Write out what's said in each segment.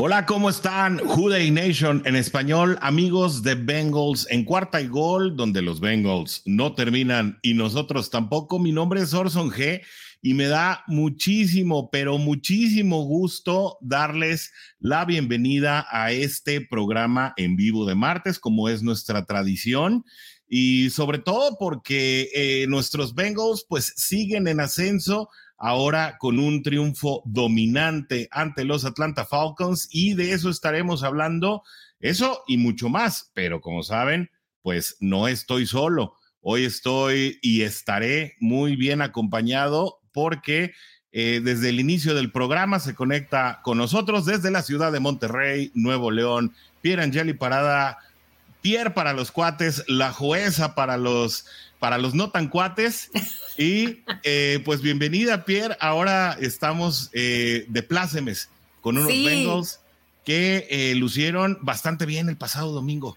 Hola, ¿cómo están? Juday Nation en español, amigos de Bengals en cuarta y gol, donde los Bengals no terminan y nosotros tampoco. Mi nombre es Orson G y me da muchísimo, pero muchísimo gusto darles la bienvenida a este programa en vivo de martes, como es nuestra tradición. Y sobre todo porque eh, nuestros Bengals pues siguen en ascenso ahora con un triunfo dominante ante los Atlanta Falcons y de eso estaremos hablando, eso y mucho más, pero como saben, pues no estoy solo, hoy estoy y estaré muy bien acompañado porque eh, desde el inicio del programa se conecta con nosotros desde la ciudad de Monterrey, Nuevo León, Pierre Angeli Parada, Pierre para los cuates, la jueza para los para los no tan cuates. Y eh, pues bienvenida, Pierre. Ahora estamos eh, de plácemes con unos Bengals que eh, lucieron bastante bien el pasado domingo.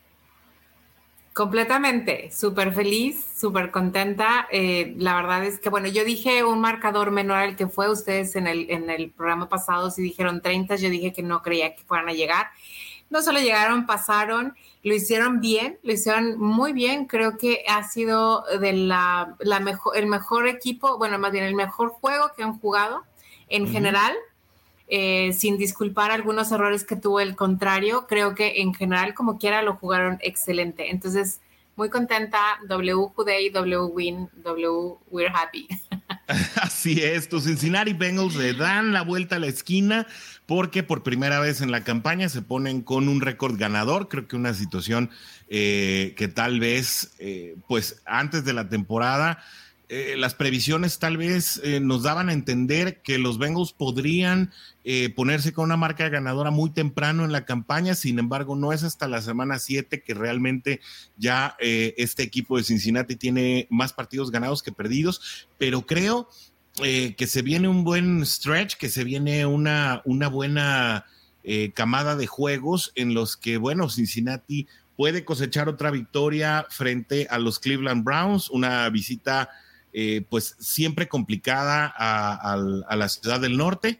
Completamente, súper feliz, súper contenta. la verdad es que, bueno, yo dije un marcador menor al que fue ustedes en el, en el programa pasado, si dijeron 30, yo dije que no creía que fueran a llegar. No solo llegaron, pasaron lo hicieron bien, lo hicieron muy bien. Creo que ha sido de la, mejor, el mejor equipo, bueno, más bien el mejor juego que han jugado en general. Eh, sin disculpar algunos errores que tuvo el contrario, creo que en general, como quiera, lo jugaron excelente. Entonces, muy contenta. W Day, W Win, W We're Happy. Así es, tus Cincinnati Bengals le dan la vuelta a la esquina porque por primera vez en la campaña se ponen con un récord ganador. Creo que una situación eh, que tal vez, eh, pues antes de la temporada, eh, las previsiones tal vez nos daban a entender que los Bengals podrían ponerse con una marca ganadora muy temprano en la campaña. Sin embargo, no es hasta la semana 7 que realmente ya este equipo de Cincinnati tiene más partidos ganados que perdidos. Pero creo eh, que se viene un buen stretch, que se viene una, una buena eh, camada de juegos en los que, bueno, Cincinnati puede cosechar otra victoria frente a los Cleveland Browns, una visita eh, pues siempre complicada a, la ciudad del norte,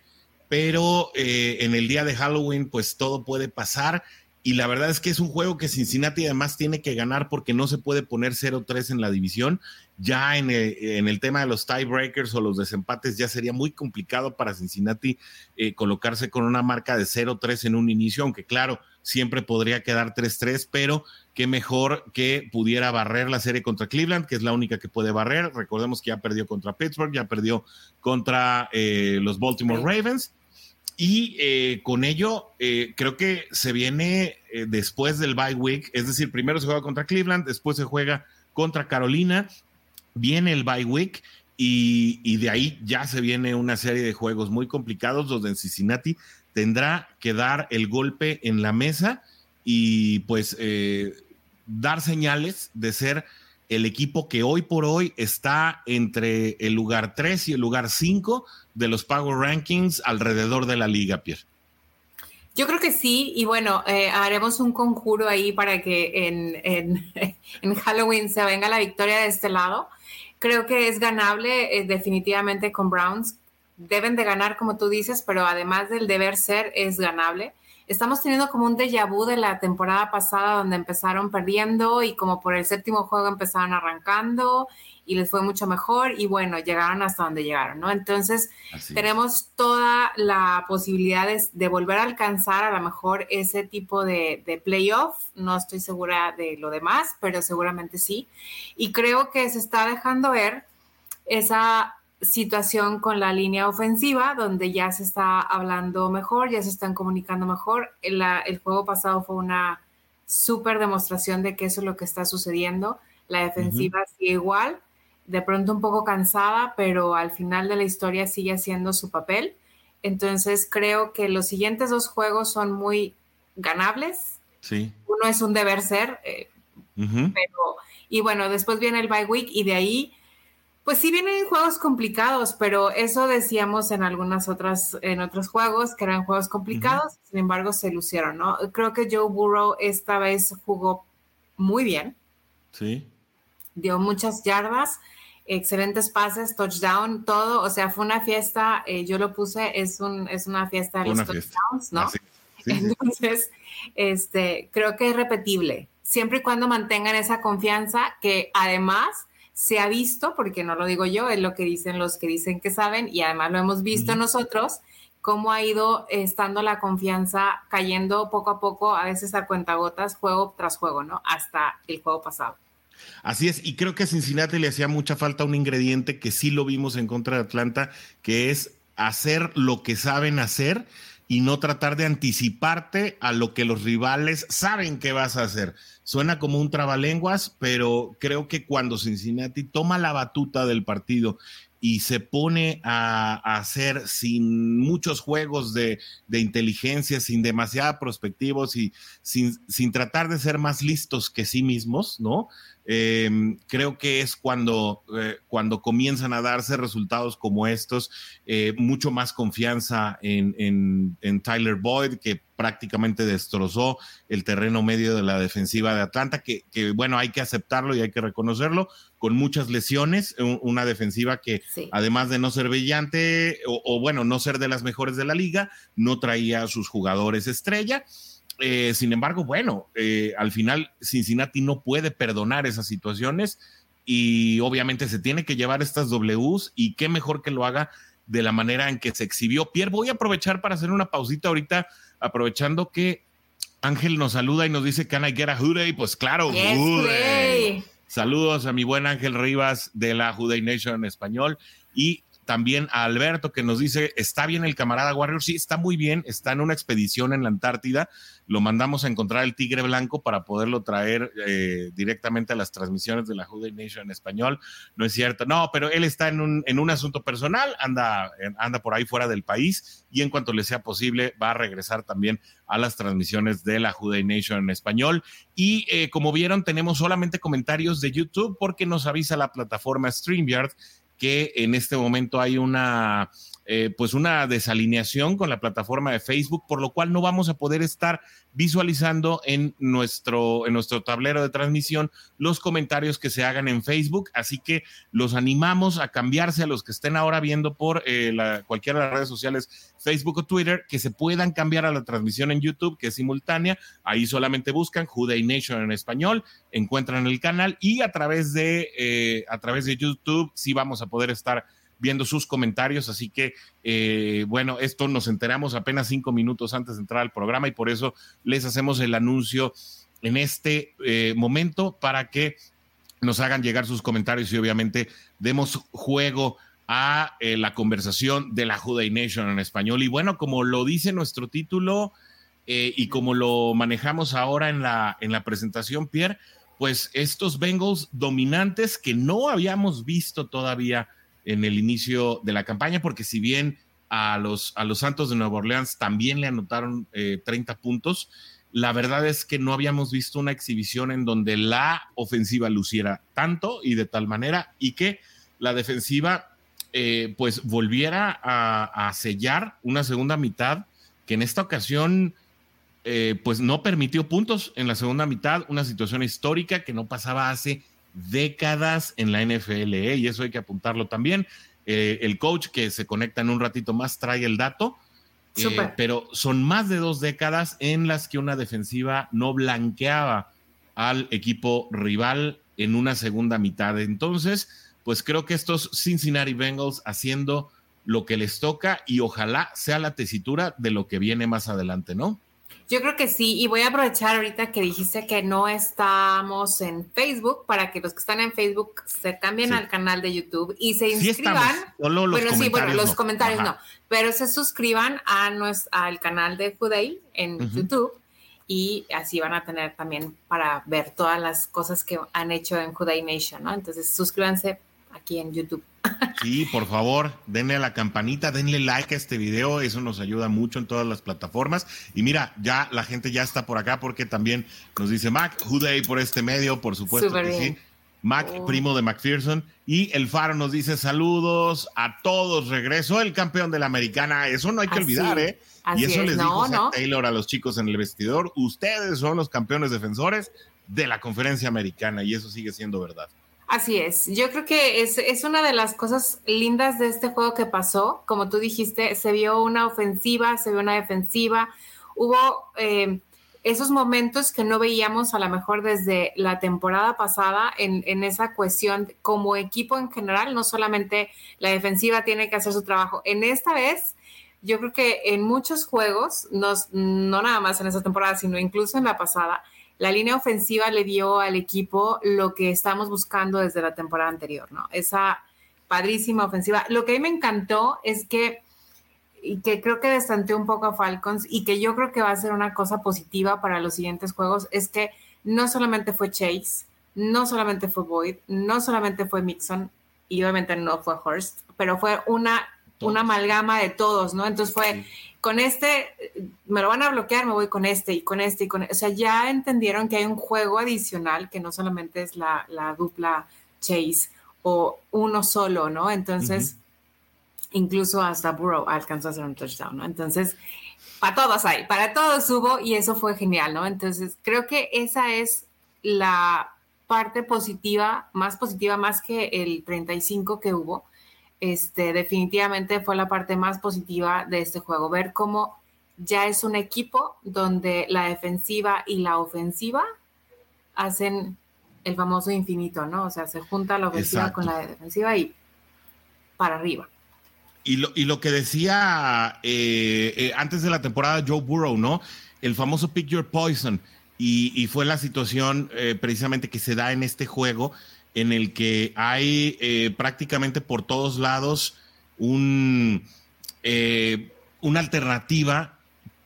pero en el día de Halloween pues todo puede pasar y la verdad es que es un juego que Cincinnati además tiene que ganar porque no se puede poner 0-3 en la división. Ya en el, tema de los tiebreakers o los desempates ya sería muy complicado para Cincinnati eh, colocarse con una marca de 0-3 en un inicio, aunque claro, siempre podría quedar 3-3, pero qué mejor que pudiera barrer la serie contra Cleveland, que es la única que puede barrer. Recordemos que ya perdió contra Pittsburgh, ya perdió contra eh, los Baltimore Ravens. Y eh, con ello, eh, creo que se viene después del bye week, es decir, primero se juega contra Cleveland, después se juega contra Carolina, viene el bye week y, de ahí ya se viene una serie de juegos muy complicados donde Cincinnati tendrá que dar el golpe en la mesa y pues dar señales de ser el equipo que hoy por hoy está entre el lugar 3 y el lugar 5 de los Power Rankings alrededor de la liga, Pierre. Yo creo que sí, y bueno, eh, haremos un conjuro ahí para que en, en, Halloween se venga la victoria de este lado. Creo que es ganable eh, definitivamente con Browns. Deben de ganar, como tú dices, pero además del deber ser, es ganable estamos teniendo como un déjà vu de la temporada pasada donde empezaron perdiendo y como por el séptimo juego empezaron arrancando y les fue mucho mejor y bueno, llegaron hasta donde llegaron, ¿no? Entonces tenemos toda la posibilidad de, volver a alcanzar a lo mejor ese tipo de, de playoff, no estoy segura de lo demás, pero seguramente sí. Y creo que se está dejando ver esa situación con la línea ofensiva, donde ya se está hablando mejor, ya se están comunicando mejor. El, el juego pasado fue una súper demostración de que eso es lo que está sucediendo. La defensiva sigue igual, de pronto un poco cansada, pero al final de la historia sigue haciendo su papel. Entonces creo que los siguientes dos juegos son muy ganables. Sí. Uno es un deber ser, eh, pero, y bueno, después viene el bye week y de ahí, pues sí vienen juegos complicados, pero eso decíamos en algunas otras, en otros juegos, que eran juegos complicados, sin embargo se lucieron, ¿no? Creo que Joe Burrow esta vez jugó muy bien. Sí. Dio muchas yardas excelentes pases, touchdown, todo, o sea, fue una fiesta, eh, yo lo puse, es, un, es una fiesta de los touchdowns, ¿no? Entonces, este, creo que es repetible, siempre y cuando mantengan esa confianza que además se ha visto, porque no lo digo yo, es lo que dicen los que dicen que saben y además lo hemos visto nosotros, cómo ha ido estando la confianza cayendo poco a poco, a veces a cuentagotas, juego tras juego, ¿no? Hasta el juego pasado. Así es, y creo que a Cincinnati le hacía mucha falta un ingrediente que sí lo vimos en contra de Atlanta, que es hacer lo que saben hacer y no tratar de anticiparte a lo que los rivales saben que vas a hacer. Suena como un trabalenguas, pero creo que cuando Cincinnati toma la batuta del partido y se pone a, hacer sin muchos juegos de, inteligencia, sin demasiada prospectivos y sin, sin, tratar de ser más listos que sí mismos, ¿no? Em, creo que es cuando, eh, cuando comienzan a darse resultados como estos, eh, mucho más confianza en, en, Tyler Boyd, que prácticamente destrozó el terreno medio de la defensiva de Atlanta, que, bueno, hay que aceptarlo y hay que reconocerlo, con muchas lesiones, una defensiva que además de no ser brillante o, o bueno, no ser de las mejores de la liga, no traía a sus jugadores estrella. Eh, sin embargo, bueno, eh, al final Cincinnati no puede perdonar esas situaciones y obviamente se tiene que llevar estas Ws y qué mejor que lo haga de la manera en que se exhibió. Pierre, voy a aprovechar para hacer una pausita ahorita, aprovechando que Ángel nos saluda y nos dice, ¿Can I get a? Pues claro, Saludos a mi buen Ángel Rivas de la Hooday Nation en español y también a Alberto que nos dice, está bien el camarada Warrior, sí, está muy bien, está en una expedición en la Antártida, lo mandamos a encontrar el tigre blanco para poderlo traer eh, directamente a las transmisiones de la Jude Nation en español, no es cierto, no, pero él está en un, en un asunto personal, anda, anda por ahí fuera del país y en cuanto le sea posible va a regresar también a las transmisiones de la Jude Nation en español. Y eh, como vieron, tenemos solamente comentarios de YouTube porque nos avisa la plataforma StreamYard que en este momento hay una, eh, pues una desalineación con la plataforma de Facebook, por lo cual no vamos a poder estar visualizando en nuestro, en nuestro tablero de transmisión los comentarios que se hagan en Facebook. Así que los animamos a cambiarse a los que estén ahora viendo por eh, cualquiera de las redes sociales, Facebook o Twitter, que se puedan cambiar a la transmisión en YouTube, que es simultánea. Ahí solamente buscan Juday Nation en español, encuentran el canal y a través de, eh, a través de YouTube sí vamos a poder estar viendo sus comentarios. Así que, eh, bueno, esto nos enteramos apenas cinco minutos antes de entrar al programa y por eso les hacemos el anuncio en este eh, momento para que nos hagan llegar sus comentarios y obviamente demos juego a eh, la conversación de la Juday Nation en español. Y bueno, como lo dice nuestro título y como lo manejamos ahora en la, en la presentación, Pierre, pues estos Bengals dominantes que no habíamos visto todavía en el inicio de la campaña, porque si bien a los, a los Santos de Nueva Orleans también le anotaron 30 eh, puntos, la verdad es que no habíamos visto una exhibición en donde la ofensiva luciera tanto y de tal manera y que la defensiva eh, pues volviera a, sellar una segunda mitad que en esta ocasión eh, pues no permitió puntos en la segunda mitad, una situación histórica que no pasaba hace décadas en la NFL, ¿eh? y eso hay que apuntarlo también. Eh, el coach que se conecta en un ratito más trae el dato, eh, pero son más de dos décadas en las que una defensiva no blanqueaba al equipo rival en una segunda mitad. Entonces, pues creo que estos Cincinnati Bengals haciendo lo que les toca y ojalá sea la tesitura de lo que viene más adelante, ¿no? Yo creo que sí, y voy a aprovechar ahorita que dijiste que no estamos en Facebook para que los que están en Facebook se cambien al canal de YouTube y se inscriban. bueno, sí, bueno, los comentarios no, pero se suscriban a nuestro, al canal de Juday en YouTube y así van a tener también para ver todas las cosas que han hecho en Juday Nation, ¿no? Entonces suscríbanse aquí en YouTube. Sí, por favor, denle a la campanita, denle like a este video, eso nos ayuda mucho en todas las plataformas. Y mira, ya la gente ya está por acá porque también nos dice Mac, Huday por este medio, por supuesto que sí. Mac, oh. primo de McPherson. Y el Faro nos dice saludos a todos. Regresó el campeón de la americana. Eso no hay que olvidar, ¿eh? y eso les dijo Taylor a los chicos en el vestidor. Ustedes son los campeones defensores de la conferencia americana y eso sigue siendo verdad. Así es, yo creo que es, es, una de las cosas lindas de este juego que pasó. Como tú dijiste, se vio una ofensiva, se vio una defensiva, hubo eh, esos momentos que no veíamos a lo mejor desde la temporada pasada en, en, esa cuestión como equipo en general, no solamente la defensiva tiene que hacer su trabajo. En esta vez, yo creo que en muchos juegos, no, no nada más en esta temporada, sino incluso en la pasada, la línea ofensiva le dio al equipo lo que estamos buscando desde la temporada anterior, ¿no? Esa padrísima ofensiva. Lo que a mí me encantó es que, y que creo que destanteó un poco a Falcons y que yo creo que va a ser una cosa positiva para los siguientes juegos, es que no solamente fue Chase, no solamente fue Boyd, no solamente fue Mixon y obviamente no fue Hurst, pero fue una, una amalgama de todos, ¿no? Entonces fue con este, me lo van a bloquear, me voy con este y con este y con O sea, ya entendieron que hay un juego adicional que no solamente es la, dupla chase o uno solo, ¿no? Entonces, incluso hasta Burrow alcanzó a hacer un touchdown, ¿no? Entonces, para todos hay, para todos hubo y eso fue genial, ¿no? Entonces, creo que esa es la parte positiva, más positiva, más que el 35 que hubo, este, definitivamente fue la parte más positiva de este juego, ver cómo ya es un equipo donde la defensiva y la ofensiva hacen el famoso infinito, ¿no? O sea, se junta la ofensiva con la defensiva y para arriba. Y lo, y lo que decía eh, eh, antes de la temporada Joe Burrow, ¿no? El famoso Pick Your Poison. Y, fue la situación eh, precisamente que se da en este juego en el que hay eh, prácticamente por todos lados un, eh, una alternativa,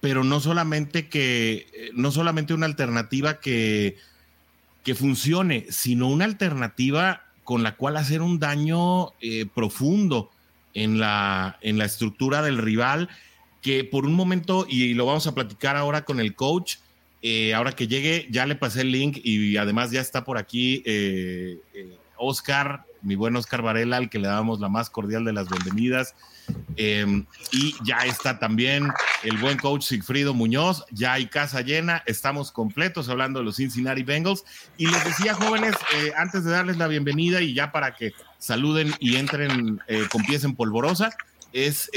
pero no solamente que, no solamente una alternativa que, que funcione, sino una alternativa con la cual hacer un daño eh, profundo en la, en la estructura del rival, que por un momento, y lo vamos a platicar ahora con el coach, eh, ahora que llegue, ya le pasé el link y además ya está por aquí eh, eh, Oscar, mi buen Oscar Varela, al que le damos la más cordial de las bienvenidas. Em, y ya está también el buen coach Sigfrido Muñoz, ya hay casa llena, estamos completos hablando de los Cincinnati Bengals. Y les decía, jóvenes, antes de darles la bienvenida y ya para que saluden y entren con pies en polvorosa, es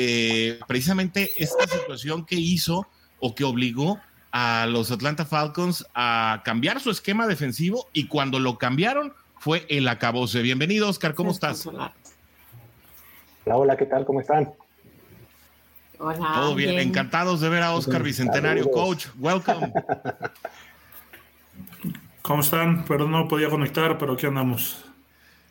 precisamente esta situación que hizo o que obligó a los Atlanta Falcons a cambiar su esquema defensivo y cuando lo cambiaron fue el acabose. Bienvenido, Oscar, ¿cómo estás? Hola, hola, ¿qué tal? ¿Cómo están? Hola. Todo bien, encantados de ver a Oscar Bicentenario, coach. Welcome. ¿Cómo están? Perdón, no podía conectar, pero aquí andamos.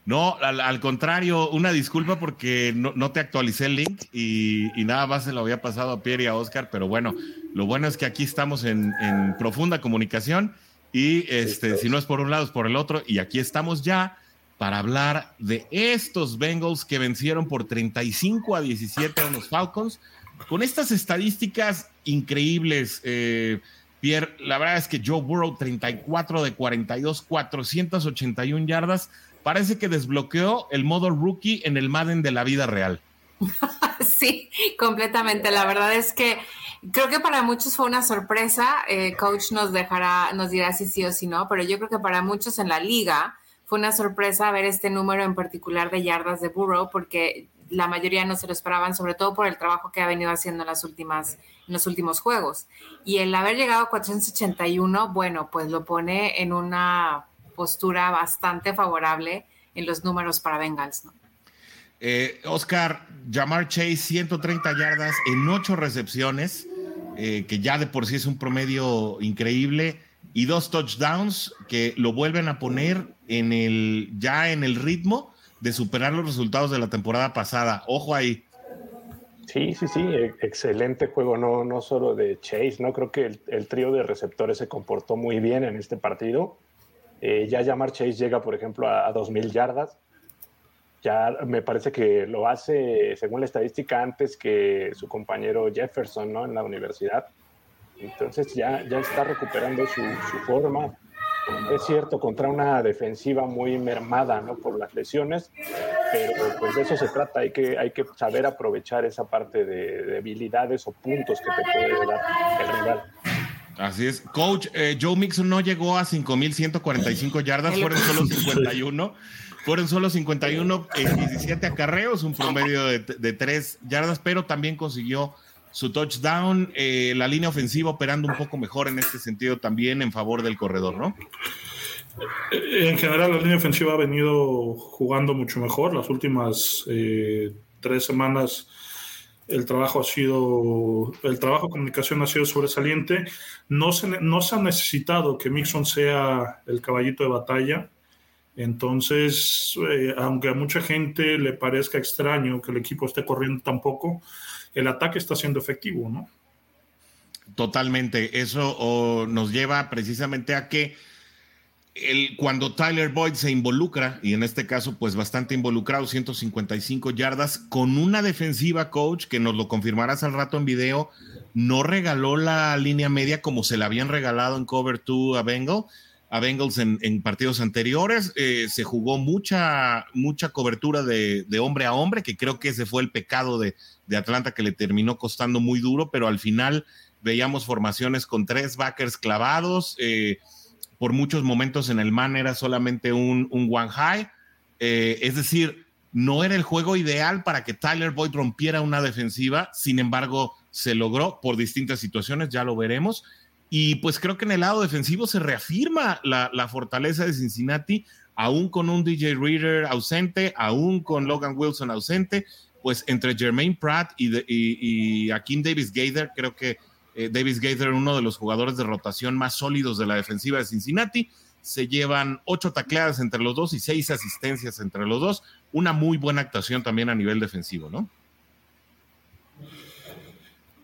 No, al, contrario, una disculpa porque no, te actualicé el link y, nada más se lo había pasado a Pierre y a Oscar, pero bueno, lo bueno es que aquí estamos en, profunda comunicación y este, si no es por un lado es por el otro y aquí estamos ya para hablar de estos Bengals que vencieron por 35 a 17 a los Falcons con estas estadísticas increíbles. Eh, Pierre, la verdad es que Joe Burrow 34 de 42, 481 yardas parece que desbloqueó el modo rookie en el Madden de la vida real. sí, completamente. La verdad es que creo que para muchos fue una sorpresa. Eh, coach nos dejará, nos dirá si sí o si no, pero yo creo que para muchos en la liga fue una sorpresa ver este número en particular de yardas de Burrow, porque la mayoría no se lo esperaban, sobre todo por el trabajo que ha venido haciendo en las últimas, en los últimos juegos. Y el haber llegado a 481, bueno, pues lo pone en una postura bastante favorable en los números para Bengals. ¿no? Eh, Oscar, Jamar Chase, 130 yardas en 8 recepciones, eh, que ya de por sí es un promedio increíble, y dos touchdowns que lo vuelven a poner en el, ya en el ritmo de superar los resultados de la temporada pasada. Ojo ahí. Sí, sí, sí, e-, excelente juego, no, no solo de Chase, ¿no? Creo que el, el trío de receptores se comportó muy bien en este partido. Eh, ya Jamar Chase llega, por ejemplo, a, 2.000 yardas. ya me parece que lo hace, según la estadística, antes que su compañero Jefferson, ¿no? En la universidad. Entonces ya, ya está recuperando su, su forma. Es cierto, contra una defensiva muy mermada, ¿no? Por las lesiones, pero pues de eso se trata. Hay que, hay que saber aprovechar esa parte de debilidades o puntos que te puede dar el rival. Así es. Coach, eh, Joe Mixon no llegó a 5.145 yardas, fueron solo 51. Fueron solo 51, eh, 17 acarreos, un promedio de, de 3 yardas, pero también consiguió su touchdown. Eh, la línea ofensiva operando un poco mejor en este sentido también en favor del corredor, ¿no? En general, la línea ofensiva ha venido jugando mucho mejor. Las últimas eh, tres semanas el trabajo ha sido, el trabajo de comunicación ha sido sobresaliente. No se, no se ha necesitado que Mixon sea el caballito de batalla. Entonces, eh, aunque a mucha gente le parezca extraño que el equipo esté corriendo tan poco, el ataque está siendo efectivo, ¿no? Totalmente. Eso nos lleva precisamente a que el, cuando Tyler Boyd se involucra, y en este caso, pues bastante involucrado, 155 yardas, con una defensiva coach que nos lo confirmarás al rato en video, no regaló la línea media como se la habían regalado en Cover 2 a Bengal a Bengals en, partidos anteriores. Eh, se jugó mucha, mucha cobertura de, hombre a hombre, que creo que ese fue el pecado de, Atlanta que le terminó costando muy duro, pero al final veíamos formaciones con tres backers clavados. Eh, por muchos momentos en el man era solamente un, un one high. Eh, es decir, no era el juego ideal para que Tyler Boyd rompiera una defensiva, sin embargo, se logró por distintas situaciones, ya lo veremos. Y pues creo que en el lado defensivo se reafirma la, fortaleza de Cincinnati, aún con un DJ Reader ausente, aún con Logan Wilson ausente, pues entre Jermaine Pratt y, y, Akin Davis Gaither, creo que eh, Davis Gaither, uno de los jugadores de rotación más sólidos de la defensiva de Cincinnati, se llevan ocho tacleadas entre los dos y seis asistencias entre los dos. Una muy buena actuación también a nivel defensivo, ¿no?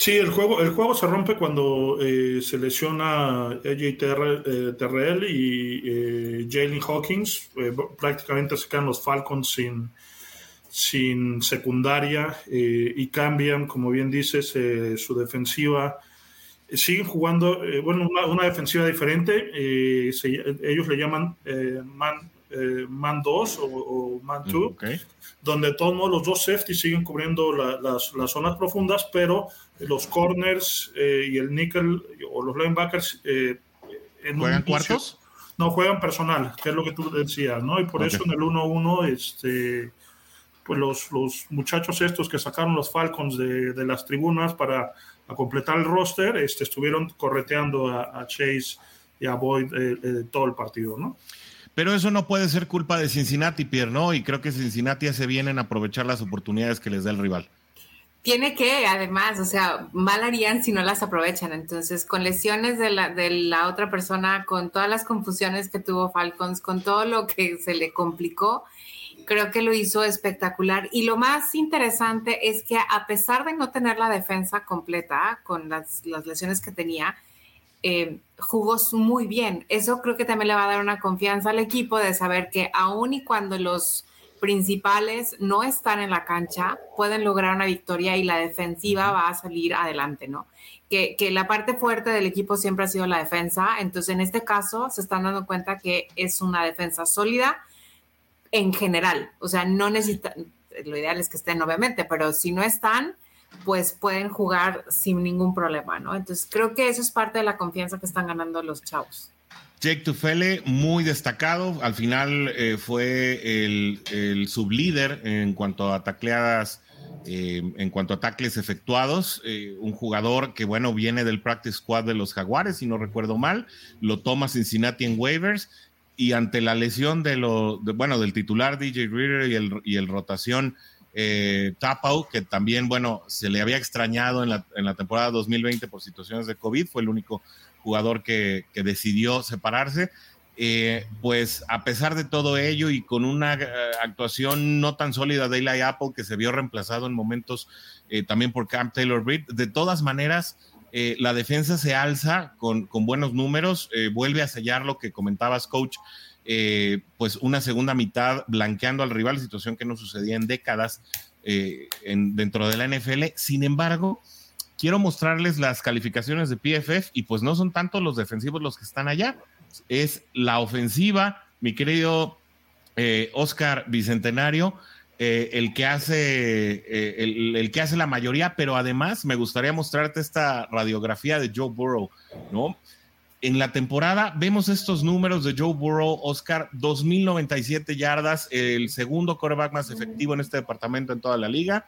Sí, el juego, el juego se rompe cuando eh, se lesiona AJ Terrell, y eh, Jalen Hawkins. Eh, prácticamente se quedan los Falcons sin, sin secundaria y cambian, como bien dices, su defensiva. Siguen jugando, bueno, una, defensiva diferente. ellos le llaman man, man 2 o, man 2. Okay donde todos los dos safeties siguen cubriendo las, zonas profundas, pero los corners eh, y el nickel o los linebackers eh, ¿Juegan cuartos? No, juegan personal, que es lo que tú decías, ¿no? Y por eso en el 1-1, este, pues los, los, muchachos estos que sacaron los Falcons de, de las tribunas para completar el roster, este, estuvieron correteando a, Chase y a Boyd eh, todo el partido, ¿no? Pero eso no puede ser culpa de Cincinnati, Pierre, ¿no? Y creo que Cincinnati hace bien en aprovechar las oportunidades que les da el rival. Tiene que, además, o sea, mal harían si no las aprovechan. Entonces, con lesiones de la, de la otra persona, con todas las confusiones que tuvo Falcons, con todo lo que se le complicó, creo que lo hizo espectacular. Y lo más interesante es que a pesar de no tener la defensa completa con las, las lesiones que tenía, eh, jugó muy bien. Eso creo que también le va a dar una confianza al equipo de saber que aun y cuando los principales no están en la cancha, pueden lograr una victoria y la defensiva va a salir adelante, ¿no? Que, que, la parte fuerte del equipo siempre ha sido la defensa, entonces en este caso se están dando cuenta que es una defensa sólida en general, o sea, no necesitan, lo ideal es que estén obviamente, pero si no están, pues pueden jugar sin ningún problema, ¿no? Entonces creo que eso es parte de la confianza que están ganando los chavos. Jake Tufele, muy destacado, al final eh, fue el, el, sublíder en cuanto a tacleadas, eh, en cuanto a tackles efectuados, eh, un jugador que, bueno, viene del practice squad de los Jaguares, si no recuerdo mal, lo toma Cincinnati en waivers y ante la lesión de lo, bueno, del titular DJ Reader y el, y el rotación eh, Tapau, que también, bueno, se le había extrañado en la, en la, temporada 2020 por situaciones de COVID, fue el único jugador que, que decidió separarse. Eh, pues a pesar de todo ello y con una eh, actuación no tan sólida de Eli Apple, que se vio reemplazado en momentos eh, también por Camp Taylor Britt, de todas maneras, la defensa se alza con, buenos números, vuelve a sellar lo que comentabas, coach, eh, pues una segunda mitad blanqueando al rival, situación que no sucedía en décadas eh, dentro de la NFL. Sin embargo, quiero mostrarles las calificaciones de PFF y pues no son tanto los defensivos los que están allá, es la ofensiva, mi querido eh, Oscar Bicentenario. El que hace el, que hace la mayoría, pero además me gustaría mostrarte esta radiografía de Joe Burrow, ¿no? en la temporada vemos estos números de Joe Burrow, Oscar, 2.097 yardas, el segundo coreback más efectivo en este departamento en toda la liga.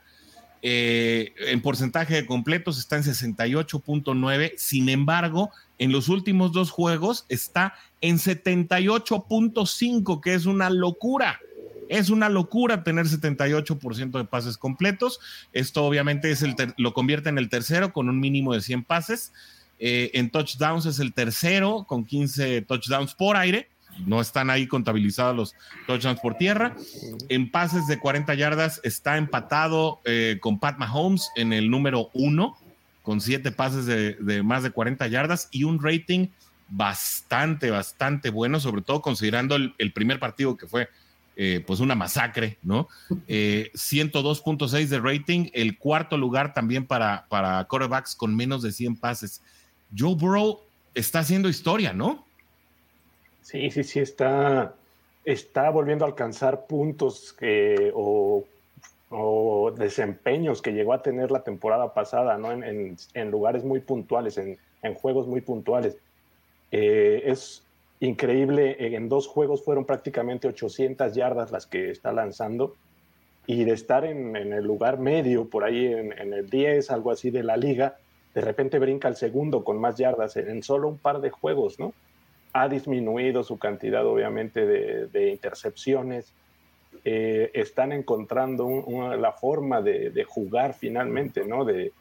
Eh, en porcentaje de completos está en 68.9, sin embargo, en los últimos dos juegos está en 78.5, que es una locura. Es una locura tener 78% de pases completos. Esto obviamente es lo convierte en el tercero con un mínimo de 100 pases. Eh, en touchdowns es el tercero con 15 touchdowns por aire. No están ahí contabilizados los touchdowns por tierra. En pases de 40 yardas está empatado eh, con Pat Mahomes en el número uno, con siete pases de, más de 40 yardas y un rating bastante, bastante bueno, sobre todo considerando el, primer partido que fue eh, pues una masacre, ¿no? 102.6 de rating, el cuarto lugar también para, para quarterbacks con menos de 100 pases. Joe Burrow está haciendo historia, ¿no? Sí, sí, sí, está, está volviendo a alcanzar puntos o, desempeños que llegó a tener la temporada pasada, ¿no? En, lugares muy puntuales, en, juegos muy puntuales. Eh, es increíble, en dos juegos fueron prácticamente 800 yardas las que está lanzando y de estar en, el lugar medio, por ahí en, en, el 10, algo así de la liga, de repente brinca al segundo con más yardas en solo un par de juegos, ¿no? Ha disminuido su cantidad, obviamente, de, intercepciones. Eh, están encontrando la forma de, jugar finalmente, ¿no? De,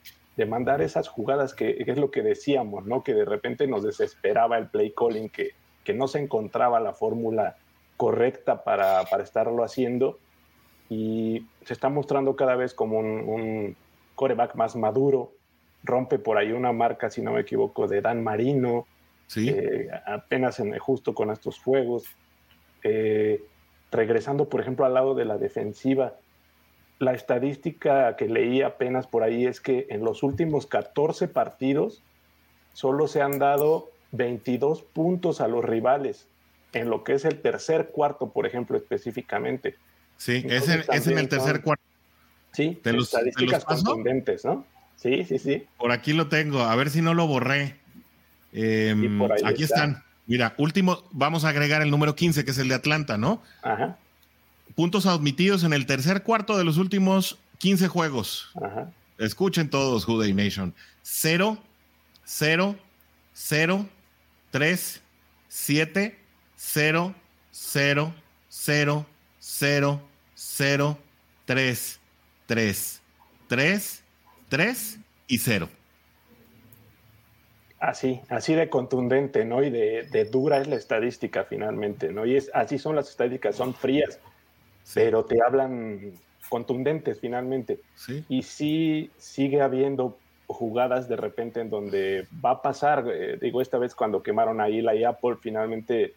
mandar esas jugadas que, es lo que decíamos, ¿no? Que de repente nos desesperaba el play calling, que, que no se encontraba la fórmula correcta para, para, estarlo haciendo. Y se está mostrando cada vez como un, un coreback más maduro, rompe por ahí una marca, si no me equivoco, de Dan Marino, ¿Sí? Eh, apenas en, justo con estos juegos. Eh, regresando, por ejemplo, al lado de la defensiva, la estadística que leí apenas por ahí es que en los últimos 14 partidos solo se han dado 22 puntos a los rivales, en lo que es el tercer cuarto, por ejemplo, específicamente. Sí, es en, el tercer cuarto. Sí, de los, estadísticas contundentes, ¿no? Sí, sí, sí. Por aquí lo tengo, a ver si no lo borré. Em, aquí están. Mira, último, vamos a agregar el número 15, que es el de Atlanta, ¿no? Ajá. Puntos admitidos en el tercer cuarto de los últimos 15 juegos. Ajá. Escuchen todos, Juday Nation. 0, 0, 0, 3, 7, 0, 0, 0, 0, 0, 3, 3, 3, 3 y 0. Así, así de contundente, ¿no? Y de, dura es la estadística finalmente, ¿no? Y es, así son las estadísticas, son frías, pero te hablan contundentes finalmente. Y sí sigue habiendo jugadas de repente en donde va a pasar, eh, digo, esta vez cuando quemaron a Ila y Apple, finalmente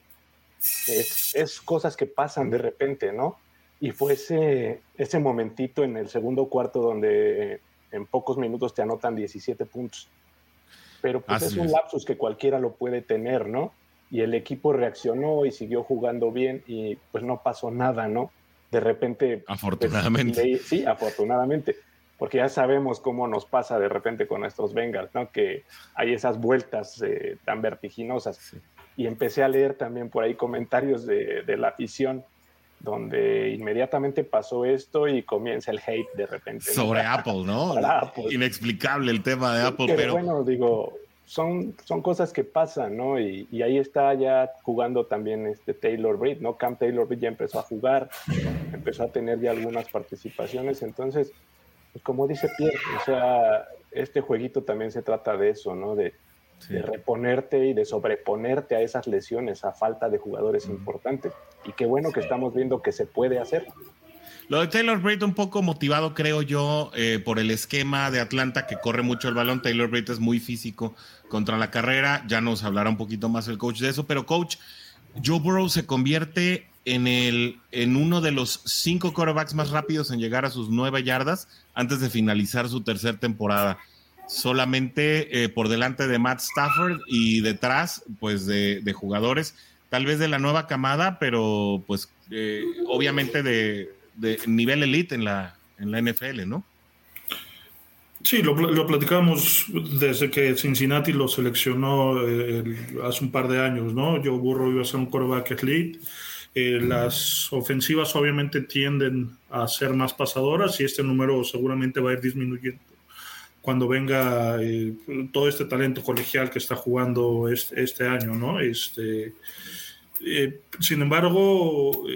es, es, cosas que pasan de repente, ¿no? Y fue ese, ese momentito en el segundo cuarto donde en pocos minutos te anotan 17 puntos. Pero pues es un lapsus que cualquiera lo puede tener, ¿no? Y el equipo reaccionó y siguió jugando bien y pues no pasó nada, ¿no? De repente... Pues, afortunadamente. sí, afortunadamente. Porque ya sabemos cómo nos pasa de repente con nuestros Bengals, ¿no? Que hay esas vueltas eh, tan vertiginosas. Y empecé a leer también por ahí comentarios de, de la afición donde inmediatamente pasó esto y comienza el hate de repente. Sobre Apple, ¿no? Inexplicable el tema de Apple, pero... Bueno, digo, son, son cosas que pasan, ¿no? Y, ahí está ya jugando también este Taylor Britt, ¿no? Cam Taylor Britt ya empezó a jugar, empezó a tener ya algunas participaciones, entonces, como dice Pierre, o sea, este jueguito también se trata de eso, ¿no? De, de reponerte y de sobreponerte a esas lesiones, a falta de jugadores importantes. Y qué bueno que estamos viendo que se puede hacer. Lo de Taylor Britt un poco motivado, creo yo, eh, por el esquema de Atlanta que corre mucho el balón. Taylor Britt es muy físico contra la carrera. Ya nos hablará un poquito más el coach de eso. Pero coach, Joe Burrow se convierte en, el, en uno de los cinco quarterbacks más rápidos en llegar a sus nueve yardas antes de finalizar su tercera temporada. Solamente eh, por delante de Matt Stafford y detrás, pues, de, jugadores, tal vez de la nueva camada, pero pues eh, obviamente de, nivel elite en la, en la NFL, ¿no? Sí, lo, lo platicamos desde que Cincinnati lo seleccionó eh, hace un par de años, ¿no? Joe Burrow iba a ser un quarterback elite. Eh, las ofensivas obviamente tienden a ser más pasadoras y este número seguramente va a ir disminuyendo cuando venga eh, todo este talento colegial que está jugando este, este año, ¿no? Este, sin embargo,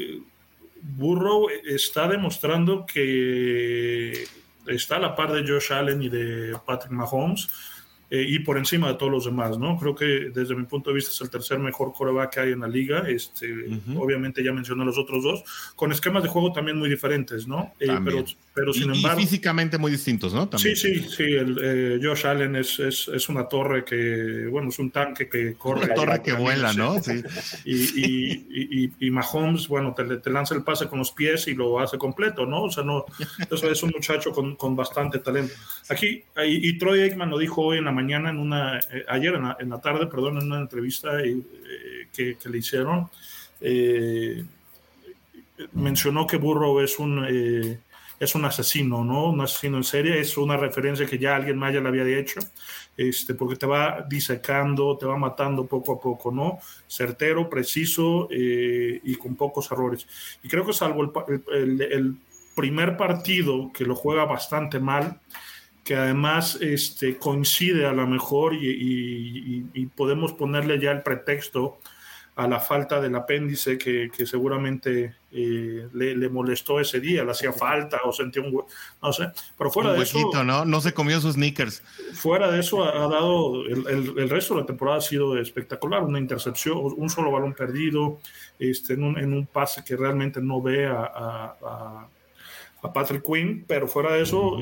Burrow está demostrando que está a la par de Josh Allen y de Patrick Mahomes. Eh, y por encima de todos los demás, ¿no? Creo que desde mi punto de vista es el tercer mejor coreback que hay en la liga. Este, Obviamente ya mencioné los otros dos, con esquemas de juego también muy diferentes, ¿no? Eh, pero, pero sin embargo... Y físicamente muy distintos, ¿no? Sí, sí, sí. El, eh, Josh Allen es, es, es, una torre que, bueno, es un tanque que corre. Una torre que vuela, ¿no? Sí. Y, y, y, y, Mahomes, bueno, te, te, lanza el pase con los pies y lo hace completo, ¿no? O sea, no, es un muchacho con, con bastante talento. Aquí, y Troy Aikman lo dijo hoy en la mañana, en una, eh, ayer en la, tarde, perdón, en una entrevista eh, que, le hicieron, eh, mencionó que Burrow es un, es un asesino, ¿no? Un asesino en serie, es una referencia que ya alguien más ya le había hecho, este, porque te va disecando, te va matando poco a poco, ¿no? Certero, preciso y con pocos errores. Y creo que salvo el, el primer partido que lo juega bastante mal, que además este, coincide a lo mejor y, podemos ponerle ya el pretexto a la falta del apéndice que, seguramente eh, le, molestó ese día, le hacía falta o sentía un no sé, pero fuera de eso ¿no? No se comió sus sneakers. Fuera de eso ha, dado el, resto de la temporada ha sido espectacular, una intercepción, un solo balón perdido, este, en, un, pase que realmente no ve a, Patrick Quinn, pero fuera de eso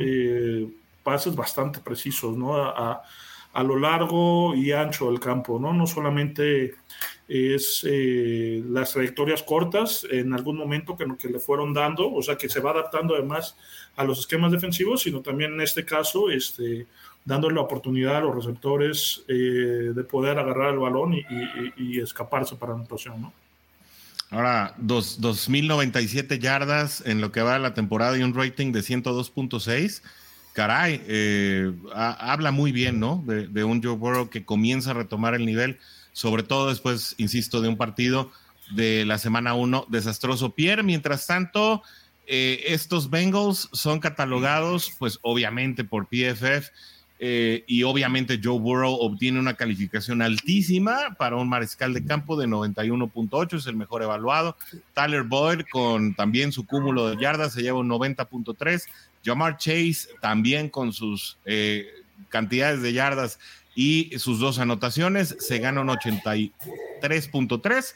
pases bastante precisos, ¿no? A, a, lo largo y ancho del campo, ¿no? No solamente es eh, las trayectorias cortas en algún momento que, que le fueron dando, o sea, que se va adaptando además a los esquemas defensivos, sino también en este caso, este, dándole la oportunidad a los receptores eh, de poder agarrar el balón y, y, escaparse para anotación, ¿no? Ahora, dos, 2.097 yardas en lo que va de la temporada y un rating de 102.6 caray, eh, habla muy bien, ¿no? De, un Joe Burrow que comienza a retomar el nivel, sobre todo después, insisto, de un partido de la semana 1 desastroso. Pierre, mientras tanto, eh, estos Bengals son catalogados, pues obviamente por PFF, eh, y obviamente Joe Burrow obtiene una calificación altísima para un mariscal de campo de 91.8, es el mejor evaluado. Tyler Boyd con también su cúmulo de yardas se lleva un 90.3. Jamar Chase también con sus eh, cantidades de yardas y sus dos anotaciones se gana un 83.3.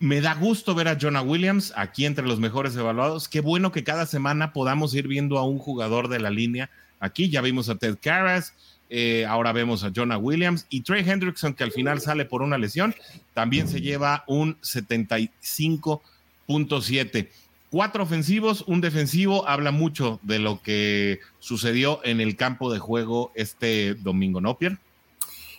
Me da gusto ver a Jonah Williams aquí entre los mejores evaluados. Qué bueno que cada semana podamos ir viendo a un jugador de la línea Aquí ya vimos a Ted Karras, eh, ahora vemos a Jonah Williams y Trey Hendrickson, que al final sale por una lesión, también se lleva un 75.7. Cuatro ofensivos, un defensivo, habla mucho de lo que sucedió en el campo de juego este domingo, ¿no, Pierre?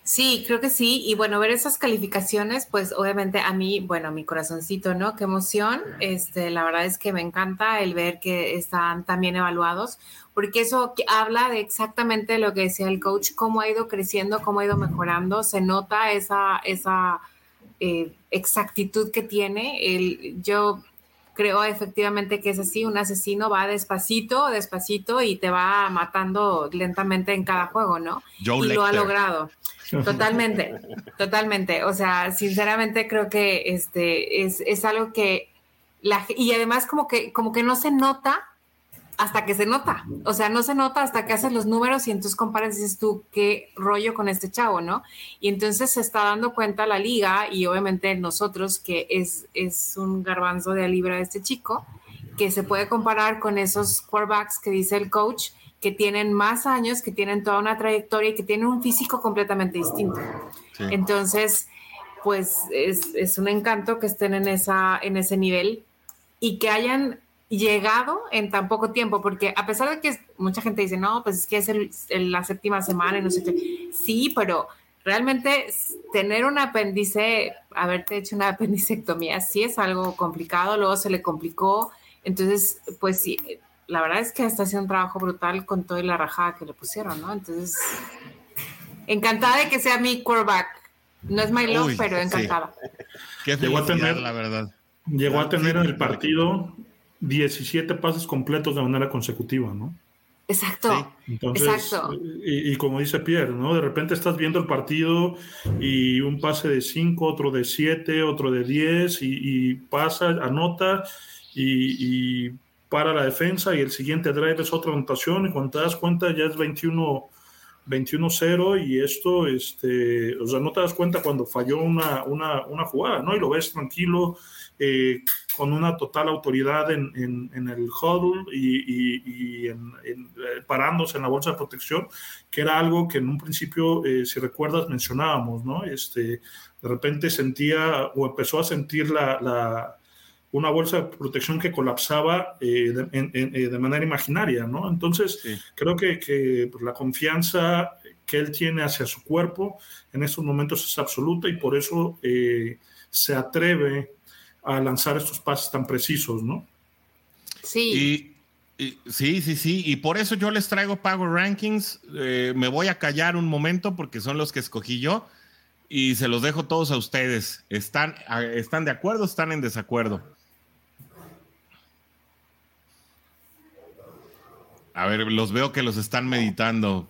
Sí, creo que sí. Y bueno, ver esas calificaciones, pues obviamente a mí, bueno, mi corazoncito, ¿no? Qué emoción. Este, la verdad es que me encanta el ver que están también evaluados, porque eso habla de exactamente lo que decía el coach, cómo ha ido creciendo, cómo ha ido mejorando. Se nota esa, esa eh, exactitud que tiene. El, yo creo efectivamente que es así, un asesino va despacito, despacito y te va matando lentamente en cada juego, ¿no? y lo ha logrado. Totalmente, totalmente. O sea, sinceramente creo que este es, es algo que la, y además como que como que no se nota hasta que se nota. O sea, no se nota hasta que haces los números y entonces comparas y dices tú, qué rollo con este chavo, ¿no? Y entonces se está dando cuenta la liga y obviamente nosotros que es, es un garbanzo de libra este chico, que se puede comparar con esos quarterbacks que dice el coach, que tienen más años, que tienen toda una trayectoria y que tienen un físico completamente distinto. Entonces, pues es, es, un encanto que estén en, esa, en ese nivel y que hayan llegado en tan poco tiempo, porque a pesar de que mucha gente dice, no, pues es que es el, la séptima semana y no sé qué, sí, pero realmente tener un apéndice, haberte hecho una apendicectomía, sí es algo complicado, luego se le complicó, entonces, pues sí, la verdad es que está haciendo un trabajo brutal con toda la rajada que le pusieron, ¿no? Entonces, encantada de que sea mi quarterback. No es my love, pero encantada. llegó a tener, la verdad. Llegó a tener en el partido 17 pases completos de manera consecutiva, ¿no? Exacto. exacto. Y, como dice Pierre, ¿no? De repente estás viendo el partido y un pase de 5, otro de 7, otro de 10 y, pasa, anota y, para la defensa y el siguiente drive es otra anotación y cuando te das cuenta ya es 21 21-0 y esto, este, o sea, no te das cuenta cuando falló una, una, una jugada, ¿no? Y lo ves tranquilo, eh, con una total autoridad en, en, el huddle y, y, en, eh, parándose en la bolsa de protección, que era algo que en un principio, eh, si recuerdas, mencionábamos, ¿no? Este, de repente sentía o empezó a sentir la, la una bolsa de protección que colapsaba de, manera imaginaria, ¿no? Entonces, creo que, que pues, la confianza que él tiene hacia su cuerpo en estos momentos es absoluta y por eso se atreve a lanzar estos pases tan precisos, ¿no? Sí. Y, sí, sí, sí. Y por eso yo les traigo Power Rankings. Eh, me voy a callar un momento porque son los que escogí yo y se los dejo todos a ustedes. ¿Están, están de acuerdo o están en desacuerdo? A ver, los veo que los están meditando,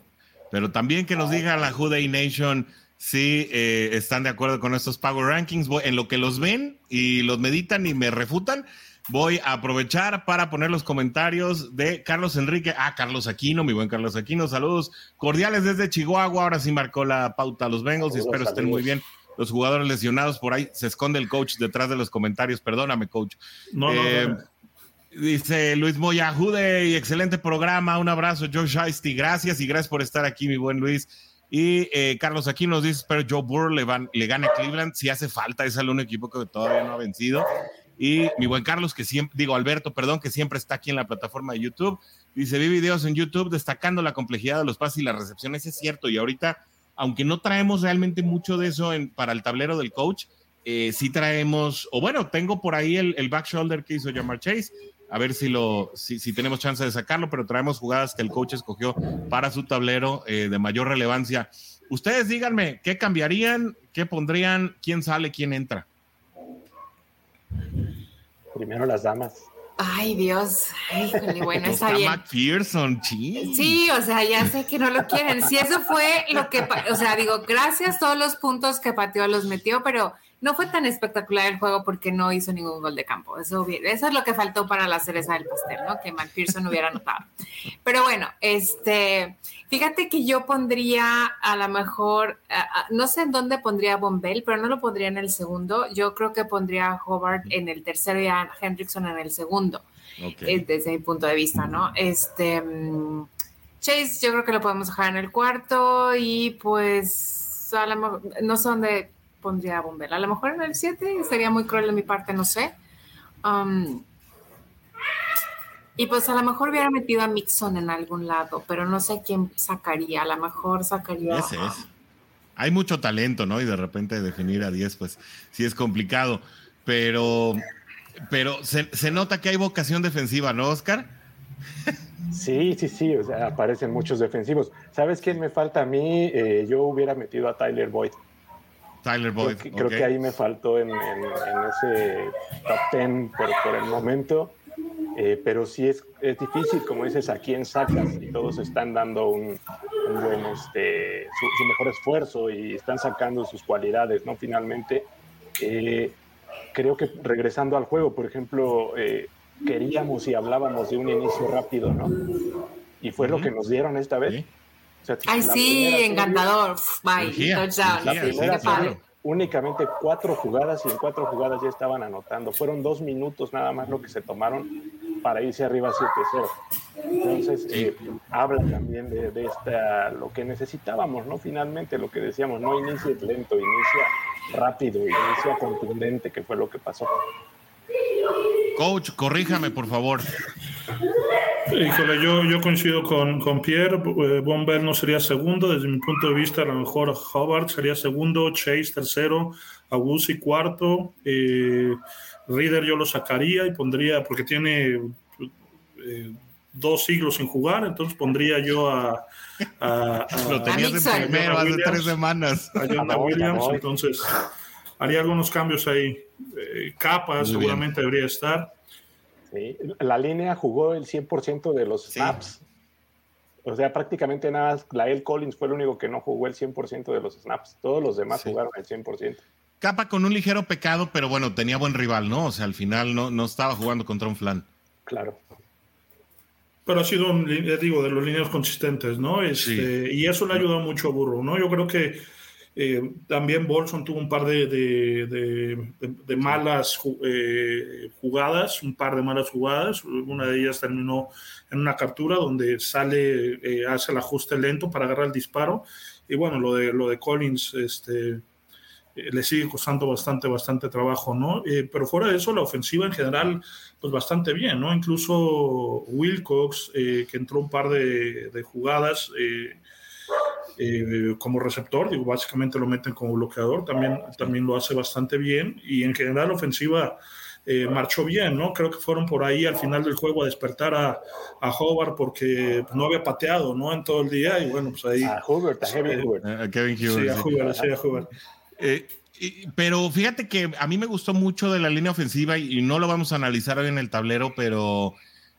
pero también que nos diga la Juday Nation sí eh, están de acuerdo con estos Power Rankings. en lo que los ven y los meditan y me refutan, voy a aprovechar para poner los comentarios de Carlos Enrique. Ah, Carlos Aquino, mi buen Carlos Aquino. Saludos cordiales desde Chihuahua. Ahora sí marcó la pauta a los Bengals y espero estén muy bien. Los jugadores lesionados por ahí, se esconde el coach detrás de los comentarios. Perdóname, coach. No, no, eh, Dice Luis Moya, Jude, excelente programa. Un abrazo, Josh Shiesty. Gracias y gracias por estar aquí, mi buen Luis. Y eh, Carlos aquí nos dice, pero Joe Burrow le, van, le gana a Cleveland. Si hace falta, es el único equipo que todavía no ha vencido. Y mi buen Carlos, que siempre, digo Alberto, perdón, que siempre está aquí en la plataforma de YouTube, dice, vi videos en YouTube destacando la complejidad de los pases y las recepciones, es cierto, y ahorita, aunque no traemos realmente mucho de eso en, para el tablero del coach, eh, sí traemos, o bueno, tengo por ahí el, el back shoulder que hizo Jamar Chase, a ver si, lo, si, si, tenemos chance de sacarlo, pero traemos jugadas que el coach escogió para su tablero eh, de mayor relevancia. Ustedes díganme, ¿qué cambiarían? ¿Qué pondrían? ¿Quién sale? ¿Quién entra? Primero las damas. Ay, Dios. bueno, está, bien. McPherson, sí. Sí, o sea, ya sé que no lo quieren. Si eso fue lo que, o sea, digo, gracias todos los puntos que pateó los metió, pero no fue tan espectacular el juego porque no hizo ningún gol de campo. Eso, eso es lo que faltó para la cereza del pastel, ¿no? Que McPherson hubiera anotado. Pero bueno, este, fíjate que yo pondría a lo mejor, no sé en dónde pondría a Bombell, pero no lo pondría en el segundo. Yo creo que pondría a Hobart en el tercero y a Hendrickson en el segundo, eh, desde mi punto de vista, ¿no? Este, mm, Chase, yo creo que lo podemos dejar en el cuarto y pues a lo mejor, no sé dónde pondría a Bombel. A lo mejor en el 7 sería muy cruel de mi parte, no sé. Um, y pues a lo mejor hubiera metido a Mixon en algún lado, pero no sé quién sacaría. A lo mejor sacaría. Ese es. Hay mucho talento, ¿no? Y de repente definir a 10, pues sí es complicado. Pero, pero se, se nota que hay vocación defensiva, ¿no, Oscar? Sí, sí, sí, o sea, aparecen muchos defensivos. ¿Sabes quién me falta a mí? Eh, yo hubiera metido a Tyler Boyd. Tyler Boyd. Creo, que, ahí me faltó en, ese top 10 por, el momento. Eh, pero sí es, es, difícil, como dices, a quién sacas y todos están dando un, buen, este, su, mejor esfuerzo y están sacando sus cualidades, ¿no? Finalmente, eh, creo que regresando al juego, por ejemplo, eh, queríamos y hablábamos de un inicio rápido, ¿no? Y fue lo que nos dieron esta vez. Ay, sí, encantador. Bye, touchdown. únicamente cuatro jugadas y en cuatro jugadas ya estaban anotando. Fueron dos minutos nada más lo que se tomaron para irse arriba 7-0. Entonces, eh, habla también de, de, esta, lo que necesitábamos, ¿no? Finalmente, lo que decíamos, no inicia lento, inicia rápido, inicia contundente, que fue lo que pasó. Coach, corríjame, por favor. Híjole, yo, yo coincido con, con Pierre. Eh, Bomber no sería segundo. Desde mi punto de vista, a lo mejor Howard sería segundo, Chase tercero, Agusi cuarto. Eh, Reader yo lo sacaría y pondría, porque tiene eh, dos siglos sin jugar, entonces pondría yo a. a, lo tenías en primero hace tres semanas. A Williams, entonces haría algunos cambios ahí. Eh, Capa seguramente debería estar. Sí. La línea jugó el 100% de los snaps. O sea, prácticamente nada más, Lael Collins fue el único que no jugó el 100% de los snaps. Todos los demás sí. jugaron el 100%. Capa con un ligero pecado, pero bueno, tenía buen rival, ¿no? O sea, al final no, no estaba jugando contra un flan. Claro. Pero ha sido, un, digo, de los líneas consistentes, ¿no? Este, sí. Y eso le ha ayudado mucho a Burro, ¿no? Yo creo que eh, también Bolson tuvo un par de, de, de, de malas eh, jugadas, un par de malas jugadas. Una de ellas terminó en una captura donde sale, eh, hace el ajuste lento para agarrar el disparo. Y bueno, lo de, lo de Collins este, le sigue costando bastante, bastante trabajo, ¿no? pero fuera de eso, la ofensiva en general, pues bastante bien, ¿no? Incluso Wilcox, que entró un par de, jugadas. Eh, como receptor, digo, básicamente lo meten como bloqueador, también, también lo hace bastante bien y en general la ofensiva eh, marchó bien, ¿no? Creo que fueron por ahí al final del juego a despertar a, a Hobart porque no había pateado, ¿no? En todo el día y bueno, pues ahí... A Hubert, a Kevin Hubert. A Kevin Hubert. Sí, a Hubert, sí, a Hubert. Eh, pero fíjate que a mí me gustó mucho de la línea ofensiva y, y no lo vamos a analizar hoy en el tablero, pero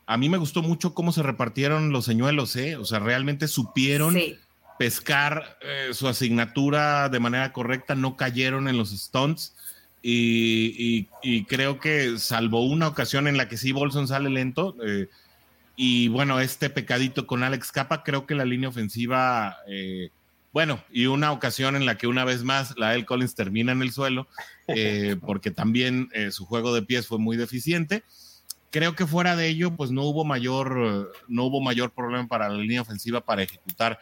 a mí me gustó mucho cómo se repartieron los señuelos, ¿eh? O sea, realmente supieron... Sí pescar eh, su asignatura de manera correcta, no cayeron en los stunts. Y, y, y, creo que salvo una ocasión en la que sí Bolson sale lento, eh, y bueno, este pecadito con Alex Capa, creo que la línea ofensiva, eh, bueno, y una ocasión en la que una vez más la El Collins termina en el suelo, eh, porque también su juego de pies fue muy deficiente. Creo que fuera de ello, pues no hubo mayor, no hubo mayor problema para la línea ofensiva para ejecutar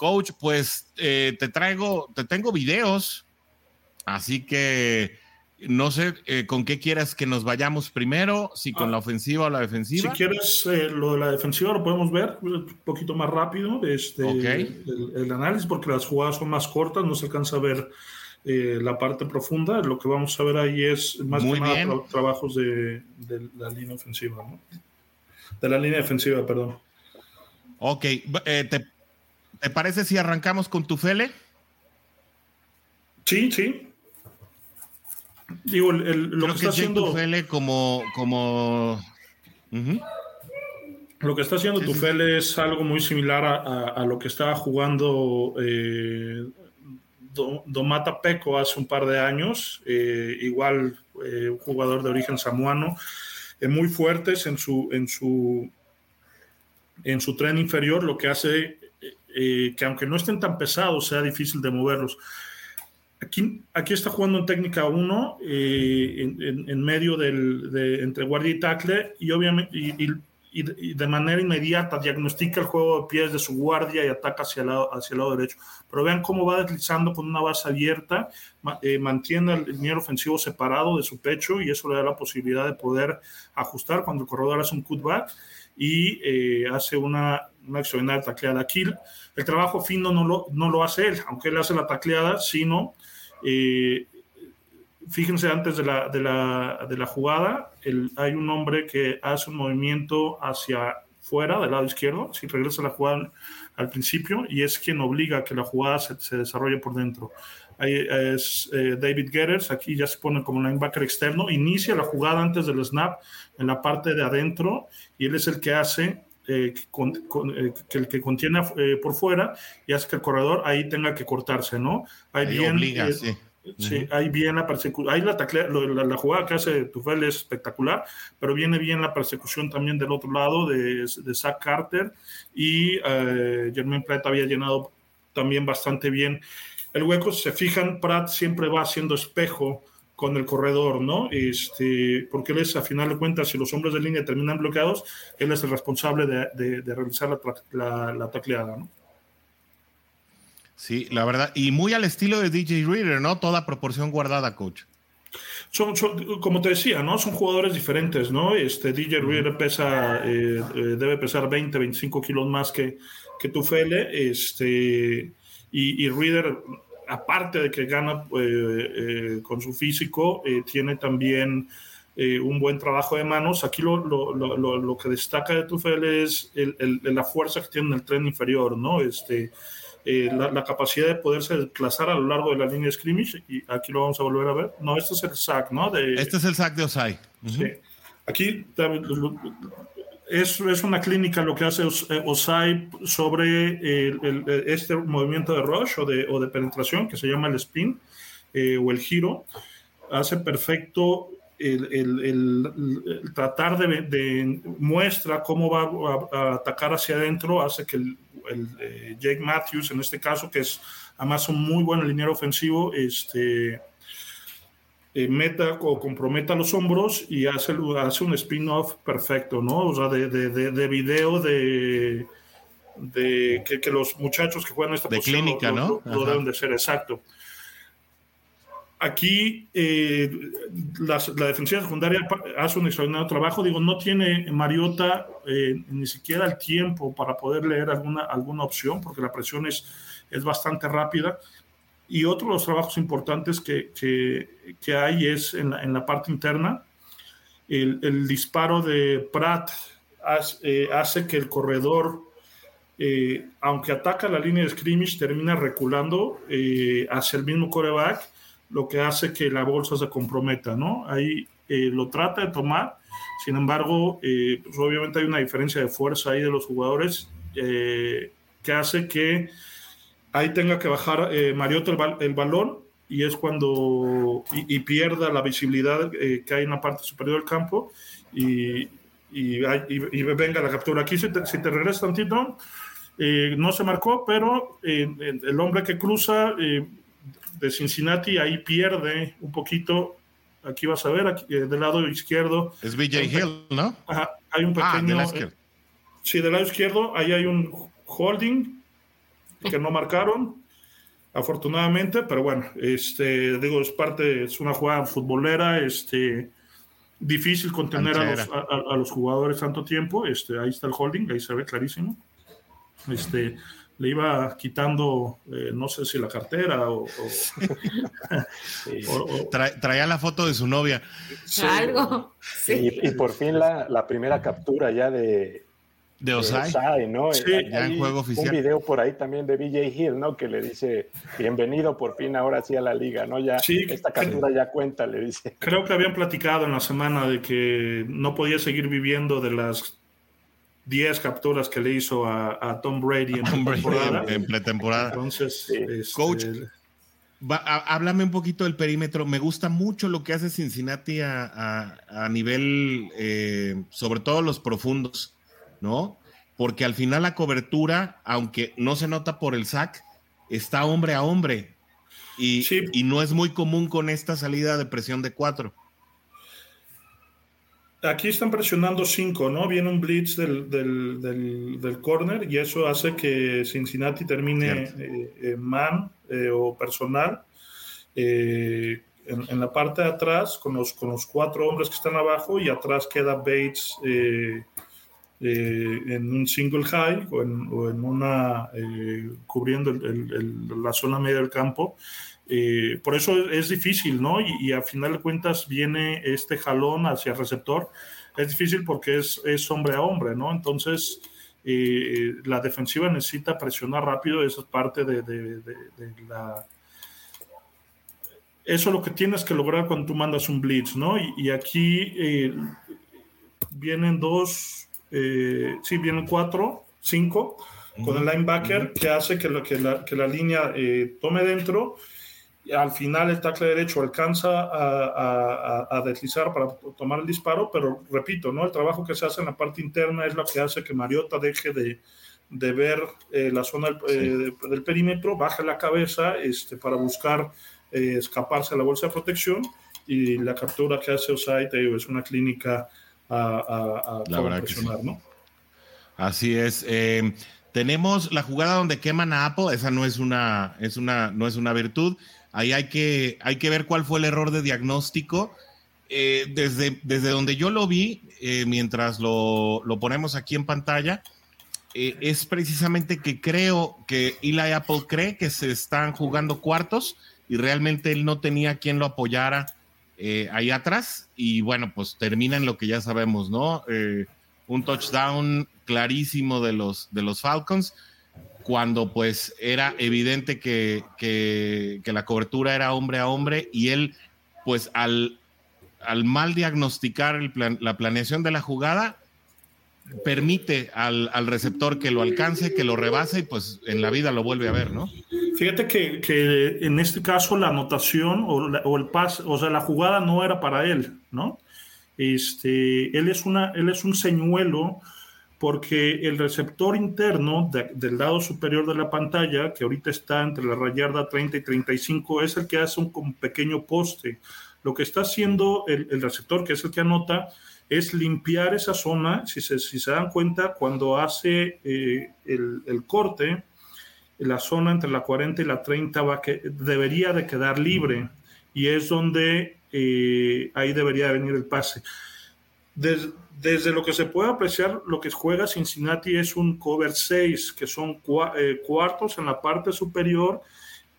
coach, pues eh, te traigo, te tengo videos, así que no sé eh, con qué quieras que nos vayamos primero, si con ah, la ofensiva o la defensiva. Si quieres eh, lo de la defensiva lo podemos ver un poquito más rápido, este, okay. el, el, análisis, porque las jugadas son más cortas, no se alcanza a ver eh, la parte profunda. Lo que vamos a ver ahí es más Muy que nada tra trabajos de, de, la línea ofensiva, ¿no? De la línea defensiva, perdón. Ok, te ¿Te parece si arrancamos con Tufele? Sí, sí. Digo, el, el, lo Creo que, que está haciendo. Tufele como. como... Uh -huh. Lo que está haciendo Sí. Tufele es algo muy similar a, a, a lo que estaba jugando eh, Do- Domata Peco hace un par de años. Eh, igual, eh, un jugador de origen samuano. eh, muy fuertes en su, en su, en su tren inferior, lo que hace eh, que aunque no estén tan pesados, sea difícil de moverlos. Aquí, aquí está jugando en técnica 1, eh, en, en, en, medio del, de, entre guardia y tackle, y obviamente y, y, y, de manera inmediata diagnostica el juego de pies de su guardia y ataca hacia el lado, hacia el lado derecho. Pero vean cómo va deslizando con una base abierta, eh, mantiene el liniero ofensivo separado de su pecho y eso le da la posibilidad de poder ajustar cuando el corredor hace un cutback y eh, hace una, una extraordinaria tacleada. Aquí el trabajo fino no lo, no lo hace él, aunque él hace la tacleada, sino, eh, fíjense antes de la, de la, de la jugada, el, hay un hombre que hace un movimiento hacia fuera, del lado izquierdo, si regresa la jugada al principio, y es quien obliga a que la jugada se, se desarrolle por dentro. Ahí es eh, David Getters, aquí ya se pone como linebacker externo, inicia la jugada antes del snap en la parte de adentro, y él es el que hace eh, con, con, eh, que el que contiene eh, por fuera y hace que el corredor ahí tenga que cortarse, ¿no? Ahí, ahí bien, obliga, eh, sí. Sí, uh -huh. ahí bien la persecución, ahí la, taclea, la, la, jugada que hace Tufel es espectacular, pero viene bien la persecución también del otro lado de, de Zach Carter y uh, Jermaine Pratt había llenado también bastante bien el hueco. Si se fijan, Pratt siempre va haciendo espejo con el corredor, ¿no? Este, porque él es, a final de cuentas, si los hombres de línea terminan bloqueados, él es el responsable de, de, realizar la, la, tacleada, ¿no? Sí, la verdad, y muy al estilo de DJ Reader, ¿no? Toda proporción guardada, coach. Son, como te decía, ¿no? Son jugadores diferentes, ¿no? Este DJ Reader pesa, eh, eh, debe pesar 20, 25 kilos más que, que Tufele, este, y, y Reader aparte de que gana eh, eh, con su físico, eh, tiene también un buen trabajo de manos. Aquí lo, lo, lo, lo que destaca de Tufel es el, el, la fuerza que tiene en el tren inferior, ¿no? Este, la, la, capacidad de poderse desplazar a lo largo de la línea de scrimmage, y aquí lo vamos a volver a ver. No, este es el sack, ¿no? De, este es el sack de Osai. Sí. Aquí es, es, una clínica lo que hace eh, Osai sobre el, este movimiento de rush o de, penetración que se llama el spin eh, o el giro. Hace perfecto el, tratar de, de, muestra cómo va a, atacar hacia adentro, hace que eh, Jake Matthews, en este caso, que es además un muy buen liniero ofensivo, este, eh, meta o comprometa los hombros y hace, hace un spin-off perfecto, ¿no? O sea, de, de, de, video de, de que, que, los muchachos que juegan esta de clínica, ¿no? Lo, deben de ser exacto. Aquí eh, la, la, defensiva secundaria hace un extraordinario trabajo. Digo, no tiene Mariota eh, ni siquiera el tiempo para poder leer alguna, alguna opción, porque la presión es, es bastante rápida. Y otro de los trabajos importantes que, que, que hay es en la, en la, parte interna. El, el disparo de Pratt hace, eh, hace que el corredor, eh, aunque ataca la línea de scrimmage, termina reculando eh, hacia el mismo coreback, lo que hace que la bolsa se comprometa, ¿no? Ahí eh, lo trata de tomar, sin embargo, pues obviamente hay una diferencia de fuerza ahí de los jugadores que hace que ahí tenga que bajar eh, Mariota el, balón y es cuando y, pierda la visibilidad eh, que hay en la parte superior del campo y, y, y venga la captura. Aquí si te, si te regresas tantito, eh, no se marcó, pero el hombre que cruza de Cincinnati ahí pierde un poquito. Aquí vas a ver, aquí, del lado izquierdo. Es BJ Hill, ¿no? Ajá, hay un ah, pequeño. Ah, sí, del lado izquierdo, ahí hay un holding que no marcaron, afortunadamente, pero bueno, este, digo, es parte, es una jugada futbolera, este, difícil contener a los, a, los, jugadores tanto tiempo, este, ahí está el holding, ahí se ve clarísimo, este, le iba quitando, eh, no sé si la cartera o... traía la foto de su novia. Algo. Sí. Y, y, por fin la, la primera captura ya de, de Osai. ¿no? Sí, ya en juego oficial. Un video por ahí también de BJ Hill, ¿no? Que le dice, bienvenido por fin ahora sí a la liga, ¿no? Ya esta captura ya cuenta, le dice. Creo que habían platicado en la semana de que no podía seguir viviendo de las 10 capturas que le hizo a, Tom Brady en pretemporada. En, pretemporada. Entonces, este, coach, háblame un poquito del perímetro. Me gusta mucho lo que hace Cincinnati a, a nivel, eh, sobre todo los profundos ¿no? Porque al final la cobertura, aunque no se nota por el sac, está hombre a hombre. Y, y no es muy común con esta salida de presión de cuatro. Aquí están presionando cinco, ¿no? Viene un blitz del, del, del, corner y eso hace que Cincinnati termine eh, man eh, o personal eh, en, en, la parte de atrás con los, con los cuatro hombres que están abajo y atrás queda Bates eh, en un single high o en, o en una eh, cubriendo el, el, la zona media del campo. Eh, por eso es difícil, ¿no? Y, y, a final de cuentas viene este jalón hacia el receptor. Es difícil porque es, es hombre a hombre, ¿no? Entonces, la defensiva necesita presionar rápido, esa es parte de, de, de, de la eso es lo que tienes que lograr cuando tú mandas un blitz, ¿no? Y, y aquí eh, vienen dos, eh, sí, vienen cuatro, cinco, con el linebacker que hace que, lo, que, la, que la línea eh, tome dentro. Y al final el tackle derecho alcanza a, a, a, deslizar para tomar el disparo, pero repito, ¿no? el trabajo que se hace en la parte interna es lo que hace que Mariota deje de, de ver eh, la zona del, sí. del, perímetro, baja la cabeza este, para buscar escaparse a la bolsa de protección y la captura que hace Osai es una clínica a, a, a ¿no? Así es. Eh, tenemos la jugada donde queman a Apple, esa no es una, es una, no es una virtud. Ahí hay que, hay que ver cuál fue el error de diagnóstico. Eh, desde, desde donde yo lo vi, eh, mientras lo, lo, ponemos aquí en pantalla, es precisamente que creo que Eli Apple cree que se están jugando cuartos y realmente él no tenía quien lo apoyara ahí atrás. Y bueno, pues termina en lo que ya sabemos, ¿no? un touchdown clarísimo de los, de los Falcons, cuando pues era evidente que, que, la cobertura era hombre a hombre y él pues al, al mal diagnosticar el la planeación de la jugada, permite al, al, receptor que lo alcance, que lo rebase y pues en la vida lo vuelve a ver, ¿no? Fíjate que, que en este caso la anotación o, o el pase, o sea, la jugada no era para él, ¿no? Este, él, es una, él es un señuelo porque el receptor interno del lado superior de la pantalla, que ahorita está entre la rayarda 30 y 35, es el que hace un, pequeño poste. Lo que está haciendo el, receptor, que es el que anota, es limpiar esa zona. Si se, se dan cuenta, cuando hace eh, el, corte, la zona entre la 40 y la 30 va que, debería de quedar libre y es donde eh, ahí debería venir el pase. Desde, lo que se puede apreciar, lo que juega Cincinnati es un cover 6, que son eh, cuartos en la parte superior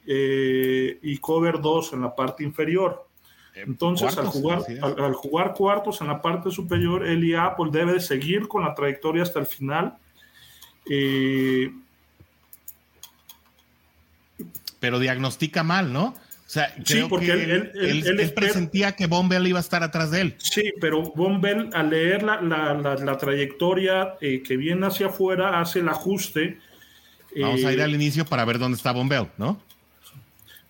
y cover 2 en la parte inferior. Entonces, al, jugar, al, jugar cuartos en la parte superior, él y Apple debe seguir con la trayectoria hasta el final. Pero diagnostica mal, ¿no? O sea, sí, porque él, él, presentía que Bombell iba a estar atrás de él. Sí, pero Bombell al leer la, la, la, trayectoria eh, que viene hacia afuera hace el ajuste. Vamos a ir eh, al inicio para ver dónde está Bombell, ¿no?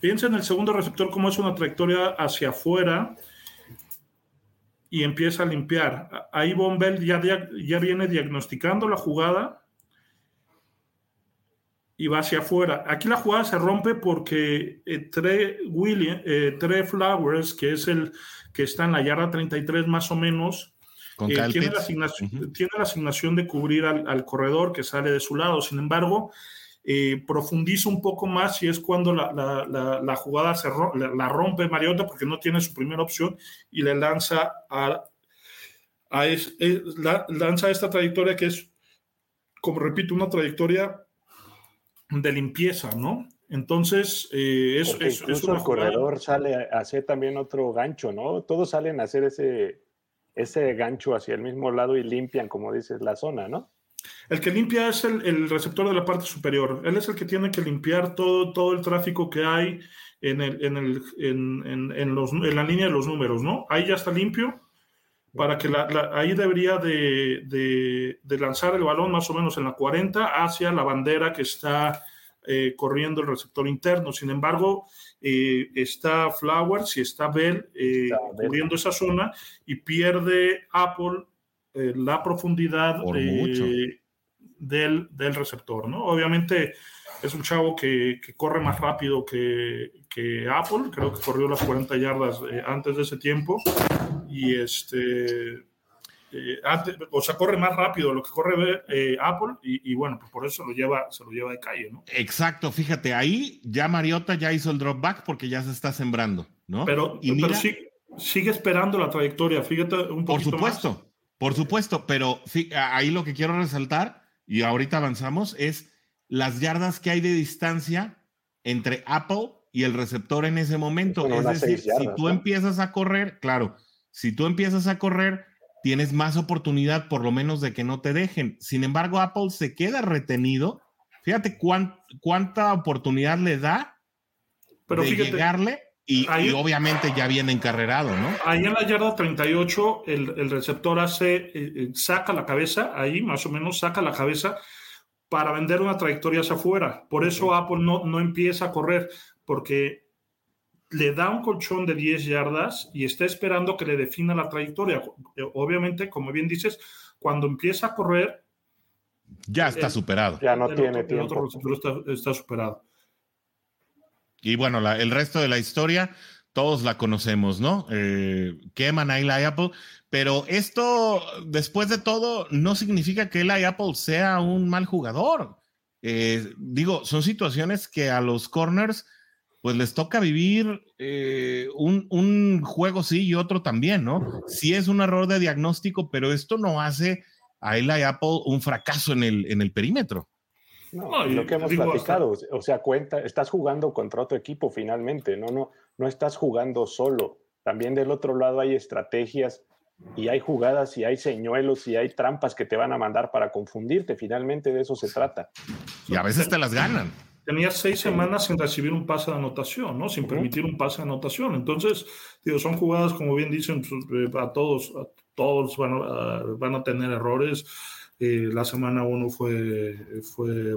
Piensa en el segundo receptor como es una trayectoria hacia afuera y empieza a limpiar. Ahí Bombell ya, ya viene diagnosticando la jugada y va hacia afuera. Aquí la jugada se rompe porque eh, William, eh, Flowers, que es el que está en la yarda 33 más o menos, eh, tiene, la asignación, tiene, la asignación, de cubrir al, corredor que sale de su lado. Sin embargo, eh, profundiza un poco más y es cuando la, la, jugada se la, rompe Mariota porque no tiene su primera opción y le lanza a, a lanza esta trayectoria que es, como repito, una trayectoria de limpieza, ¿no? Entonces, eh, es, el corredor sale a hacer también otro gancho, ¿no? Todos salen a hacer ese, ese gancho hacia el mismo lado y limpian, como dices, la zona, ¿no? El que limpia es el, receptor de la parte superior. Él es el que tiene que limpiar todo, todo el tráfico que hay en, el, en, el, en, en, los, en la línea de los números, ¿no? Ahí ya está limpio para que la, ahí debería de, de, lanzar el balón más o menos en la 40 hacia la bandera que está eh, corriendo el receptor interno. Sin embargo, eh, está Flowers y está Bell eh, cubriendo esa zona y pierde Apple la profundidad del, del, receptor. ¿no? Obviamente es un chavo que, que corre más rápido que, que, Apple, creo que corrió las 40 yardas antes de ese tiempo y este, eh, o sea, corre más rápido lo que corre eh, Apple y, bueno, pues por eso se lo, lleva, se lo lleva de calle, ¿no? Exacto, fíjate, ahí ya Mariota ya hizo el drop back porque ya se está sembrando, ¿no? Pero, y sigue, esperando la trayectoria, fíjate un poquito Por supuesto, por supuesto, pero ahí lo que quiero resaltar, y ahorita avanzamos, es las yardas que hay de distancia entre Apple y el receptor en ese momento. es decir, si tú empiezas a correr, claro, si tú empiezas a correr, tienes más oportunidad por lo menos de que no te dejen. Sin embargo, Apple se queda retenido. Fíjate cuánta oportunidad le da Pero de llegarle y, obviamente ya viene encarrerado, ¿no? Ahí en la yarda 38 el, receptor hace, eh, eh, saca la cabeza, ahí más o menos saca la cabeza para vender una trayectoria hacia afuera. Por eso Apple no, no empieza a correr, porque le da un colchón de 10 yardas y está esperando que le defina la trayectoria. Obviamente, como bien dices, cuando empieza a correr... Ya está superado. Ya no tiene tiempo. El otro está, superado. Y bueno, el resto de la historia, todos la conocemos, ¿no? Eh, queman a Eli Apple, pero esto, después de todo, no significa que Eli Apple sea un mal jugador. Eh, digo, son situaciones que a los corners, pues les toca vivir eh, un, un, juego sí y otro también, ¿no? Sí es un error de diagnóstico, pero esto no hace a Eli Apple un fracaso en el, en el perímetro. No, lo que hemos platicado, o sea, cuenta, estás jugando contra otro equipo finalmente, no, no, no estás jugando solo. También del otro lado hay estrategias y hay jugadas y hay señuelos y hay trampas que te van a mandar para confundirte. Finalmente de eso se trata. Y a veces te las ganan. Tenía seis semanas sin recibir un pase de anotación, ¿no? Sin permitir un pase de anotación. Entonces, digo, son jugadas, como bien dicen, pues, eh, a todos, a todos van a, van a tener errores. Eh, la semana uno fue, fue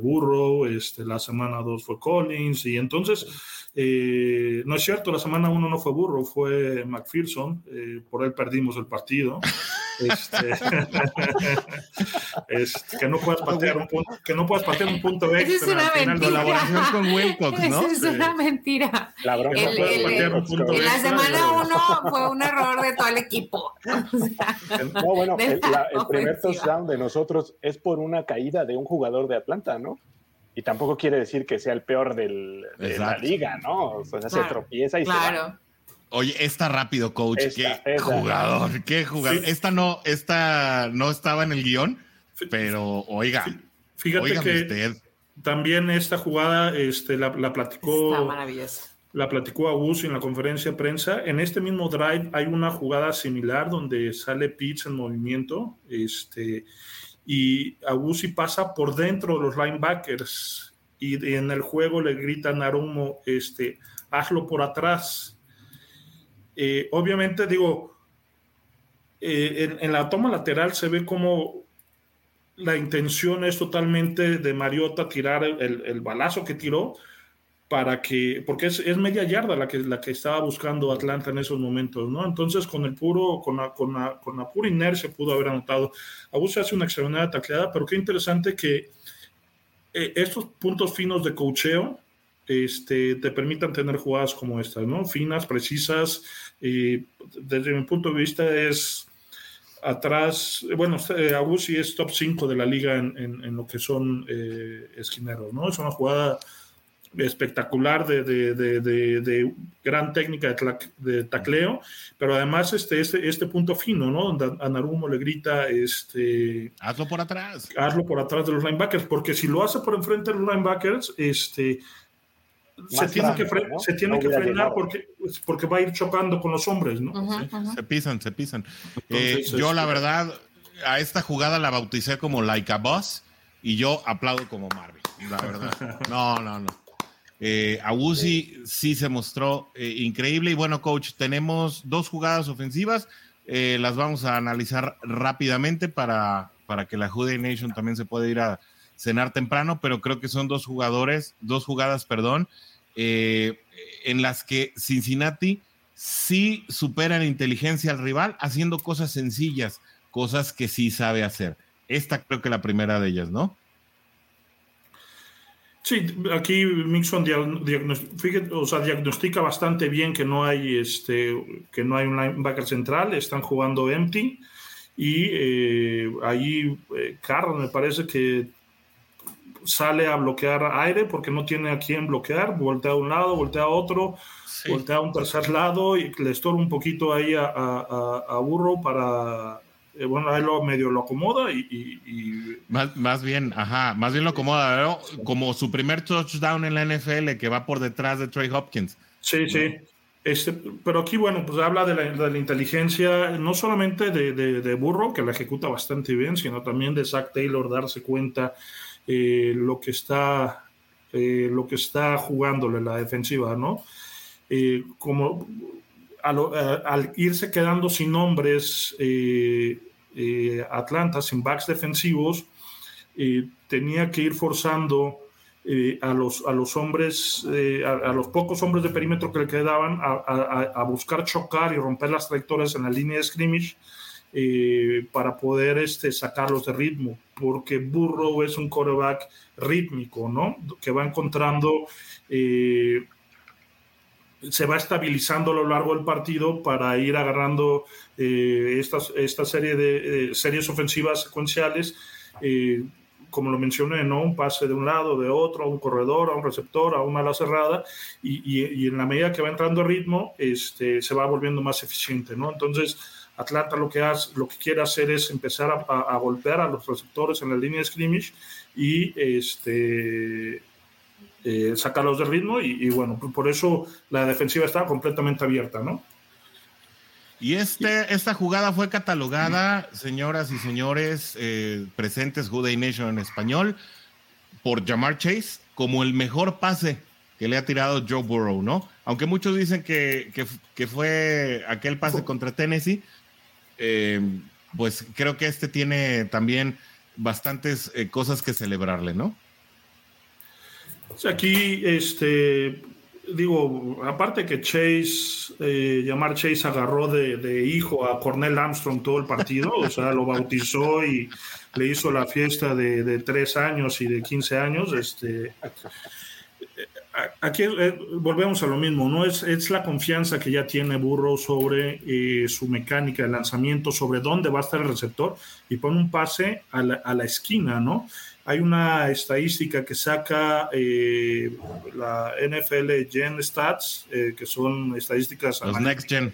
este, la semana dos fue Collins, y entonces, eh, no es cierto, la semana uno no fue Burrow, fue McPherson, eh, por él perdimos el partido. Este, este, que no puedas patear un punto, que no puedas patear un punto extra. Esa es una mentira. Colaboración con Wilcox, ¿no? Esa es una mentira. La broma El- el- patear un el- punto en la semana uno fue un error de todo el equipo. O sea, No, bueno, el, la la- el primer touchdown de nosotros es por una caída de un jugador de Atlanta, ¿no? Y tampoco quiere decir que sea el peor del, de la Exacto. liga, ¿no? O sea, se Claro, tropieza y se va. Oye, está rápido, coach. Esta, qué esta. jugador, qué jugador. Sí. Esta no, esta no estaba en el guion, pero oiga, Fíjate que usted. también esta jugada este, la, la Está platicó maravilloso. la platicó Agus en la conferencia de prensa. En este mismo drive hay una jugada similar donde sale Pitts en movimiento este, y Agusi pasa por dentro de los linebackers y en el juego le gritan a Arumo, este, hazlo por atrás. Eh, obviamente, digo, eh, en, la toma lateral se ve como la intención es totalmente de Mariota tirar el, el balazo que tiró, para que, porque es, es, media yarda la que, la que estaba buscando Atlanta en esos momentos, ¿no? Entonces, con el puro, con la, con la, con la pura inercia pudo haber anotado. Abuso hace una extraordinaria tacleada, pero qué interesante que eh, estos puntos finos de cocheo este, te permitan tener jugadas como estas, ¿no? Finas, precisas, eh, desde mi punto de vista es atrás, bueno, eh, Abusi es top 5 de la liga en, en, en lo que son eh, esquineros, ¿no? Es una jugada espectacular de, de, de, de, gran técnica de, tacleo, pero además este, este, este punto fino, ¿no? Donde a Narumo le grita, este... Hazlo por atrás. Hazlo por atrás de los linebackers, porque si lo hace por enfrente de los linebackers, este... Se tiene, que, fre ¿no? se tiene, no que, frenar porque, porque va a ir chocando con los hombres, ¿no? Uh -huh, uh -huh. Se pisan, se pisan. Entonces, eh, yo, la verdad, a esta jugada la bauticé como Like a Boss y yo aplaudo como Marvin, la verdad. No, no, no. Eh, Agusi sí se mostró eh, increíble. Y bueno, coach, tenemos dos jugadas ofensivas. Eh, las vamos a analizar rápidamente para, para que la Jude Nation también se pueda ir a cenar temprano, pero creo que son dos jugadores, dos jugadas, perdón, eh, en las que Cincinnati sí supera en inteligencia al rival haciendo cosas sencillas, cosas que sí sabe hacer. Esta creo que la primera de ellas, ¿no? Sí, aquí Mixon o sea, diagnostica bastante bien que no hay este que no hay un linebacker central, están jugando empty y eh, ahí eh, Carr me parece que sale a bloquear aire porque no tiene a quién bloquear, voltea a un lado, voltea a otro, sí. voltea a un tercer lado y le estorba un poquito ahí a, a, a Burro para eh, bueno, ahí lo medio lo acomoda y... y, y... Más, más, bien, ajá, más bien lo acomoda, ¿no? Como su primer touchdown en la NFL que va por detrás de Trey Hopkins. Sí, sí. Este, pero aquí, bueno, pues habla de la, de la inteligencia, no solamente de, de, de, Burro, que la ejecuta bastante bien, sino también de Zach Taylor darse cuenta eh, lo que está eh, lo que está jugándole la defensiva, ¿no? Eh, como al, al, irse quedando sin hombres eh, eh, Atlanta, sin backs defensivos, eh, tenía que ir forzando a, los, a los hombres, a, a, los pocos hombres de perímetro que le quedaban, a, a buscar chocar y romper las trayectorias en la línea de scrimmage para poder este, sacarlos de ritmo, porque Burrow es un quarterback rítmico, ¿no? Que va encontrando se va estabilizando a lo largo del partido para ir agarrando eh, esta serie de eh, series ofensivas secuenciales. Eh, como lo mencioné, ¿no? Un pase de un lado, de otro, a un corredor, a un receptor, a una ala cerrada, y, en la medida que va entrando ritmo, este, se va volviendo más eficiente, ¿no? Entonces, Atlanta lo que, hace, lo que quiere hacer es empezar a, a, golpear a los receptores en la línea de scrimmage y este, eh, sacarlos de ritmo, y, y, bueno, por eso la defensiva está completamente abierta, ¿no? Y este, esta jugada fue catalogada, señoras y señores eh, presentes, Juday Nation en español, por Jamar Chase como el mejor pase que le ha tirado Joe Burrow, ¿no? Aunque muchos dicen que, que, fue aquel pase contra Tennessee, eh, pues creo que este tiene también bastantes eh, cosas que celebrarle, ¿no? Aquí, este, digo, aparte que Chase, eh, llamar Chase agarró de, hijo a Cornel Armstrong todo el partido, o sea, lo bautizó y le hizo la fiesta de, de tres años y de 15 años, este, aquí eh, volvemos a lo mismo, ¿no? Es, es la confianza que ya tiene Burrow sobre eh, su mecánica de lanzamiento, sobre dónde va a estar el receptor y pone un pase a la, a la esquina, ¿no? Hay una estadística que saca eh, la NFL Gen Stats, eh, que son estadísticas. Los Next Gen.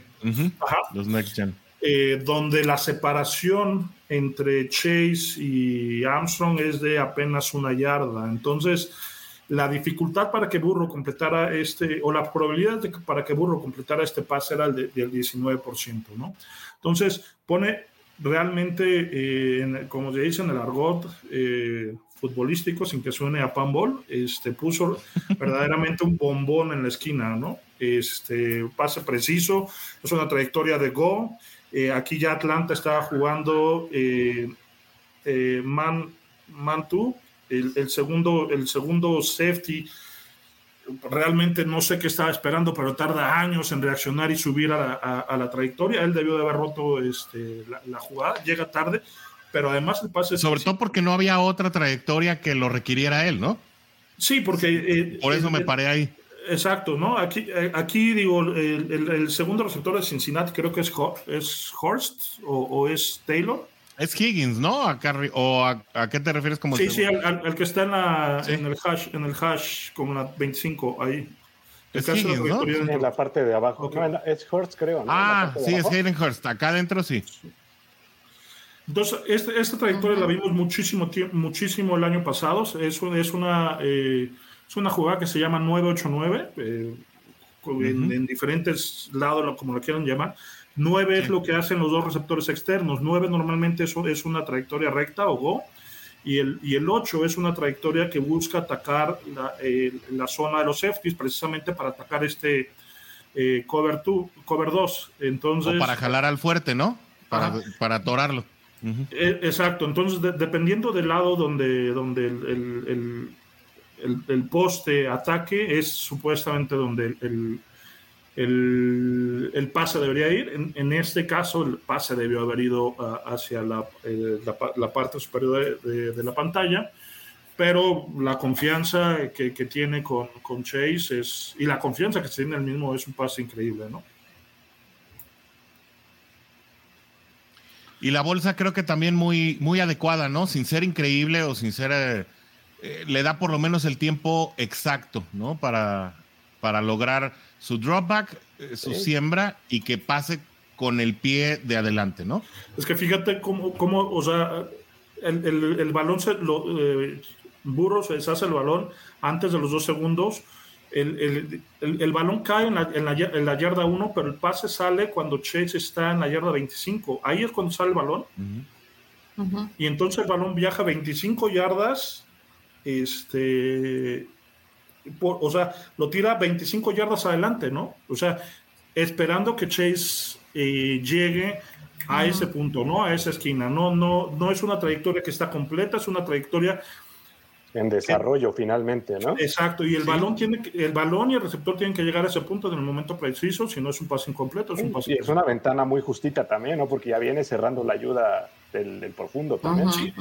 Los Next Gen. Eh, donde la separación entre Chase y Armstrong es de apenas una yarda. Entonces, la dificultad para que Burro completara este, o la probabilidad para que Burro completara este pase era el del 19%, ¿no? Entonces, pone realmente, eh, como se dice en el argot eh, futbolístico, sin que suene a panball, este, puso verdaderamente un bombón en la esquina, ¿no? Este, pase preciso, es una trayectoria de go. Eh, aquí ya Atlanta estaba jugando man, man two, el, el, segundo, el segundo safety realmente no sé qué estaba esperando, pero tarda años en reaccionar y subir a la, trayectoria. Él debió de haber roto este, la, jugada, llega tarde, pero además el pase... Sobre todo porque no había otra trayectoria que lo requiriera él, ¿no? Sí, porque... Eh, Por eso me paré ahí. Exacto, ¿no? Aquí, eh, aquí digo, el, segundo receptor de Cincinnati creo que es, es Horst o, o es Taylor. Es Higgins, ¿no? ¿A ¿O a, qué te refieres como Sí, sí, al, que está en, la, en, el hash, en el hash como la 25, ahí. Es Higgins, ¿no? En la parte de abajo. es Hurst, creo. ¿no? Ah, sí, es Hayden Hurst. Acá adentro sí. Entonces, este, esta trayectoria la vimos muchísimo, muchísimo el año pasado. Es, es, una, eh, es una jugada que se llama 989, eh, en, en, diferentes lados, como lo quieran llamar. 9 es lo que hacen los dos receptores externos. 9 normalmente eso es una trayectoria recta o go. Y el, y el 8 es una trayectoria que busca atacar la, la zona de los safeties precisamente para atacar este eh, cover 2. Cover dos. Entonces, o para jalar al fuerte, ¿no? Para, para atorarlo. E, exacto. Entonces, dependiendo del lado donde, donde el, el, el, poste ataque, es supuestamente donde el, el, pase debería ir. En, este caso, el pase debió haber ido ah, hacia la, eh, la, parte superior de, la pantalla, pero la confianza que, tiene con, con, Chase es, y la confianza que tiene el mismo es un pase increíble, ¿no? Y la bolsa creo que también muy, muy adecuada, ¿no? Sin ser increíble o sin ser... Eh, eh, le da por lo menos el tiempo exacto, ¿no? Para, para lograr su dropback, eh, su siembra y que pase con el pie de adelante, ¿no? Es que fíjate cómo, cómo o sea, el, el, el balón se lo, eh, Burro se deshace el balón antes de los dos segundos. El, el balón cae en la, en, la, en la yarda 1, pero el pase sale cuando Chase está en la yarda 25. Ahí es cuando sale el balón. Y entonces el balón viaja 25 yardas este, o sea, lo tira 25 yardas adelante, ¿no? O sea, esperando que Chase eh, llegue a ese punto, ¿no? A esa esquina. No, no, no es una trayectoria que está completa, es una trayectoria en desarrollo finalmente, ¿no? Exacto, y el balón tiene el balón y el receptor tienen que llegar a ese punto en el momento preciso, si no es un pase incompleto, es un pase. Y es una ventana muy justita también, ¿no? Porque ya viene cerrando la ayuda del, profundo también. sí,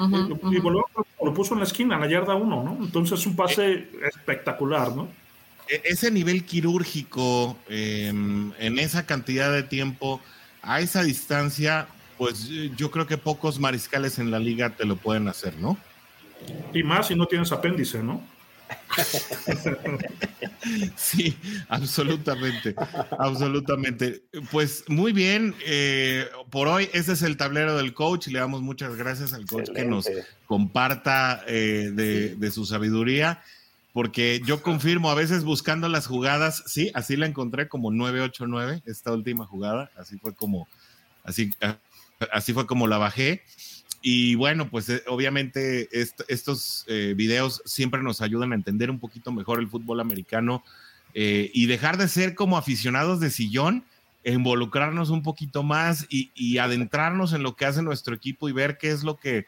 y, lo puso en la esquina, en la yarda uno, ¿no? Entonces es un pase espectacular, ¿no? e, ese nivel quirúrgico em, en esa cantidad de tiempo, a esa distancia, pues yo creo que pocos mariscales en la liga te lo pueden hacer, ¿no? Y más si no tienes apéndice, ¿no? sí, absolutamente, absolutamente. Pues muy bien, eh, por hoy ese es el tablero del coach. Le damos muchas gracias al coach que nos comparta eh, de, su sabiduría, porque yo confirmo, a veces buscando las jugadas, sí, así la encontré como 989, esta última jugada, así fue como, así, así fue como la bajé. Y bueno, pues eh, obviamente estos eh, videos siempre nos ayudan a entender un poquito mejor el fútbol americano eh, y dejar de ser como aficionados de sillón, involucrarnos un poquito más y, adentrarnos en lo que hace nuestro equipo y ver qué es lo que,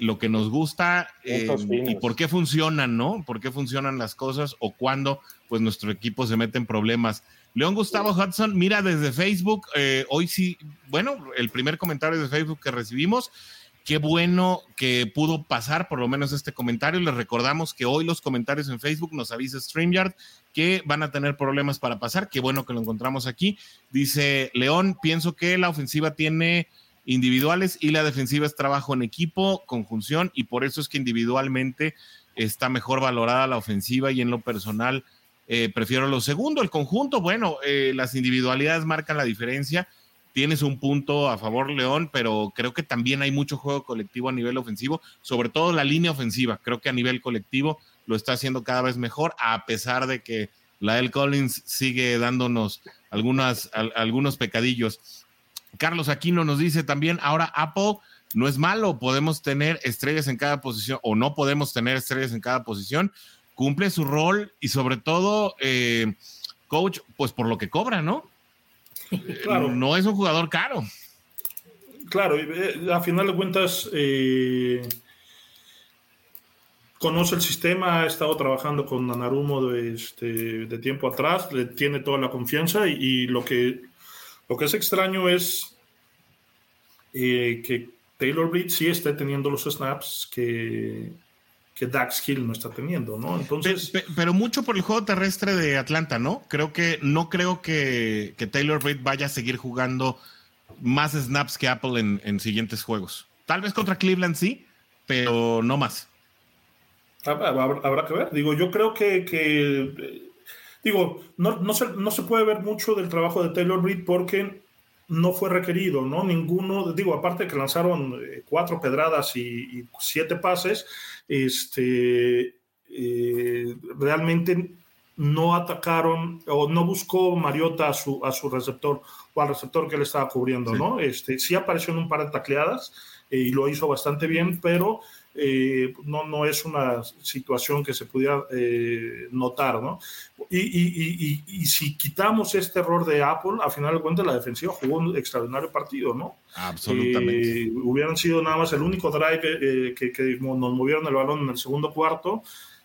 lo que nos gusta y por qué funcionan, ¿no? Por qué funcionan las cosas o cuándo pues nuestro equipo se mete en problemas. León Gustavo Hudson, mira desde Facebook, hoy sí, bueno, el primer comentario de Facebook que recibimos, Qué bueno que pudo pasar por lo menos este comentario. Les recordamos que hoy los comentarios en Facebook nos avisa StreamYard que van a tener problemas para pasar. Qué bueno que lo encontramos aquí. Dice León, pienso que la ofensiva tiene individuales y la defensiva es trabajo en equipo, conjunción, y por eso es que individualmente está mejor valorada la ofensiva y en lo personal eh, prefiero lo segundo. El conjunto, bueno, eh, las individualidades marcan la diferencia tienes un punto a favor, León, pero creo que también hay mucho juego colectivo a nivel ofensivo, sobre todo la línea ofensiva. Creo que a nivel colectivo lo está haciendo cada vez mejor, a pesar de que la El Collins sigue dándonos algunas, algunos pecadillos. Carlos Aquino nos dice también, ahora Apple no es malo, podemos tener estrellas en cada posición o no podemos tener estrellas en cada posición, cumple su rol y sobre todo, eh, coach, pues por lo que cobra, ¿no? Claro. No es un jugador caro. Claro, eh, a final de cuentas, eh, conoce el sistema, ha estado trabajando con Nanarumo de, este, de tiempo atrás, le tiene toda la confianza y, lo, que, lo que es extraño es eh, que Taylor Reed sí esté teniendo los snaps que, que Dax Hill no está teniendo, ¿no? Entonces. Pero, mucho por el juego terrestre de Atlanta, ¿no? Creo que no creo que, Taylor Reid vaya a seguir jugando más snaps que Apple en, siguientes juegos. Tal vez contra Cleveland sí, pero no más. Habrá, que ver. Digo, yo creo que. digo, no, no, se, no se puede ver mucho del trabajo de Taylor Reid porque no fue requerido, ¿no? Ninguno, digo, aparte de que lanzaron eh, cuatro pedradas y, siete pases, este, eh, realmente no atacaron o no buscó Mariota a su, a su receptor o al receptor que le estaba cubriendo, ¿no? Este, sí apareció en un par de tacleadas eh, y lo hizo bastante bien, pero eh, no, no es una situación que se pudiera eh, notar, ¿no? Y, y, y, si quitamos este error de Apple, a final de cuentas la defensiva jugó un extraordinario partido, ¿no? Absolutamente. Eh, hubieran sido nada más el único drive que, que, nos movieron el balón en el segundo cuarto,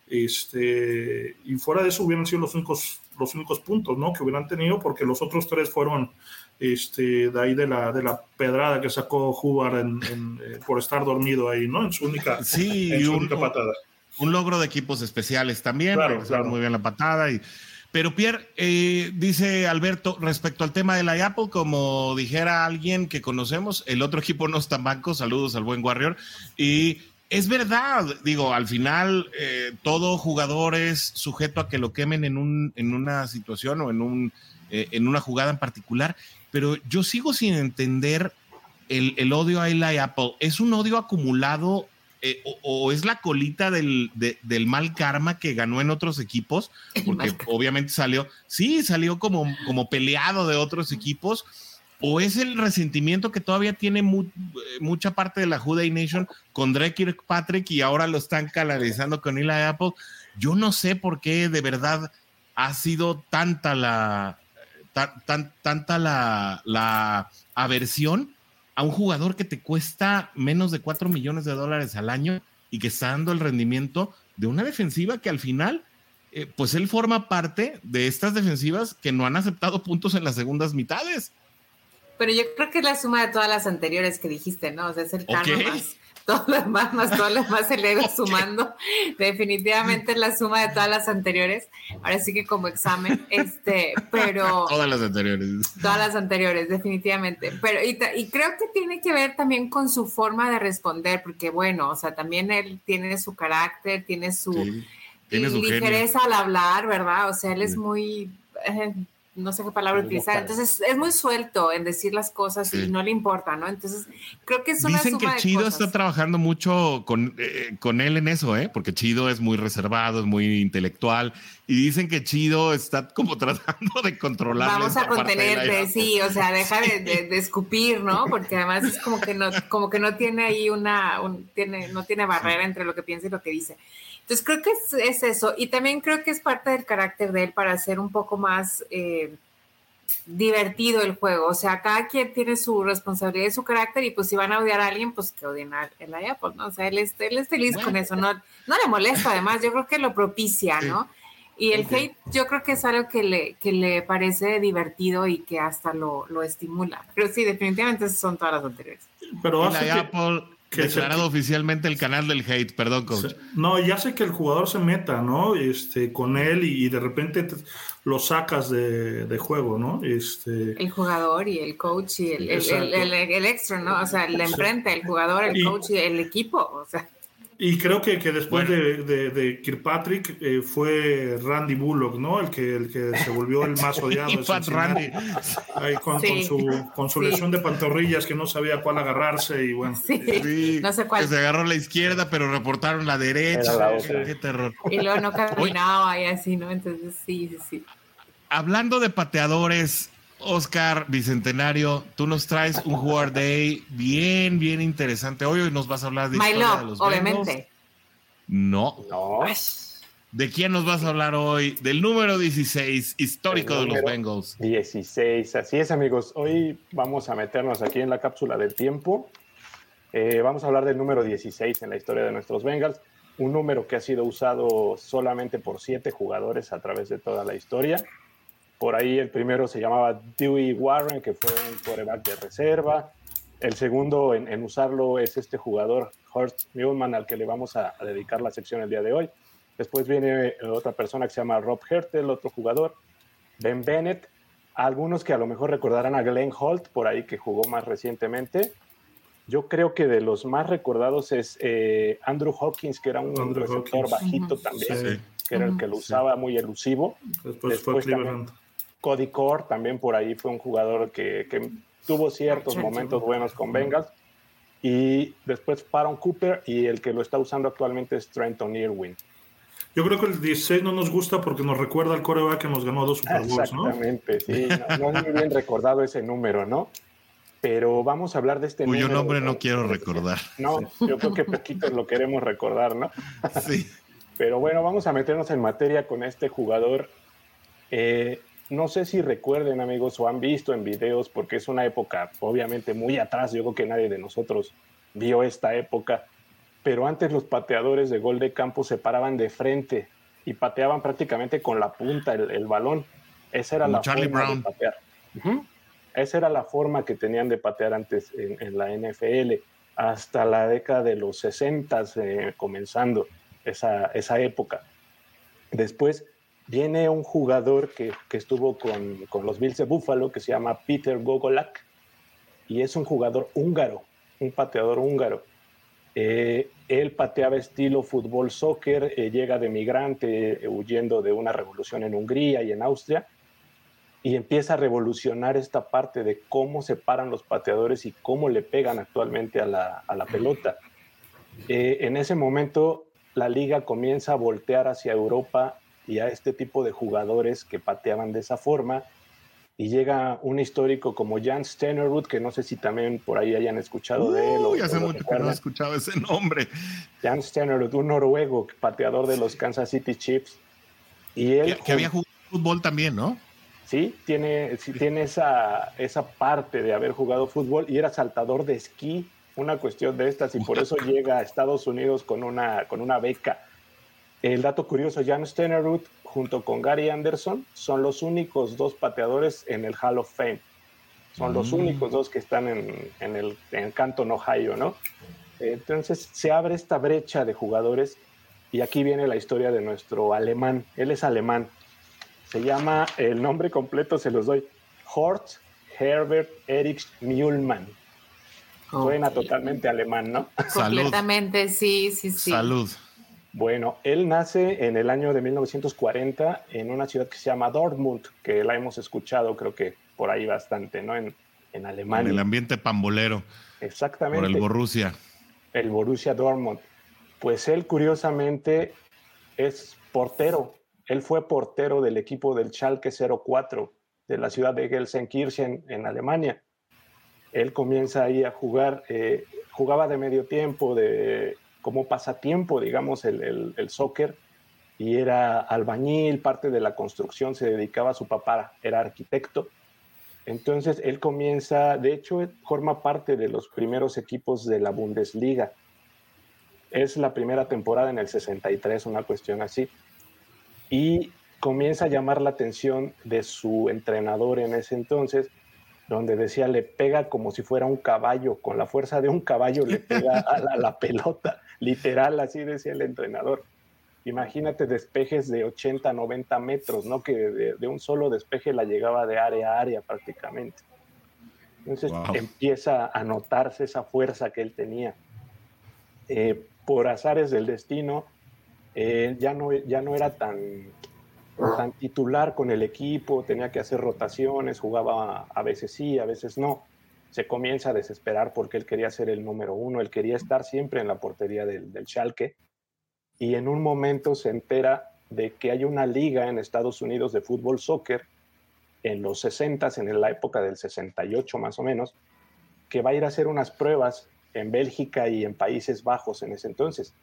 este, y fuera de eso hubieran sido los únicos, los únicos puntos, ¿no? Que hubieran tenido, porque los otros tres fueron este, de ahí de la, de la pedrada que sacó Hubbard en, eh, por estar dormido ahí, ¿no? En su única, sí, patada. Un logro de equipos especiales también, claro, muy bien la patada. Y, pero Pierre, eh, dice Alberto, respecto al tema de la Apple, como dijera alguien que conocemos, el otro equipo no está banco, saludos al buen Warrior, y es verdad, digo, al final eh, todo jugador es sujeto a que lo quemen en, un, en una situación o en, un, en una jugada en particular, pero yo sigo sin entender el, odio a Eli Apple. ¿Es un odio acumulado eh, o, es la colita del, del, mal karma que ganó en otros equipos? Porque obviamente salió, sí, salió como, como peleado de otros equipos. ¿O es el resentimiento que todavía tiene mucha parte de la Juday Nation con Drake Patrick y ahora lo están canalizando con Eli Apple? Yo no sé por qué de verdad ha sido tanta la, tan, tanta la, aversión a un jugador que te cuesta menos de 4 millones de dólares al año y que está dando el rendimiento de una defensiva que al final, eh, pues él forma parte de estas defensivas que no han aceptado puntos en las segundas mitades. Pero yo creo que es la suma de todas las anteriores que dijiste, ¿no? O sea, es el karma más, todo lo demás, más todo lo demás se le va sumando. Definitivamente la suma de todas las anteriores. Ahora sí que como examen, este, pero... Todas las anteriores. Todas las anteriores, definitivamente. Pero, y, y creo que tiene que ver también con su forma de responder, porque bueno, o sea, también él tiene su carácter, tiene su... tiene su ligereza al hablar, ¿verdad? O sea, él es muy... Eh, no sé qué palabra utilizar. Entonces es muy suelto en decir las cosas y no le importa, ¿no? Entonces creo que es una Dicen que Chido está trabajando mucho con, eh, con él en eso, ¿eh? Porque Chido es muy reservado, es muy intelectual y dicen que Chido está como tratando de controlar. Vamos a contenerte, sí, o sea, deja de, escupir, ¿no? Porque además es como que no, como que no tiene ahí una, tiene, no tiene barrera entre lo que piensa y lo que dice. Entonces creo que es, eso. Y también creo que es parte del carácter de él para hacer un poco más eh, divertido el juego. O sea, cada quien tiene su responsabilidad y su carácter y pues si van a odiar a alguien, pues que odien a él allá, pues no, o sea, él es, él es feliz con eso, no, no le molesta además, yo creo que lo propicia, ¿no? Y el hate yo creo que es algo que le, que le parece divertido y que hasta lo, lo estimula. Pero sí, definitivamente son todas las anteriores. Pero hace Apple declarado oficialmente el canal del hate, perdón, coach. No, ya sé que el jugador se meta, ¿no? Este, con él y, de repente lo sacas de, juego, ¿no? Este... El jugador y el coach y el, el, extra, ¿no? O sea, la enfrente, el jugador, el coach y el equipo, o sea. Y creo que, que después de, de, Kirkpatrick eh, fue Randy Bullock, ¿no? El que, el que se volvió el más odiado. Randy. Ahí con, su, con su lesión de pantorrillas que no sabía cuál agarrarse y bueno. Sí, no sé cuál. Que se agarró la izquierda, pero reportaron la derecha. qué, terror. Y luego no caminaba y así, ¿no? Entonces, sí, sí, sí. Hablando de pateadores, Oscar Bicentenario, tú nos traes un jugador Day bien, bien interesante. Hoy, nos vas a hablar de, My love, obviamente. No. No. ¿De quién nos vas a hablar hoy? Del número 16, histórico de los Bengals. 16, así es, amigos. Hoy vamos a meternos aquí en la cápsula del tiempo. Eh, vamos a hablar del número 16 en la historia de nuestros Bengals. Un número que ha sido usado solamente por siete jugadores a través de toda la historia. Por ahí el primero se llamaba Dewey Warren, que fue un quarterback de reserva. El segundo en, usarlo es este jugador, Horst Muhlman, al que le vamos a, dedicar la sección el día de hoy. Después viene otra persona que se llama Rob Hertel, otro jugador. Ben Bennett. Algunos que a lo mejor recordarán a Glenn Holt, por ahí que jugó más recientemente. Yo creo que de los más recordados es eh, Andrew Hawkins, que era un receptor bajito también, que era el que lo usaba muy elusivo. Después, fue Cleveland. Cody Core también por ahí fue un jugador que, tuvo ciertos momentos buenos con Bengals. Y después Paron Cooper y el que lo está usando actualmente es Trenton Irwin. Yo creo que el 16 no nos gusta porque nos recuerda al coreback que nos ganó dos Super Bowls, ¿no? Exactamente, sí. No, es muy bien recordado ese número, ¿no? Pero vamos a hablar de este Cuyo nombre no quiero recordar. No, yo creo que poquitos lo queremos recordar, ¿no? Sí. Pero bueno, vamos a meternos en materia con este jugador. Eh, no sé si recuerden amigos o han visto en videos, porque es una época obviamente muy atrás, yo creo que nadie de nosotros vio esta época, pero antes los pateadores de gol de campo se paraban de frente y pateaban prácticamente con la punta el, balón. Esa era la forma de patear. Esa era la forma que tenían de patear antes en, la NFL, hasta la década de los 60, eh, comenzando esa, esa época. Después viene un jugador que, estuvo con, los Bills de Buffalo que se llama Peter Gogolak y es un jugador húngaro, un pateador húngaro. Eh, él pateaba estilo fútbol soccer, eh, llega de migrante eh, huyendo de una revolución en Hungría y en Austria y empieza a revolucionar esta parte de cómo se paran los pateadores y cómo le pegan actualmente a la, a la pelota. en ese momento la liga comienza a voltear hacia Europa y a este tipo de jugadores que pateaban de esa forma. Y llega un histórico como Jan Stenerud, que no sé si también por ahí hayan escuchado de él. Uy, hace mucho que no he escuchado ese nombre. Jan Stenerud, un noruego, pateador de los Kansas City Chiefs. Y él, que, había jugado fútbol también, ¿no? Sí, tiene, sí, tiene esa, esa parte de haber jugado fútbol y era saltador de esquí, una cuestión de estas, y por eso llega a Estados Unidos con una, con una beca el dato curioso, Jan Stenerud junto con Gary Anderson son los únicos dos pateadores en el Hall of Fame. Son los mm. únicos dos que están en, el, en Canton, Ohio, ¿no? Entonces se abre esta brecha de jugadores y aquí viene la historia de nuestro alemán. Él es alemán. Se llama, el nombre completo se los doy, Horst Herbert Erich Mühlmann. Suena totalmente alemán, ¿no? Completamente, sí, sí, sí. Salud. Bueno, él nace en el año de 1940 en una ciudad que se llama Dortmund, que la hemos escuchado creo que por ahí bastante, ¿no? En, en Alemania. En el ambiente pambolero. Exactamente. Por el Borussia. El Borussia Dortmund. Pues él curiosamente es portero. Él fue portero del equipo del Schalke 04 de la ciudad de Gelsenkirchen en Alemania él comienza ahí a jugar, eh, jugaba de medio tiempo, de, como pasatiempo, digamos, el, el, soccer, y era albañil, parte de la construcción, se dedicaba a su papá, era arquitecto. Entonces él comienza, de hecho, forma parte de los primeros equipos de la Bundesliga. Es la primera temporada en el 63, una cuestión así. Y comienza a llamar la atención de su entrenador en ese entonces, donde decía le pega como si fuera un caballo, con la fuerza de un caballo le pega a la, pelota, literal, así decía el entrenador. Imagínate despejes de 80, 90 metros, ¿no? Que de, un solo despeje la llegaba de área a área prácticamente. Entonces empieza a notarse esa fuerza que él tenía. Eh, por azares del destino, eh, ya, no, ya no era tan, tan titular con el equipo, tenía que hacer rotaciones, jugaba a veces sí, a veces no. Se comienza a desesperar porque él quería ser el número uno, él quería estar siempre en la portería del, del Schalke. Y en un momento se entera de que hay una liga en Estados Unidos de fútbol soccer en los 60, en la época del 68 más o menos, que va a ir a hacer unas pruebas en Bélgica y en Países Bajos en ese entonces.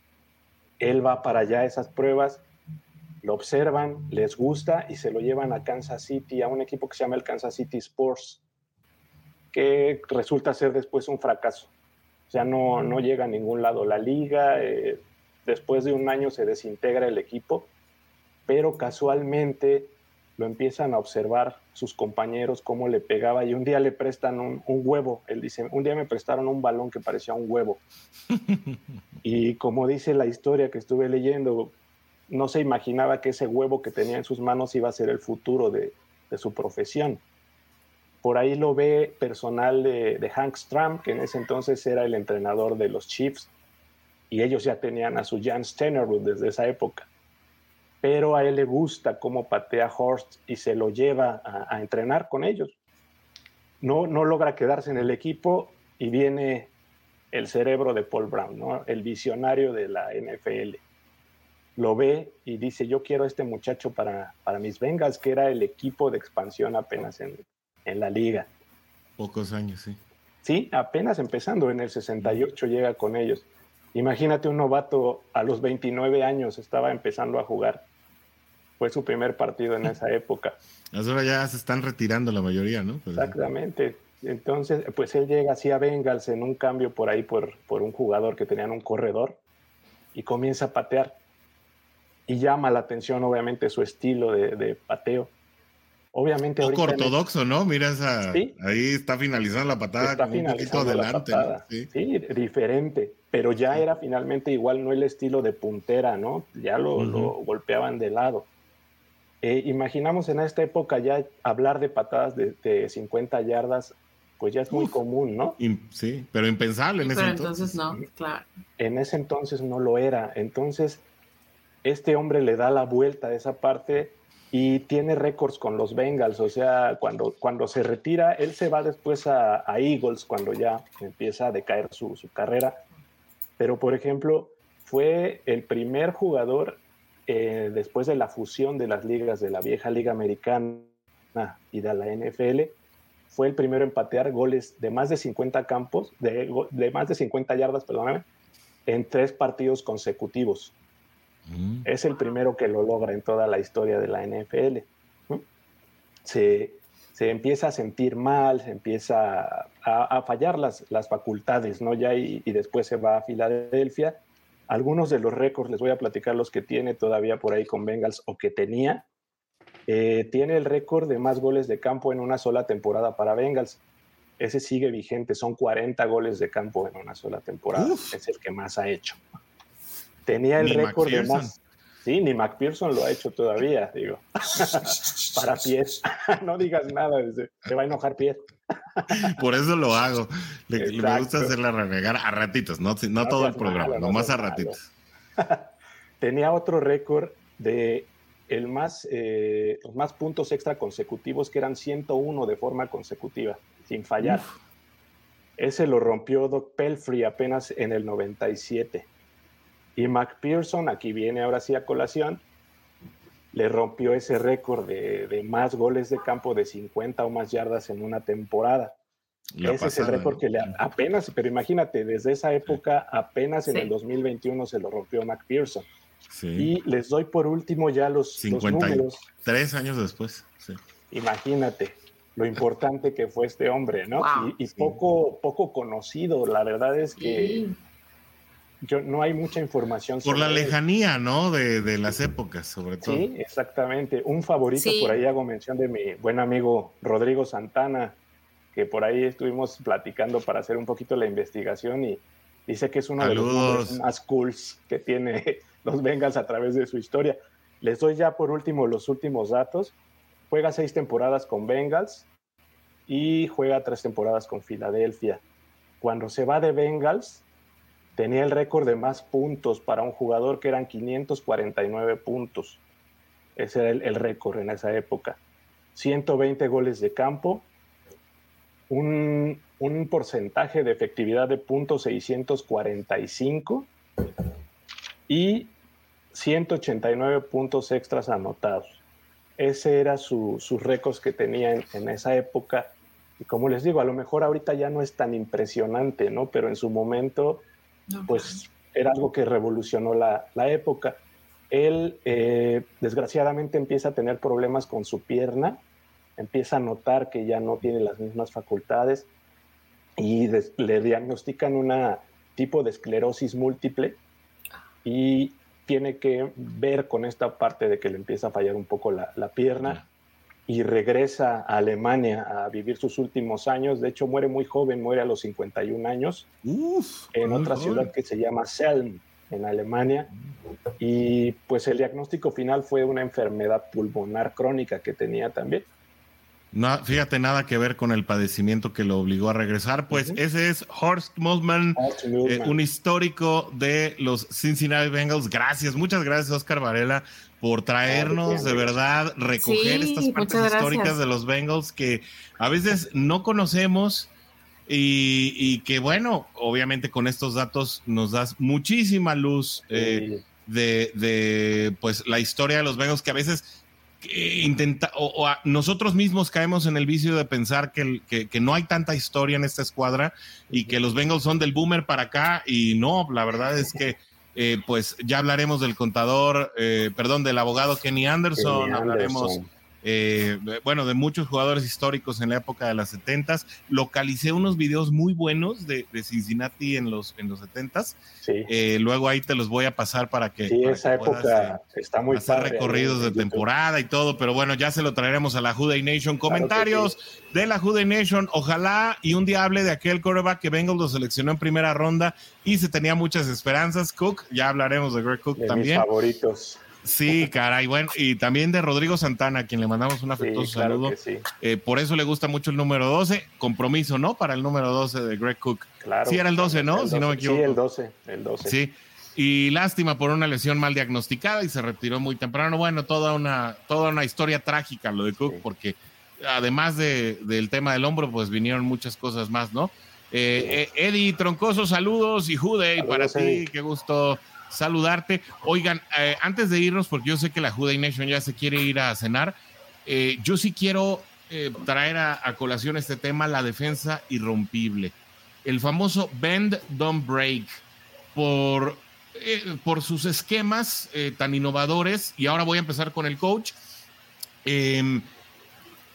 Él va para allá a esas pruebas lo observan, les gusta y se lo llevan a Kansas City, a un equipo que se llama el Kansas City Sports, que resulta ser después un fracaso. O sea, no, no llega a ningún lado la liga, eh, después de un año se desintegra el equipo, pero casualmente lo empiezan a observar sus compañeros cómo le pegaba y un día le prestan un, un, huevo. Él dice, un día me prestaron un balón que parecía un huevo. y como dice la historia que estuve leyendo, no se imaginaba que ese huevo que tenía en sus manos iba a ser el futuro de, su profesión. Por ahí lo ve personal de, Hank Stram, que en ese entonces era el entrenador de los Chiefs, y ellos ya tenían a su Jan Stenerud desde esa época. Pero a él le gusta cómo patea Horst y se lo lleva a, entrenar con ellos. No, logra quedarse en el equipo y viene el cerebro de Paul Brown, el visionario de la NFL lo ve y dice, yo quiero a este muchacho para, para mis Bengals, que era el equipo de expansión apenas en, en la liga. Pocos años, sí. Sí, apenas empezando, en el 68 llega con ellos. Imagínate un novato a los 29 años, estaba empezando a jugar. Fue su primer partido en esa época. Ahora ya se están retirando la mayoría, ¿no? Exactamente. Entonces, pues él llega así a Bengals en un cambio por ahí por, por un jugador que tenían un corredor y comienza a patear y llama la atención obviamente su estilo de, pateo. Obviamente un poco ortodoxo, ¿no? Mira esa, ahí está finalizando la patada un poquito adelante. ¿Sí? diferente, pero ya era finalmente igual no el estilo de puntera, ¿no? Ya lo, golpeaban de lado. Eh, imaginamos en esta época ya hablar de patadas de, 50 yardas, pues ya es muy común, ¿no? sí, pero impensable en ese entonces. entonces no, claro. En ese entonces no lo era. Entonces, este hombre le da la vuelta a esa parte y tiene récords con los Bengals, o sea, cuando, cuando se retira, él se va después a, Eagles cuando ya empieza a decaer su, carrera, pero por ejemplo, fue el primer jugador eh, después de la fusión de las ligas de la vieja liga americana y de la NFL, fue el primero en patear goles de más de 50 campos, de, de más de 50 yardas, perdóname, en tres partidos consecutivos. Mm. Es el primero que lo logra en toda la historia de la NFL. Se, empieza a sentir mal, se empieza a, fallar las, las, facultades, ¿no? Ya y, después se va a Filadelfia. Algunos de los récords, les voy a platicar los que tiene todavía por ahí con Bengals o que tenía. Eh, tiene el récord de más goles de campo en una sola temporada para Bengals. ese sigue vigente, son 40 goles de campo en una sola temporada, es el que más ha hecho. Tenía el récord de más... Sí, ni McPherson lo ha hecho todavía, digo. Para pies. no digas nada, te va a enojar pies. Por eso lo hago. Le, me gusta hacerla renegar a ratitos, no, no, todo el programa, nomás a ratitos. Tenía otro récord de el más, eh, los más puntos extra consecutivos, que eran 101 de forma consecutiva, sin fallar. Ese lo rompió Doc Pelfrey apenas en el 97. Y McPherson, aquí viene ahora sí a colación, le rompió ese récord de, más goles de campo de 50 o más yardas en una temporada. ese es el récord que le apenas, pero imagínate, desde esa época, apenas en el 2021 se lo rompió McPherson. Y les doy por último ya los, 53 Tres años después. Imagínate lo importante que fue este hombre, ¿no? y, poco, poco conocido. La verdad es que yo, no hay mucha información. Por la lejanía, ¿no? De, las épocas, sobre todo. Sí, exactamente. Un favorito, por ahí hago mención de mi buen amigo Rodrigo Santana, que por ahí estuvimos platicando para hacer un poquito la investigación y dice que es uno de los más cools que tiene los Bengals a través de su historia. Les doy ya por último los últimos datos. Juega seis temporadas con Bengals y juega tres temporadas con Filadelfia. Cuando se va de Bengals, tenía el récord de más puntos para un jugador que eran 549 puntos. Ese era el, récord en esa época. 120 goles de campo, un, un, porcentaje de efectividad de puntos 645 y 189 puntos extras anotados. Ese era sus récords que tenía en, en, esa época. Y como les digo, a lo mejor ahorita ya no es tan impresionante, ¿no? Pero en su momento pues era algo que revolucionó la, época. Él, eh, desgraciadamente, empieza a tener problemas con su pierna, empieza a notar que ya no tiene las mismas facultades y le diagnostican un tipo de esclerosis múltiple y tiene que ver con esta parte de que le empieza a fallar un poco la, la pierna y regresa a Alemania a vivir sus últimos años. De hecho, muere muy joven, muere a los 51 años en otra ciudad que se llama Selm, en Alemania. Y pues el diagnóstico final fue una enfermedad pulmonar crónica que tenía también. No, fíjate, nada que ver con el padecimiento que lo obligó a regresar. Pues ese es Horst Multman, eh, un histórico de los Cincinnati Bengals. Gracias, muchas gracias, Oscar Varela, por traernos de verdad, recoger estas partes históricas de los Bengals que a veces no conocemos. Y, que bueno, obviamente con estos datos nos das muchísima luz eh, de, de, pues la historia de los Bengals que a veces intenta, o, nosotros mismos caemos en el vicio de pensar que, que, no hay tanta historia en esta escuadra y que los Bengals son del boomer para acá y no, la verdad es que eh, pues ya hablaremos del contador, eh, perdón, del abogado Kenny Anderson, hablaremos eh, bueno, de muchos jugadores históricos en la época de las 70s. Localicé unos videos muy buenos de, Cincinnati en los, en los 70s. Eh, luego ahí te los voy a pasar para que. Sí, esa época eh, está muy hacer recorridos de temporada y todo, pero bueno, ya se lo traeremos a la Juday Nation. Comentarios de la Juday Nation. Ojalá y un día hable de aquel coreback que Bengals lo seleccionó en primera ronda y se tenía muchas esperanzas. Cook, ya hablaremos de Greg Cook también. Mis favoritos. Sí, caray, bueno, y también de Rodrigo Santana, a quien le mandamos un afectuoso saludo. Eh, por eso le gusta mucho el número 12, compromiso, ¿no? Para el número 12 de Greg Cook. Claro. Sí, era el 12, ¿no? si no me equivoco. Sí, el 12, el 12. Sí, y lástima por una lesión mal diagnosticada y se retiró muy temprano. Bueno, toda una, toda una historia trágica lo de Cook, porque además de, del tema del hombro, pues vinieron muchas cosas más, ¿no? Eh, eh, Eddie Troncoso, saludos y Jude, para ti, qué gusto saludarte. Oigan, eh, antes de irnos, porque yo sé que la Juday Nation ya se quiere ir a cenar, eh, yo sí quiero eh, traer a, colación este tema, la defensa irrompible. El famoso Bend, Don't Break, por, por sus esquemas tan innovadores, y ahora voy a empezar con el coach. Em,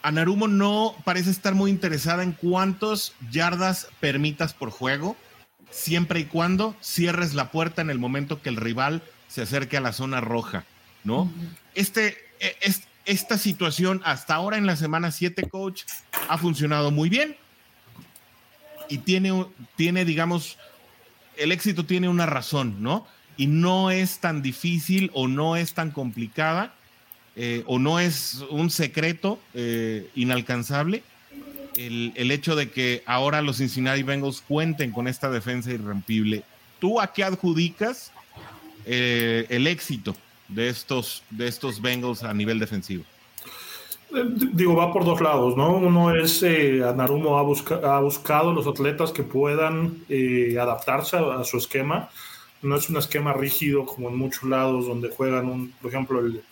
Anarumo no parece estar muy interesada en cuántos yardas permitas por juego siempre y cuando cierres la puerta en el momento que el rival se acerque a la zona roja, ¿no? Este, e, es, esta situación hasta ahora en la semana 7, coach, ha funcionado muy bien. y tiene, tiene, digamos, el éxito tiene una razón, ¿no? Y no es tan difícil o no es tan complicada eh, o no es un secreto eh, inalcanzable el, el, hecho de que ahora los Cincinnati Bengals cuenten con esta defensa irrompible. ¿Tú a qué adjudicas eh, el éxito de estos, de estos Bengals a nivel defensivo? Digo, va por dos lados, ¿no? Uno es, eh, Narumo ha, ha, buscado los atletas que puedan eh, adaptarse a, a, su esquema. No es un esquema rígido como en muchos lados donde juegan, un, por ejemplo, el,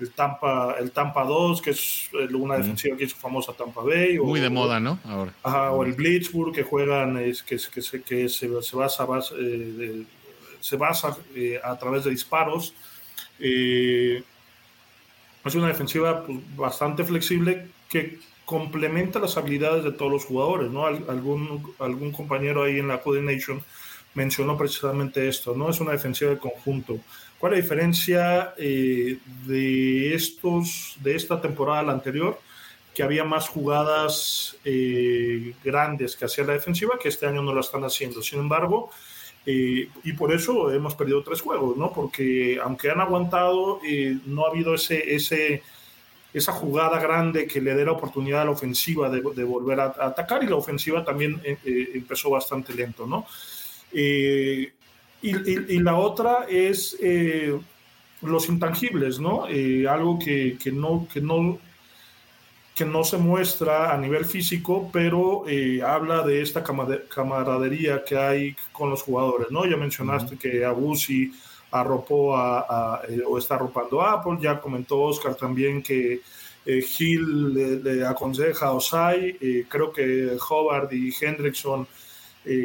el Tampa, el Tampa 2, que es una defensiva que es famosa Tampa Bay. O, Muy de moda, ¿no? Ahora. Ajá, o el Blitzburg, que juegan, es, que, que, se, que se, se basa, basa eh, de, se basa eh, a través de disparos. Eh, es una defensiva pues, bastante flexible que complementa las habilidades de todos los jugadores, ¿no? Algún, algún compañero ahí en la Nation mencionó precisamente esto, ¿no? Es una defensiva de conjunto. ¿Cuál es la diferencia eh, de estos, de esta temporada a anterior? Que había más jugadas eh, grandes que hacía la defensiva, que este año no la están haciendo. Sin embargo, eh, y por eso hemos perdido tres juegos, ¿no? Porque aunque han aguantado, eh, no ha habido ese, ese, esa jugada grande que le dé la oportunidad a la ofensiva de, volver a, atacar y la ofensiva también eh, empezó bastante lento, ¿no? Y, y, y, la otra es los intangibles, ¿no? algo que, que, no, que no que no se muestra a nivel físico, pero eh, habla de esta camaradería que hay con los jugadores, ¿no? Ya mencionaste uh -huh. que Abusi arropó a, a, eh, o está arropando a Apple, ya comentó Oscar también que eh, Gil le, le, aconseja a Osai, eh, creo que Hobart y Hendrickson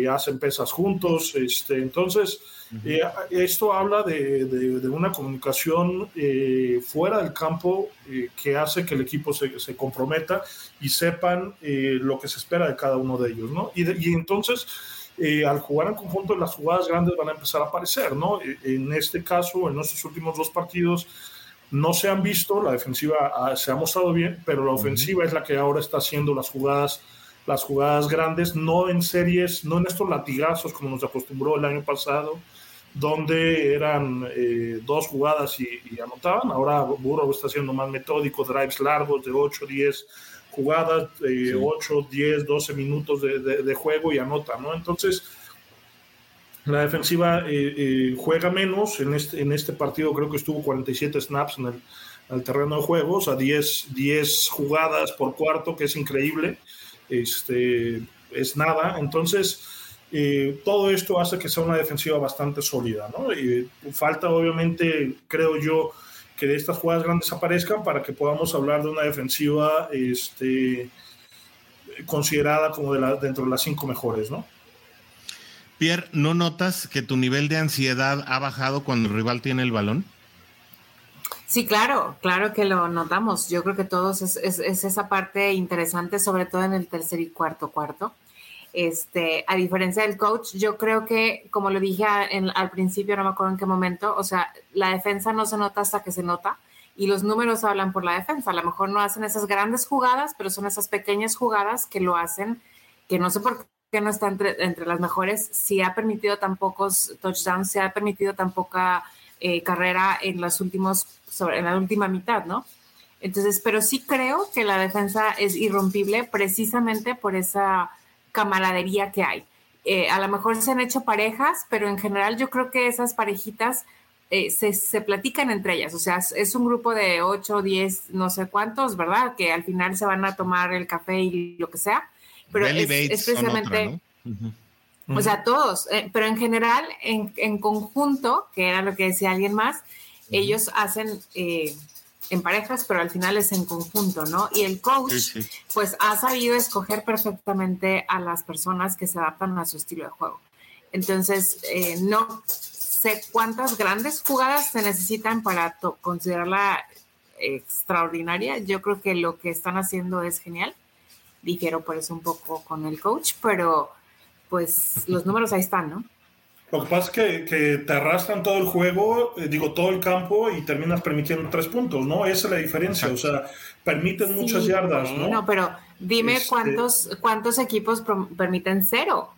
hacen pesas juntos, este, entonces eh, esto habla de, de, de, una comunicación eh, fuera del campo eh, que hace que el equipo se, se comprometa y sepan eh, lo que se espera de cada uno de ellos, ¿no? Y, de, y entonces, eh, al jugar en conjunto, las jugadas grandes van a empezar a aparecer, ¿no? En este caso, en nuestros últimos dos partidos, no se han visto, la defensiva se ha mostrado bien, pero la ofensiva uh -huh. es la que ahora está haciendo las jugadas las jugadas grandes, no en series, no en estos latigazos como nos acostumbró el año pasado, donde eran eh, dos jugadas y, y, anotaban. Ahora Burrow está siendo más metódico, drives largos de 8, 10 jugadas, eh, sí. 8, 10, 12 minutos de, de, de, juego y anota, ¿no? Entonces, la defensiva eh, juega menos. En este, en este partido creo que estuvo 47 snaps en el, en el terreno de juego, o sea, 10, 10 jugadas por cuarto, que es increíble. Este, es nada. Entonces, eh, todo esto hace que sea una defensiva bastante sólida, ¿no? Y falta, obviamente, creo yo, que de estas jugadas grandes aparezcan para que podamos hablar de una defensiva este, considerada como de la, dentro de las cinco mejores, ¿no? Pierre, ¿no notas que tu nivel de ansiedad ha bajado cuando el rival tiene el balón? Sí, claro, claro que lo notamos. Yo creo que todos es, es, es, esa parte interesante, sobre todo en el tercer y cuarto cuarto. Este, a diferencia del coach, yo creo que, como lo dije al principio, no me acuerdo en qué momento, o sea, la defensa no se nota hasta que se nota y los números hablan por la defensa. A lo mejor no hacen esas grandes jugadas, pero son esas pequeñas jugadas que lo hacen, que no sé por qué no está entre, entre las mejores. Si ha permitido tan pocos touchdowns, si ha permitido tan poca eh, carrera en los últimos, sobre, en la última mitad, ¿no? Entonces, pero sí creo que la defensa es irrompible precisamente por esa camaradería que hay. Eh, a lo mejor se han hecho parejas, pero en general yo creo que esas parejitas eh, se, se, platican entre ellas. O sea, es, un grupo de 8, 10, no sé cuántos, ¿verdad? Que al final se van a tomar el café y lo que sea. Pero es, es, precisamente... Otra, ¿no? Uh -huh. O sea, todos, eh, pero en general, en, en, conjunto, que era lo que decía alguien más, uh -huh. ellos hacen eh, en parejas, pero al final es en conjunto, ¿no? Y el coach, sí, sí. pues ha sabido escoger perfectamente a las personas que se adaptan a su estilo de juego. Entonces, eh, no sé cuántas grandes jugadas se necesitan para considerarla extraordinaria. Yo creo que lo que están haciendo es genial. Difiero por eso un poco con el coach, pero pues los números ahí están, ¿no? Lo que pasa es que, que te arrastran todo el juego, eh, digo, todo el campo y terminas permitiendo tres puntos, ¿no? Esa es la diferencia, o sea, permiten muchas yardas, ¿no? No, pero dime Este- cuántos, cuántos equipos permiten cero.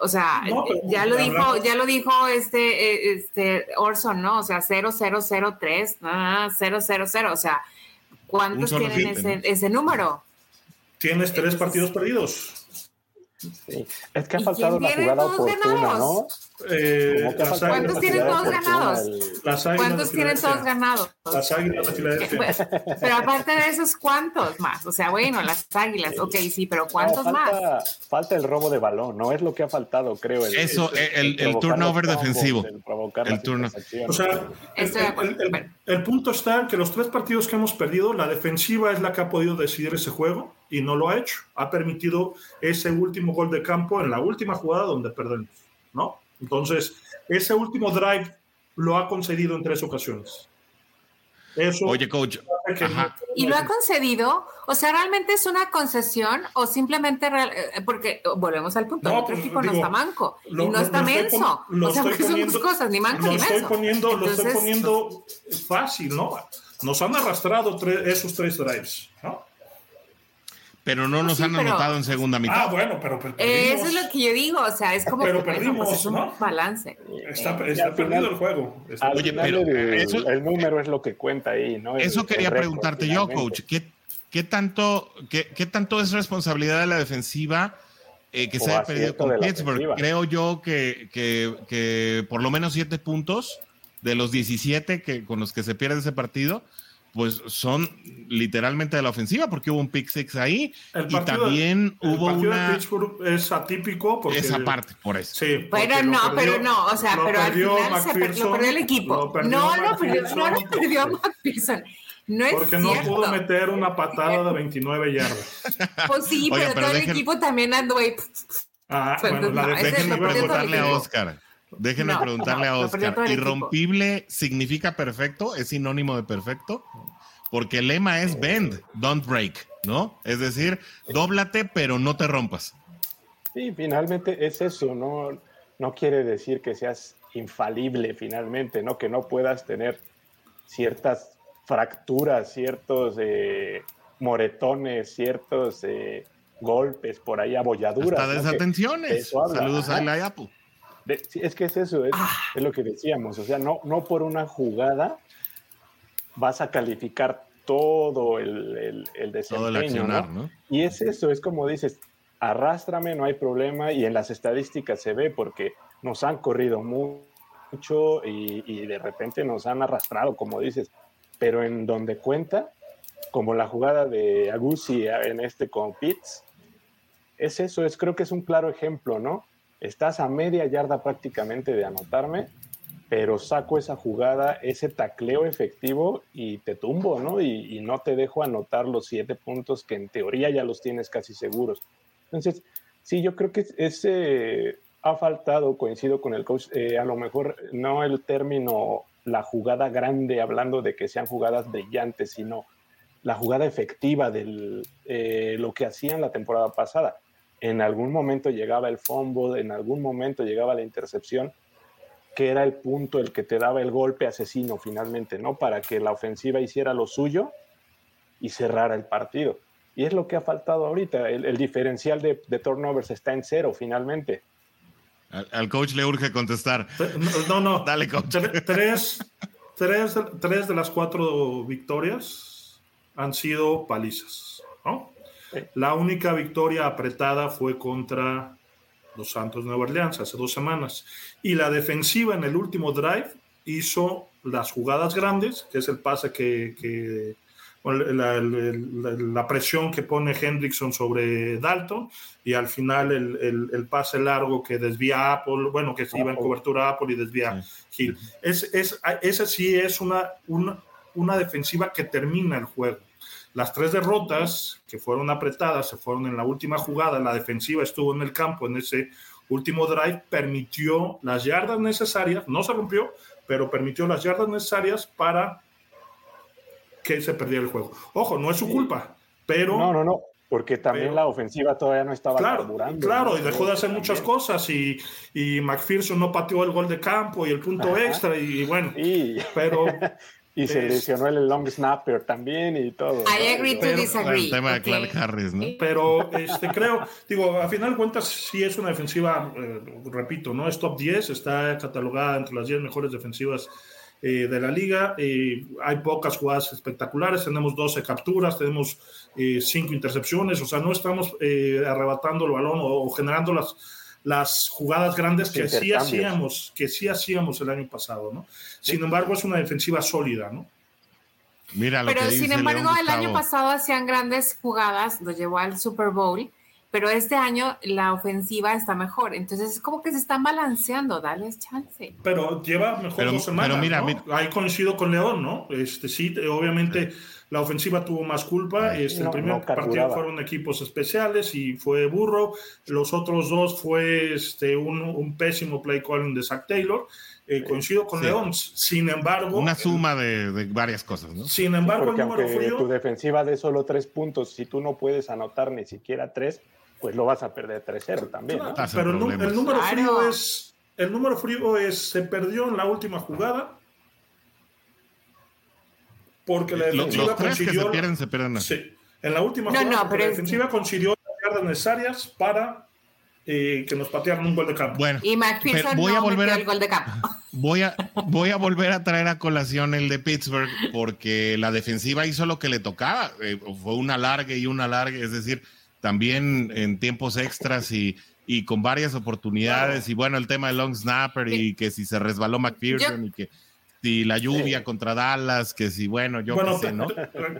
O sea, No, ya lo dijo, ya lo dijo este, eh, este Orson, ¿no? O sea, 0, 0, 0, 3, ah, 0, 0, 0. O sea, ¿cuántos tienen hit, ese, ¿no? ese número? Tienes tres Entonces- partidos perdidos. Sí. Es que ha ¿Y faltado la jugada oportuna, ¿no? Eh, ¿Cuántos tienen todos ganados? Las ¿Cuántos tienen todos ganados? Las águilas de Filadelfia. Pero aparte de esos, ¿cuántos más? O sea, bueno, las águilas, ok, sí, pero ¿cuántos No, más? falta, el robo de balón, ¿no? Es lo que ha faltado, creo. el- Eso, el- el provocar turnover combos, defensivo. el El turno. O sea, el, Estoy de el- acuerdo. el- el- Bueno. el punto está en que los tres partidos que hemos perdido, la defensiva es la que ha podido decidir ese juego y no lo ha hecho. Ha permitido ese último gol de campo en la última jugada donde perdemos, ¿no? Entonces, ese último drive lo ha concedido en tres ocasiones. Eso Oye, coach, ajá. no- ¿Y lo ha concedido? O sea, ¿realmente es una concesión o simplemente, real- eh, porque oh, volvemos al punto, No, el otro pues, equipo no está manco lo- y no lo- está lo estoy menso. o sea, estoy porque son dos cosas, ni manco lo ni estoy menso. poniendo, lo estoy poniendo fácil, ¿no? Nos han arrastrado tre- esos tres drives, ¿no? Pero no nos sí, han pero- anotado en segunda mitad. Ah, bueno, pero per- eh, perdimos. eso es lo que yo digo, o sea, es como Pero que perdimos, pues es un ¿no? balance. Está, Eh, está al final- perdido el juego. Está- Oye, pero el, eso- el número es lo que cuenta ahí, ¿no? El- Eso el quería récord, preguntarte yo, coach. ¿Qué, qué tanto, qué, qué tanto es responsabilidad de la defensiva eh, que O se haya perdido con Pittsburgh? Creo yo que, que, que por lo menos siete puntos de los 17 que, con los que se pierde ese partido, pues son literalmente de la ofensiva, porque hubo un pick six ahí El y partido- también el hubo partido de una... Pittsburgh es atípico porque Esa parte, por eso. Sí, Pero no, perdió- pero no, o sea, lo pero al perdió final se per- lo perdió el equipo. lo perdió no, lo perdió, no lo perdió McPherson. No es Porque no pudo meter una patada de 29 yardas. Pues sí, pero, pero todo dejen- el equipo también andó ahí. Ah, Pues bueno, la no, el preguntarle a. Oscar. Déjenme No, preguntarle no, a Oscar. ¿Irrompible significa perfecto? ¿Es sinónimo de perfecto? Porque el lema es bend, don't break, ¿no? Es decir, dóblate, pero no te rompas. Sí, finalmente es eso, no, no quiere decir que seas infalible finalmente, ¿no? Que no puedas tener ciertas fracturas, ciertos eh, moretones, ciertos eh, golpes por ahí, abolladuras. Hasta Saludos a la Apple. De- sí, es que es eso, es, Ah. es lo que decíamos, o sea, no, no por una jugada vas a calificar todo el, el, el desempeño, Todo el accionar, ¿no? ¿no? Y es eso, es como dices, arrástrame, no hay problema, y en las estadísticas se ve porque nos han corrido mu- mucho y, y de repente nos han arrastrado, como dices, pero en donde cuenta, como la jugada de Agusi en este con Pitts, es eso, es creo que es un claro ejemplo, ¿no? Estás a media yarda prácticamente de anotarme, pero saco esa jugada, ese tacleo efectivo y te tumbo, ¿no? Y, no te dejo anotar los siete puntos que en teoría ya los tienes casi seguros. Entonces, sí, yo creo que ese ha faltado, coincido con el coach, eh, a lo mejor no el término la jugada grande, hablando de que sean jugadas brillantes, sino la jugada efectiva de lo que hacían la temporada pasada. En algún momento llegaba el fumble, en algún momento llegaba la intercepción, que era el punto el que te daba el golpe asesino finalmente, ¿no? Para que la ofensiva hiciera lo suyo y cerrara el partido. Y es lo que ha faltado ahorita. El, el diferencial de, de, turnovers está en cero finalmente. Al, al, coach le urge contestar. No, no. Dale, coach. Tres, tres, tres de las cuatro victorias han sido palizas, ¿no? La única victoria apretada fue contra los Santos de Nueva Orleans hace dos semanas. Y la defensiva en el último drive hizo las jugadas grandes, que es el pase que, que la, la, la, presión que pone Hendrickson sobre Dalton y al final el, el, el pase largo que desvía Apple, bueno, que se iba en cobertura Apple y desvía sí. Hill. Es, es, esa sí es una, una, una defensiva que termina el juego. Las tres derrotas que fueron apretadas se fueron en la última jugada. La defensiva estuvo en el campo en ese último drive, permitió las yardas necesarias, no se rompió, pero permitió las yardas necesarias para que se perdiera el juego. Ojo, no es su culpa, pero no, no, no. Porque también la ofensiva todavía no estaba claro, carburando. Claro, y dejó de hacer muchas cosas y, y McPherson no pateó el gol de campo y el punto extra y, bueno, pero... y se lesionó el long snapper también y todo. I agree to disagree. El tema de Clark Harris, ¿no? Pero este, creo, digo, a final de cuentas sí es una defensiva, eh, repito, ¿no? Es top 10, está catalogada entre las 10 mejores defensivas eh, de la liga. Eh, hay pocas jugadas espectaculares, tenemos 12 capturas, tenemos 5 intercepciones, o sea, no estamos arrebatando el balón o, generando las, las jugadas grandes que sí hacíamos, que sí hacíamos el año pasado, ¿no? Sin embargo, es una defensiva sólida, ¿no? Mira lo pero que sin embargo, el año pasado hacían grandes jugadas, lo llevó al Super Bowl pero este año la ofensiva está mejor. Entonces es como que se están balanceando, dale chance. Pero lleva mejor dos semanas. Pero mira, ¿no? ahí coincido con León, ¿no? Este sí, obviamente la ofensiva tuvo más culpa. Este, el primer partido fueron equipos especiales y fue burro. Los otros dos fue este, un, un pésimo play calling de Zach Taylor. Eh, coincido con León. Sin embargo. Una suma de, de, varias cosas, ¿no? Sin embargo, el número frío. Tu defensiva de solo tres puntos, si tú no puedes anotar ni siquiera tres, pues lo vas a perder 3-0 también. ¿no? Pero el, el, número frío es. El número frío es. Se perdió en la última jugada. Porque la defensiva los, consiguió. se pierden, se pierden. Sí. En la última jugada, la defensiva consiguió las yardas necesarias para eh, que nos patearan un gol de campo. Bueno, y McPherson voy no a volver a, el gol de campo. Voy a, voy a volver a traer a colación el de Pittsburgh porque la defensiva hizo lo que le tocaba. Eh, fue una larga y una larga, es decir, también en tiempos extras y, y con varias oportunidades. Y bueno, el tema de long snapper y que si se resbaló McPherson y que si la lluvia contra Dallas, que si bueno, yo bueno, qué sé, ¿no?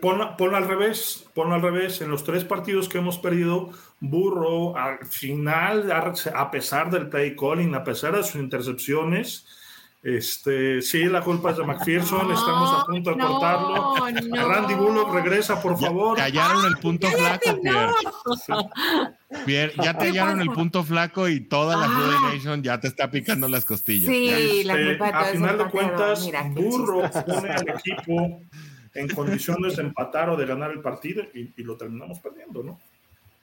Ponlo, al revés, ponlo al revés. En los tres partidos que hemos perdido, Burro al final, a pesar del play calling, a pesar de sus intercepciones, este, sí, la culpa es de McPherson, estamos a punto de cortarlo. Randy Bullock regresa, por favor. Ya, hallaron el punto flaco, Pierre. ya te hallaron el punto flaco y toda la ah. Nation ya te está picando las costillas. Sí, la culpa de A final de cuentas, Burro pone al equipo en condiciones de empatar o de ganar el partido y, lo terminamos perdiendo, ¿no?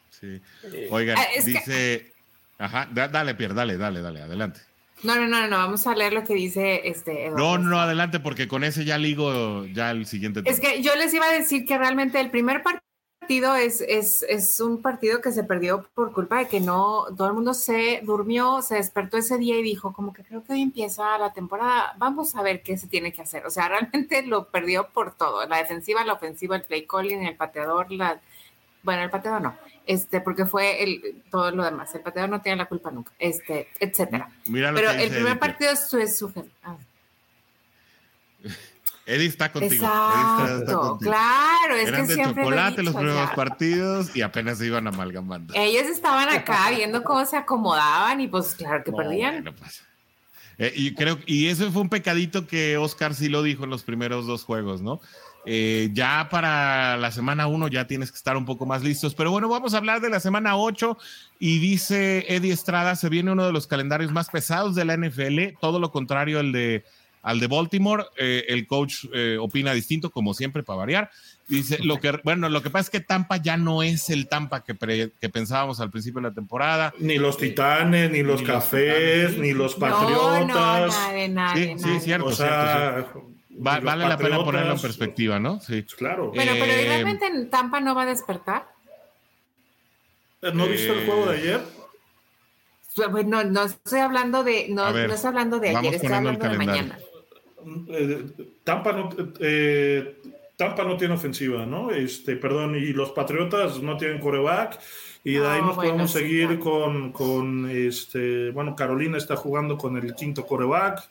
Sí. Oigan, ah, dice. Ajá, dale, Pierre, dale, dale, dale, adelante. No, no, no, no, vamos a leer lo que dice este. No, no, adelante, porque con ese ya ligo ya el siguiente. Es que yo les iba a decir que realmente el primer partido es, es, es, un partido que se perdió por culpa de que no, todo el mundo se durmió, se despertó ese día y dijo, como que creo que hoy empieza la temporada, vamos a ver qué se tiene que hacer. O sea, realmente lo perdió por todo, la defensiva, la ofensiva, el play calling, el pateador, la, bueno, el pateador no, este, porque fue el, todo lo demás. El pateador no tiene la culpa nunca, este, etcétera. Pero el primer partido es su, es su ah. Eddie está contigo. Exacto, claro. Es Eran que de siempre chocolate los primeros partidos y apenas se iban amalgamando. Ellos estaban acá viendo cómo se acomodaban y pues claro que perdían. Pues. Eh, y creo y eso fue un pecadito que Oscar sí lo dijo en los primeros dos juegos, ¿no? Eh, ya para la semana 1 ya tienes que estar un poco más listos. Pero bueno, vamos a hablar de la semana 8 y dice Eddie Estrada, se viene uno de los calendarios más pesados de la NFL, todo lo contrario al de, al de Baltimore. Eh, el coach eh, opina distinto, como siempre, para variar. Dice, lo que, bueno, lo que pasa es que Tampa ya no es el Tampa que, que pensábamos al principio de la temporada. Ni los Titanes, ni los Cafés, ni los Patriotas. sí, sí, cierto. cierto vale la pena ponerlo en perspectiva, ¿no? Sí. Claro. Bueno, pero eh, ¿realmente en Tampa no va a despertar? ¿No viste el juego de ayer? No, no estoy hablando de, no, no estoy hablando de ayer, estoy hablando de mañana. Eh, Tampa no, eh, Tampa no tiene ofensiva, ¿no? Este, perdón, y los Patriotas no tienen coreback. Y de ahí nos podemos seguir con, con, este, bueno, Carolina está jugando con el quinto coreback.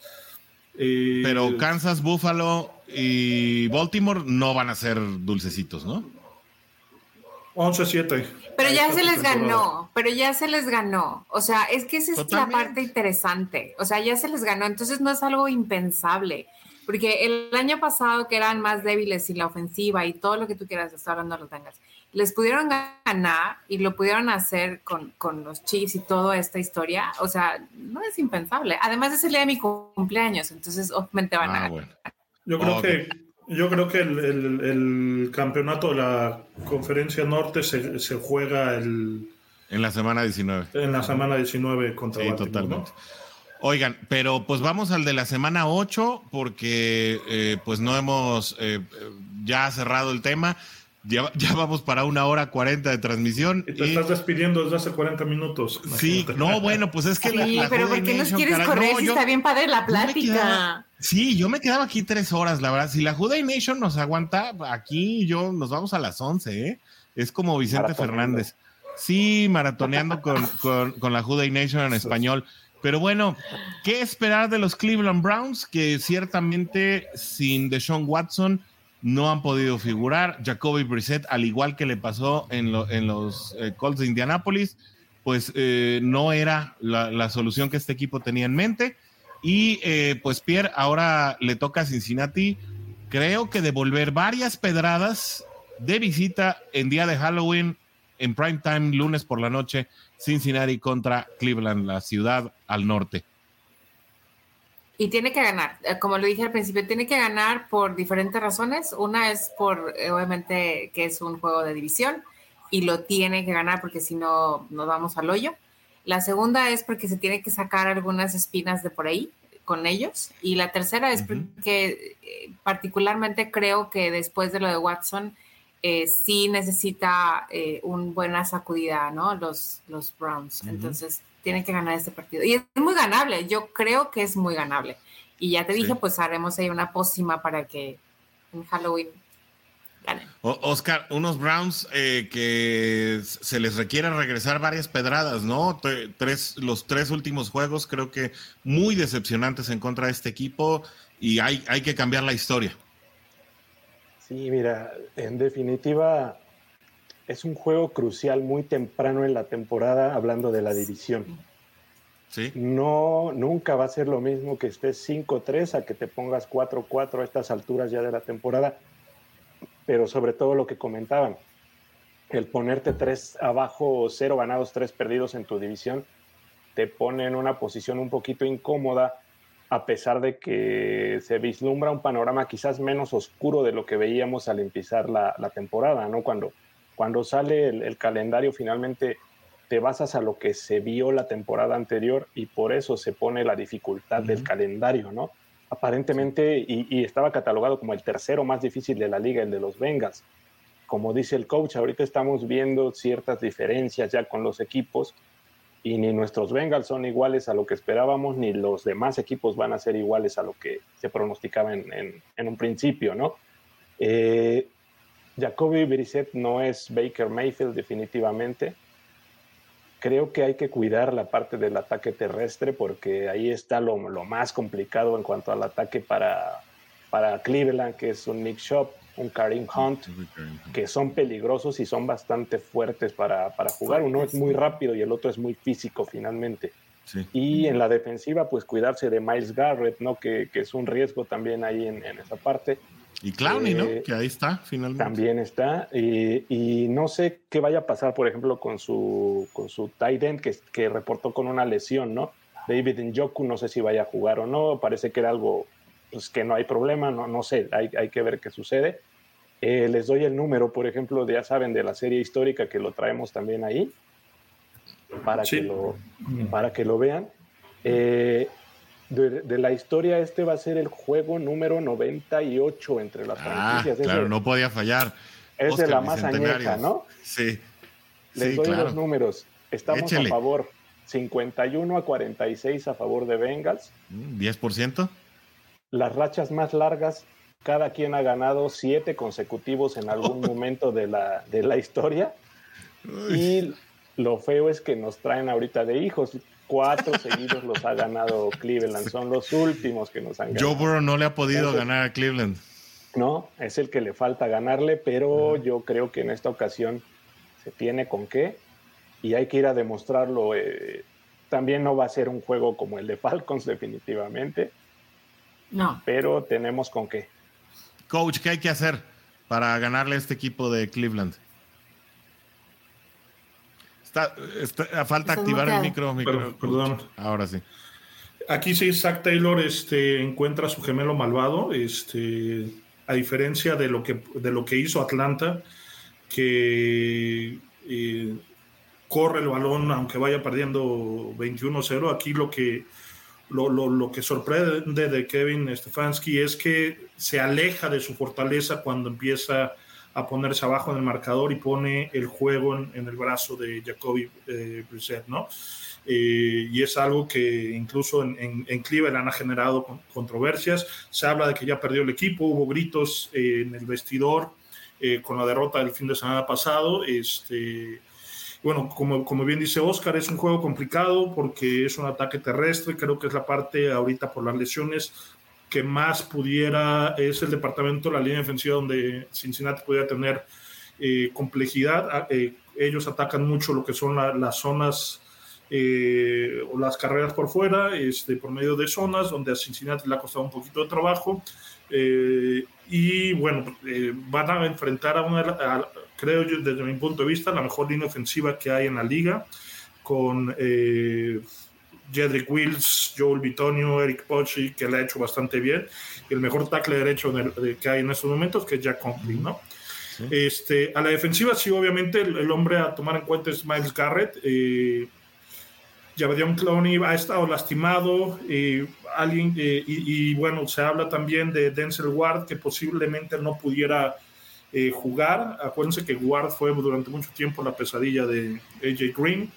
Pero Kansas, Buffalo y Baltimore no van a ser dulcecitos, ¿no? 11-7. Pero ya se les ganó, pero ya se les ganó. O sea, es que esa es la parte interesante. O sea, ya se les ganó, entonces no es algo impensable. Porque el año pasado que eran más débiles y la ofensiva y todo lo que tú quieras, está hablando de los Bengals, les pudieron ganar y lo pudieron hacer con, con, los Chiefs y toda esta historia, o sea, no es impensable. Además es el día de mi cumpleaños, entonces obviamente van a ah, ganar. Yo creo que Yo creo que el, campeonato de la Conferencia Norte se, juega el... En la semana 19. En la semana 19 contra sí, totalmente. Oigan, pero pues vamos al de la semana 8 porque eh, pues no hemos eh, ya cerrado el tema. Ya, vamos para una hora cuarenta de transmisión. Y te estás despidiendo desde hace 40 minutos. Sí, no, bueno, pues es que sí, la, pero ¿por qué nos quieres correr si está bien padre la plática? sí, yo me quedaba aquí tres horas, la verdad. Si la Juday Nation nos aguanta, aquí yo nos vamos a las 11, ¿eh? Es como Vicente Fernández. Sí, maratoneando con, con, con la Juday Nation en español. Pero bueno, ¿qué esperar de los Cleveland Browns? Que ciertamente sin Deshaun Watson no han podido figurar. Jacoby Brissett, al igual que le pasó en, los eh, Colts de Indianápolis, pues eh, no era la, solución que este equipo tenía en mente. Y eh, pues Pierre, ahora le toca a Cincinnati, creo que devolver varias pedradas de visita en día de Halloween, en prime time, lunes por la noche, Cincinnati contra Cleveland, la ciudad al norte. Y tiene que ganar, eh, como lo dije al principio, tiene que ganar por diferentes razones. Una es por, eh, obviamente, que es un juego de división y lo tiene que ganar porque si no, nos vamos al hoyo. La segunda es porque se tiene que sacar algunas espinas de por ahí con ellos. Y la tercera es porque eh, particularmente creo que después de lo de Watson, sí necesita una buena sacudida, ¿no? Los, los Browns. Entonces, tienen que ganar este partido. Y es muy ganable, yo creo que es muy ganable. Y ya te dije, pues haremos ahí una pócima para que en Halloween ganen. Oscar, unos Browns eh, que se les requiere regresar varias pedradas, ¿no? Tres, los tres últimos juegos creo que muy decepcionantes en contra de este equipo y hay, hay que cambiar la historia. Sí, mira, en definitiva, es un juego crucial muy temprano en la temporada, hablando de la división. Sí. No, nunca va a ser lo mismo que estés 5-3 a que te pongas 4-4 a estas alturas ya de la temporada. Pero sobre todo lo que comentaban, el ponerte 3 abajo, 0 ganados, 3 perdidos en tu división, te pone en una posición un poquito incómoda, a pesar de que se vislumbra un panorama quizás menos oscuro de lo que veíamos al empezar la, la temporada, ¿no? Cuando cuando sale el, calendario finalmente te basas a lo que se vio la temporada anterior y por eso se pone la dificultad del calendario, ¿no? Aparentemente, y, estaba catalogado como el tercero más difícil de la liga, el de los Bengals. Como dice el coach, ahorita estamos viendo ciertas diferencias ya con los equipos y ni nuestros Bengals son iguales a lo que esperábamos, ni los demás equipos van a ser iguales a lo que se pronosticaba en, en un principio, ¿no? Eh, Jacoby Brissett no es Baker Mayfield definitivamente. Creo que hay que cuidar la parte del ataque terrestre porque ahí está lo, más complicado en cuanto al ataque para, para Cleveland, que es un Nick Shop, un Karim Hunt, que son peligrosos y son bastante fuertes para, jugar. Uno es muy rápido y el otro es muy físico finalmente. Y en la defensiva, pues cuidarse de Miles Garrett, ¿no? Que, es un riesgo también ahí en, en esa parte. Y Clowney, ¿no? Eh, que ahí está, finalmente. También está. y no sé qué vaya a pasar, por ejemplo, con su, con su tight end que, que reportó con una lesión, ¿no? David Njoku, no sé si vaya a jugar o no. Parece que era algo pues, que no hay problema, no, no sé, hay, hay que ver qué sucede. Eh, les doy el número, por ejemplo, ya saben, de la serie histórica que lo traemos también ahí, para, que, lo, para que lo vean. Eh, de, la historia, este va a ser el juego número 98 entre las ah, franquicias. Claro, no podía fallar. Es de la más añeja, ¿no? Sí. Les doy los números. Estamos a favor. 51 a 46 a favor de Bengals. ¿10%? Las rachas más largas, cada quien ha ganado siete consecutivos en algún momento de la, de la historia. Y lo feo es que nos traen ahorita de hijos cuatro seguidos los ha ganado Cleveland. Son los últimos que nos han ganado. Joe Burrow no le ha podido ganar a Cleveland. No, es el que le falta ganarle, pero yo creo que en esta ocasión se tiene con qué y hay que ir a demostrarlo. Eh, también no va a ser un juego como el de Falcons, definitivamente. No. Pero tenemos con qué. Coach, ¿qué hay que hacer para ganarle a este equipo de Cleveland? Está, falta activar el micro. perdón. Ahora sí. Aquí sí, Zach Taylor este, encuentra a su gemelo malvado. Este, a diferencia de lo que, de lo que hizo Atlanta, que eh, corre el balón aunque vaya perdiendo 21-0. Aquí lo que, lo, lo, lo, que sorprende de Kevin Stefanski es que se aleja de su fortaleza cuando empieza a ponerse abajo en el marcador y pone el juego en, el brazo de Jacoby eh, Brissett, ¿no? Eh, y es algo que incluso en, en, en, Cleveland ha generado controversias. Se habla de que ya perdió el equipo, hubo gritos eh, en el vestidor eh, con la derrota del fin de semana pasado. Este, bueno, como, como bien dice Oscar, es un juego complicado porque es un ataque terrestre, creo que es la parte ahorita por las lesiones que más pudiera, es el departamento, la línea defensiva donde Cincinnati pudiera tener eh, complejidad. Eh, ellos atacan mucho lo que son la, las zonas eh, o las carreras por fuera, este, por medio de zonas donde a Cincinnati le ha costado un poquito de trabajo. Eh, y bueno, eh, van a enfrentar a una, a, creo yo, desde mi punto de vista, la mejor línea ofensiva que hay en la liga, con eh, Jedrick Wills, Joel Bitonio, Eric Pochi, que le ha hecho bastante bien, y el mejor tackle derecho el, que hay en estos momentos, que es Jack Conklin, ¿no? Sí. Este, a la defensiva, sí, obviamente, el, el, hombre a tomar en cuenta es Miles Garrett. Eh, Javadion Clowney ha estado lastimado, eh, alguien, eh, y, y, bueno, se habla también de Denzel Ward, que posiblemente no pudiera eh, jugar. Acuérdense que Ward fue durante mucho tiempo la pesadilla de AJ Green.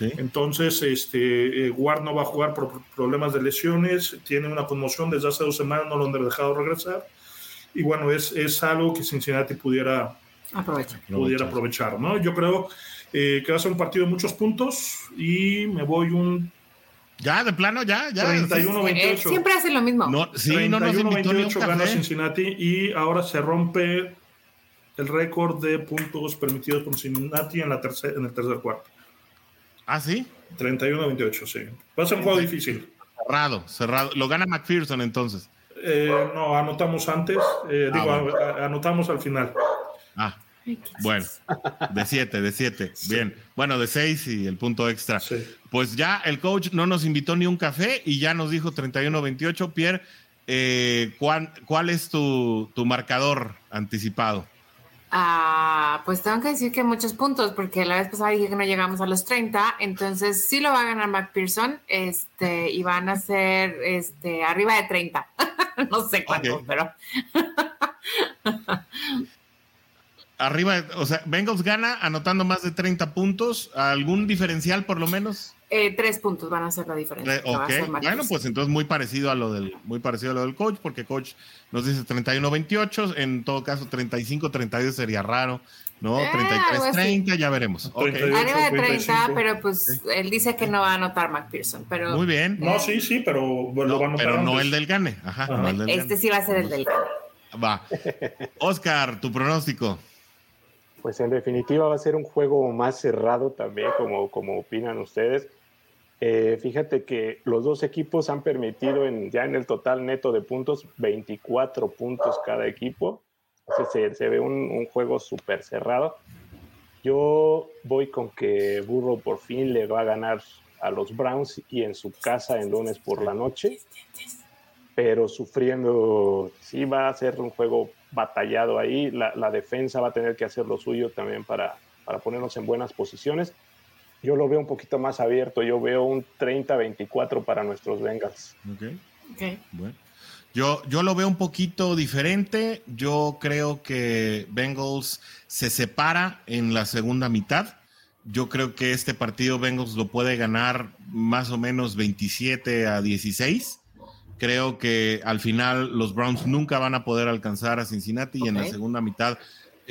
Sí. Entonces, este, Ward no va a jugar por problemas de lesiones, tiene una conmoción desde hace dos semanas, no lo han dejado regresar. Y bueno, es, es algo que Cincinnati pudiera aprovechar, pudiera aprovechar ¿no? Yo creo eh, que va a ser un partido de muchos puntos y me voy un ya, de plano, ya, ya. 31-28. Eh, siempre hace lo mismo. No, sí, 31-28 no gana Cincinnati y ahora se rompe el récord de puntos permitidos por Cincinnati en, la tercer, en el tercer cuarto. ¿Ah, sí? 31-28, sí. Va a ser un juego difícil. Cerrado, cerrado. Lo gana McPherson entonces. Eh, no, anotamos antes. Eh, ah, digo, bueno. anotamos al final. Ah, bueno, de 7, de 7. Sí. Bien. Bueno, de 6 y el punto extra. Sí. Pues ya el coach no nos invitó ni un café y ya nos dijo 31-28. Pierre, eh, ¿cuál, ¿cuál, es tu, tu marcador anticipado? Ah, pues tengo que decir que muchos puntos, porque la vez pasada dije que no llegamos a los 30, entonces sí lo va a ganar McPherson, este, y van a ser este, arriba de 30. no sé cuánto, okay. pero. arriba, o sea, Bengals gana anotando más de 30 puntos. ¿Algún diferencial por lo menos? Eh, tres puntos van a ser la diferencia. Eh, ok, bueno, pues entonces muy parecido a lo del, muy parecido a lo del coach, porque coach nos dice 31-28, en todo caso 35-32 sería raro, ¿no? Eh, 33-30, ya veremos. Okay. Arriba de 30, pero pues sí. él dice que no va a anotar McPherson, pero... Muy bien. No, sí, sí, pero bueno, lo va a Pero antes. no el del Gane, ajá. Ajá. No el del este Gane. sí va a ser el del Gane. Va. Oscar, tu pronóstico. Pues en definitiva va a ser un juego más cerrado también, como, como opinan ustedes. Eh, fíjate que los dos equipos han permitido en, ya en el total neto de puntos 24 puntos cada equipo. Se, ve un, juego súper cerrado. Yo voy con que Burrow por fin le va a ganar a los Browns y en su casa en lunes por la noche, pero sufriendo, sí va a ser un juego batallado ahí. La, la defensa va a tener que hacer lo suyo también para, para ponernos en buenas posiciones yo lo veo un poquito más abierto. Yo veo un 30-24 para nuestros Bengals. Ok. Okay. Bueno. Yo, yo lo veo un poquito diferente. Yo creo que Bengals se separa en la segunda mitad. Yo creo que este partido Bengals lo puede ganar más o menos 27 a 16. Creo que al final los Browns nunca van a poder alcanzar a Cincinnati okay. y en la segunda mitad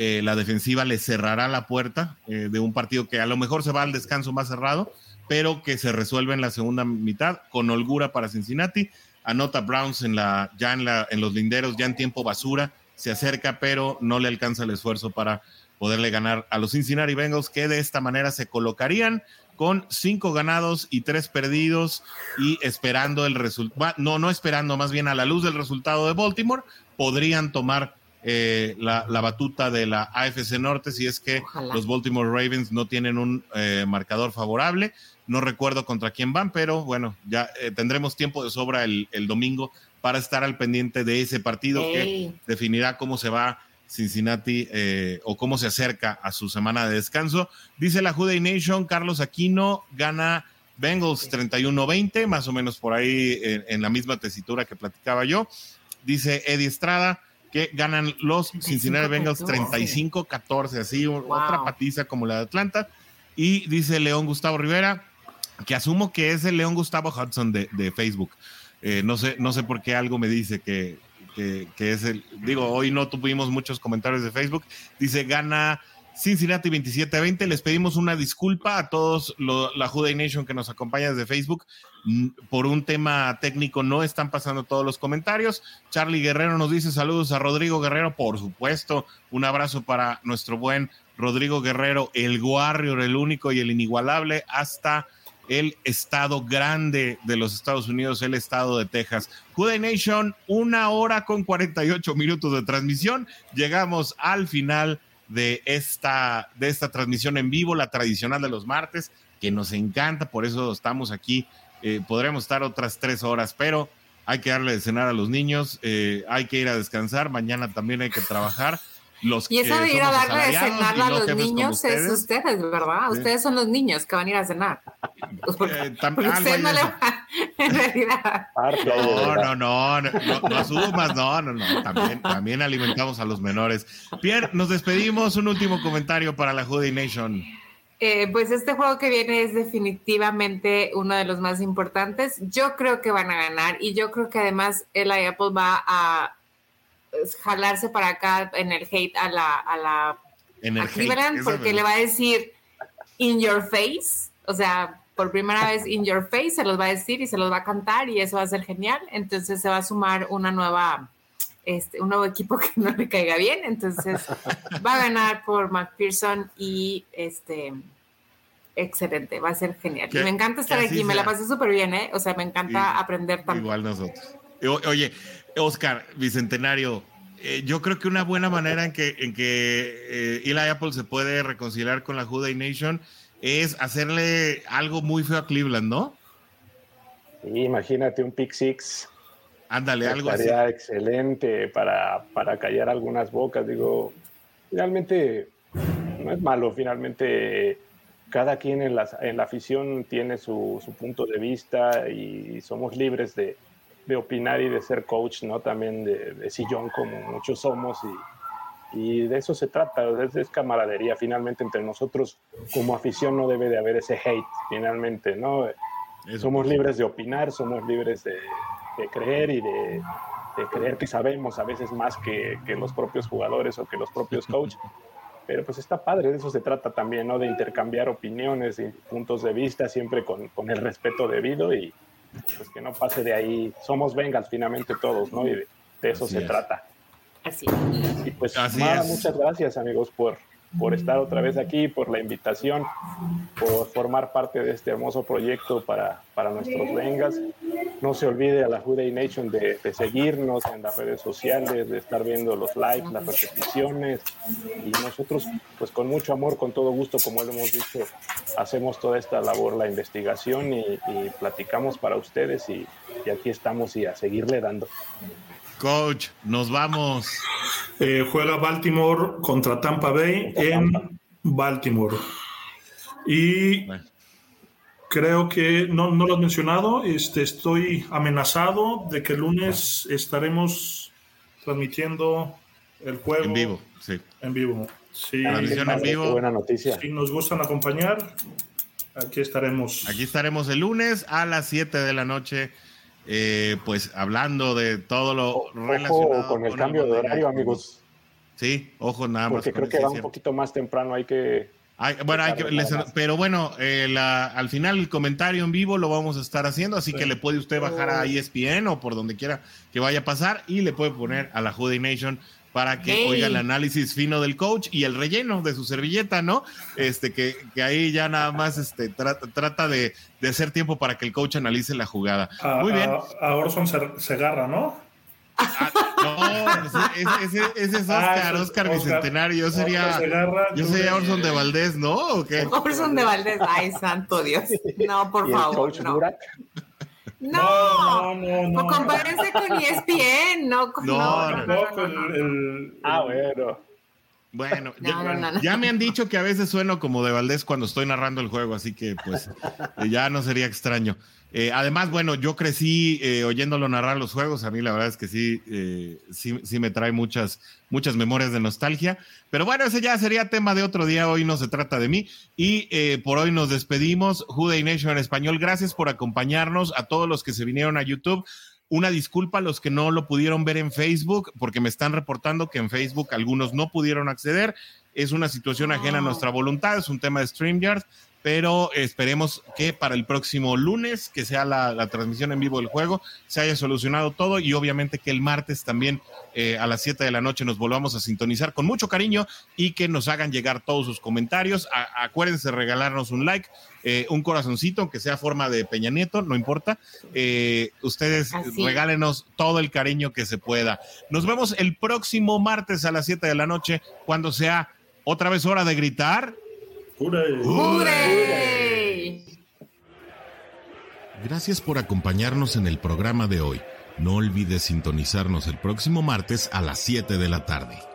eh, la defensiva le cerrará la puerta eh, de un partido que a lo mejor se va al descanso más cerrado, pero que se resuelve en la segunda mitad con holgura para Cincinnati. Anota Browns en la, ya en, la, en los linderos, ya en tiempo basura, se acerca, pero no le alcanza el esfuerzo para poderle ganar a los Cincinnati Bengals, que de esta manera se colocarían con cinco ganados y tres perdidos y esperando el resultado, no, no esperando, más bien a la luz del resultado de Baltimore, podrían tomar eh, la, la, batuta de la AFC Norte si es que Ojalá. los Baltimore Ravens no tienen un eh, marcador favorable. No recuerdo contra quién van, pero bueno, ya eh, tendremos tiempo de sobra el, el, domingo para estar al pendiente de ese partido que definirá cómo se va Cincinnati eh, o cómo se acerca a su semana de descanso. Dice la Juday Nation, Carlos Aquino gana Bengals 31-20, más o menos por ahí en, la misma tesitura que platicaba yo. Dice Eddie Estrada que ganan los Cincinnati Bengals 35-14, así otra patiza como la de Atlanta. Y dice León Gustavo Rivera, que asumo que es el León Gustavo Hudson de, Facebook. Eh, no, sé, no sé por qué algo me dice que, que, es el. Digo, hoy no tuvimos muchos comentarios de Facebook. Dice, gana Cincinnati 27-20. Les pedimos una disculpa a todos la Juday Nation que nos acompaña desde Facebook. Mm, por un tema técnico no están pasando todos los comentarios. Charlie Guerrero nos dice saludos a Rodrigo Guerrero, por supuesto. Un abrazo para nuestro buen Rodrigo Guerrero, el Warrior, el único y el inigualable, hasta el estado grande de los Estados Unidos, el estado de Texas. Juday Nation, una hora con 48 minutos de transmisión. Llegamos al final de esta, de esta transmisión en vivo, la tradicional de los martes, que nos encanta, por eso estamos aquí. Eh, podremos estar otras tres horas, pero hay que darle de cenar a los niños, eh, hay que ir a descansar, mañana también hay que trabajar y eso de ir a darle de cenar a los niños es ustedes, ¿verdad? Ustedes son los niños que van a ir a cenar. Eh, ustedes no le van, en realidad. No, no, no, no, no, asumas, no, no, no. También, también alimentamos a los menores. Pierre, nos despedimos. Un último comentario para la Judy Nation. Eh, pues este juego que viene es definitivamente uno de los más importantes. Yo creo que van a ganar y yo creo que además el Apple va a jalarse para acá en el hate a la, a la porque le va a decir in your face, o sea, por primera vez in your face se los va a decir y se los va a cantar y eso va a ser genial. Entonces se va a sumar una nueva, este, un nuevo equipo que no le caiga bien. Entonces va a ganar por McPherson y este excelente, va a ser genial. me encanta estar aquí, me la pasé súper bien, ¿eh? O sea, me encanta aprender también. Igual nosotros. Oye, Oscar, Bicentenario, eh, yo creo que una buena manera en que, en que eh, Eli Apple se puede reconciliar con la Juday Nation es hacerle algo muy feo a Cleveland, ¿no? imagínate un pick six. Ándale, algo así. excelente para, para callar algunas bocas. Digo, finalmente no es malo, finalmente cada quien en la, en la afición tiene su, su punto de vista y somos libres de, de opinar y de ser coach, ¿no? También de, sillón como muchos somos y, y, de eso se trata, es, camaradería finalmente entre nosotros como afición no debe de haber ese hate finalmente, ¿no? Somos libres de opinar, somos libres de, creer y de, creer que sabemos a veces más que, que los propios jugadores o que los propios coaches pero pues está padre, de eso se trata también, ¿no? De intercambiar opiniones y puntos de vista siempre con, con el respeto debido y, pues que no pase de ahí. Somos Bengals finalmente todos, ¿no? Y de, eso se trata. Así Y pues nada, muchas gracias amigos por, por estar otra vez aquí, por la invitación, por formar parte de este hermoso proyecto para, para nuestros Bengals. No se olvide a la Juday Nation de, de, seguirnos en las redes sociales, de estar viendo los likes, las repeticiones. Y nosotros, pues con mucho amor, con todo gusto, como lo hemos dicho, hacemos toda esta labor, la investigación y, y platicamos para ustedes. Y, y aquí estamos y a seguirle dando. Coach, nos vamos. Eh, juega Baltimore contra Tampa Bay en Baltimore. Y creo que no, no lo has mencionado. Este, estoy amenazado de que el lunes estaremos transmitiendo el juego en vivo. Sí. En vivo. Sí. en vivo. Buena noticia. Si nos gustan acompañar, aquí estaremos. Aquí estaremos el lunes a las 7 de la noche eh, pues hablando de todo lo relacionado con el cambio de horario, amigos. Sí, ojo nada más. Porque creo que va un poquito más temprano, hay que... bueno, hay que, pero bueno, eh, al final el comentario en vivo lo vamos a estar haciendo, así que le puede usted bajar a ESPN o por donde quiera que vaya a pasar y le puede poner a la Judy Nation para que oiga el análisis fino del coach y el relleno de su servilleta, ¿no? Este, que, que ahí ya nada más este, trata, trata de, de, hacer tiempo para que el coach analice la jugada. Muy bien. A, Orson se, agarra, ¿no? Ah, no, ese, ese, es Oscar, ah, Oscar, Bicentenario. Yo sería, yo sería Orson de Valdés, ¿no? ¿O Orson de Valdés, ay, santo Dios. No, por favor. no. No, no, no, no. compárense con ESPN, no con. No, no, no, con el, Ah, bueno. Bueno, No, ya, no, no. ya me han dicho que a veces sueno como de Valdés cuando estoy narrando el juego, así que pues ya no sería extraño. Eh, además, bueno, yo crecí eh, oyéndolo narrar los juegos, a mí la verdad es que sí, eh, sí, sí me trae muchas, muchas memorias de nostalgia, pero bueno, ese ya sería tema de otro día, hoy no se trata de mí y eh, por hoy nos despedimos, Juday Nation en español, gracias por acompañarnos a todos los que se vinieron a YouTube. Una disculpa a los que no lo pudieron ver en Facebook, porque me están reportando que en Facebook algunos no pudieron acceder. Es una situación ajena a nuestra voluntad, es un tema de StreamYard, pero esperemos que para el próximo lunes, que sea la, la transmisión en vivo del juego, se haya solucionado todo y obviamente que el martes también eh, a las 7 de la noche nos volvamos a sintonizar con mucho cariño y que nos hagan llegar todos sus comentarios. A- acuérdense de regalarnos un like, eh, un corazoncito, aunque sea forma de Peña Nieto, no importa. Eh, ustedes Así. regálenos todo el cariño que se pueda. Nos vemos el próximo martes a las 7 de la noche, cuando sea otra vez hora de gritar. Jure. Gracias por acompañarnos en el programa de hoy. No olvides sintonizarnos el próximo martes a las 7 de la tarde.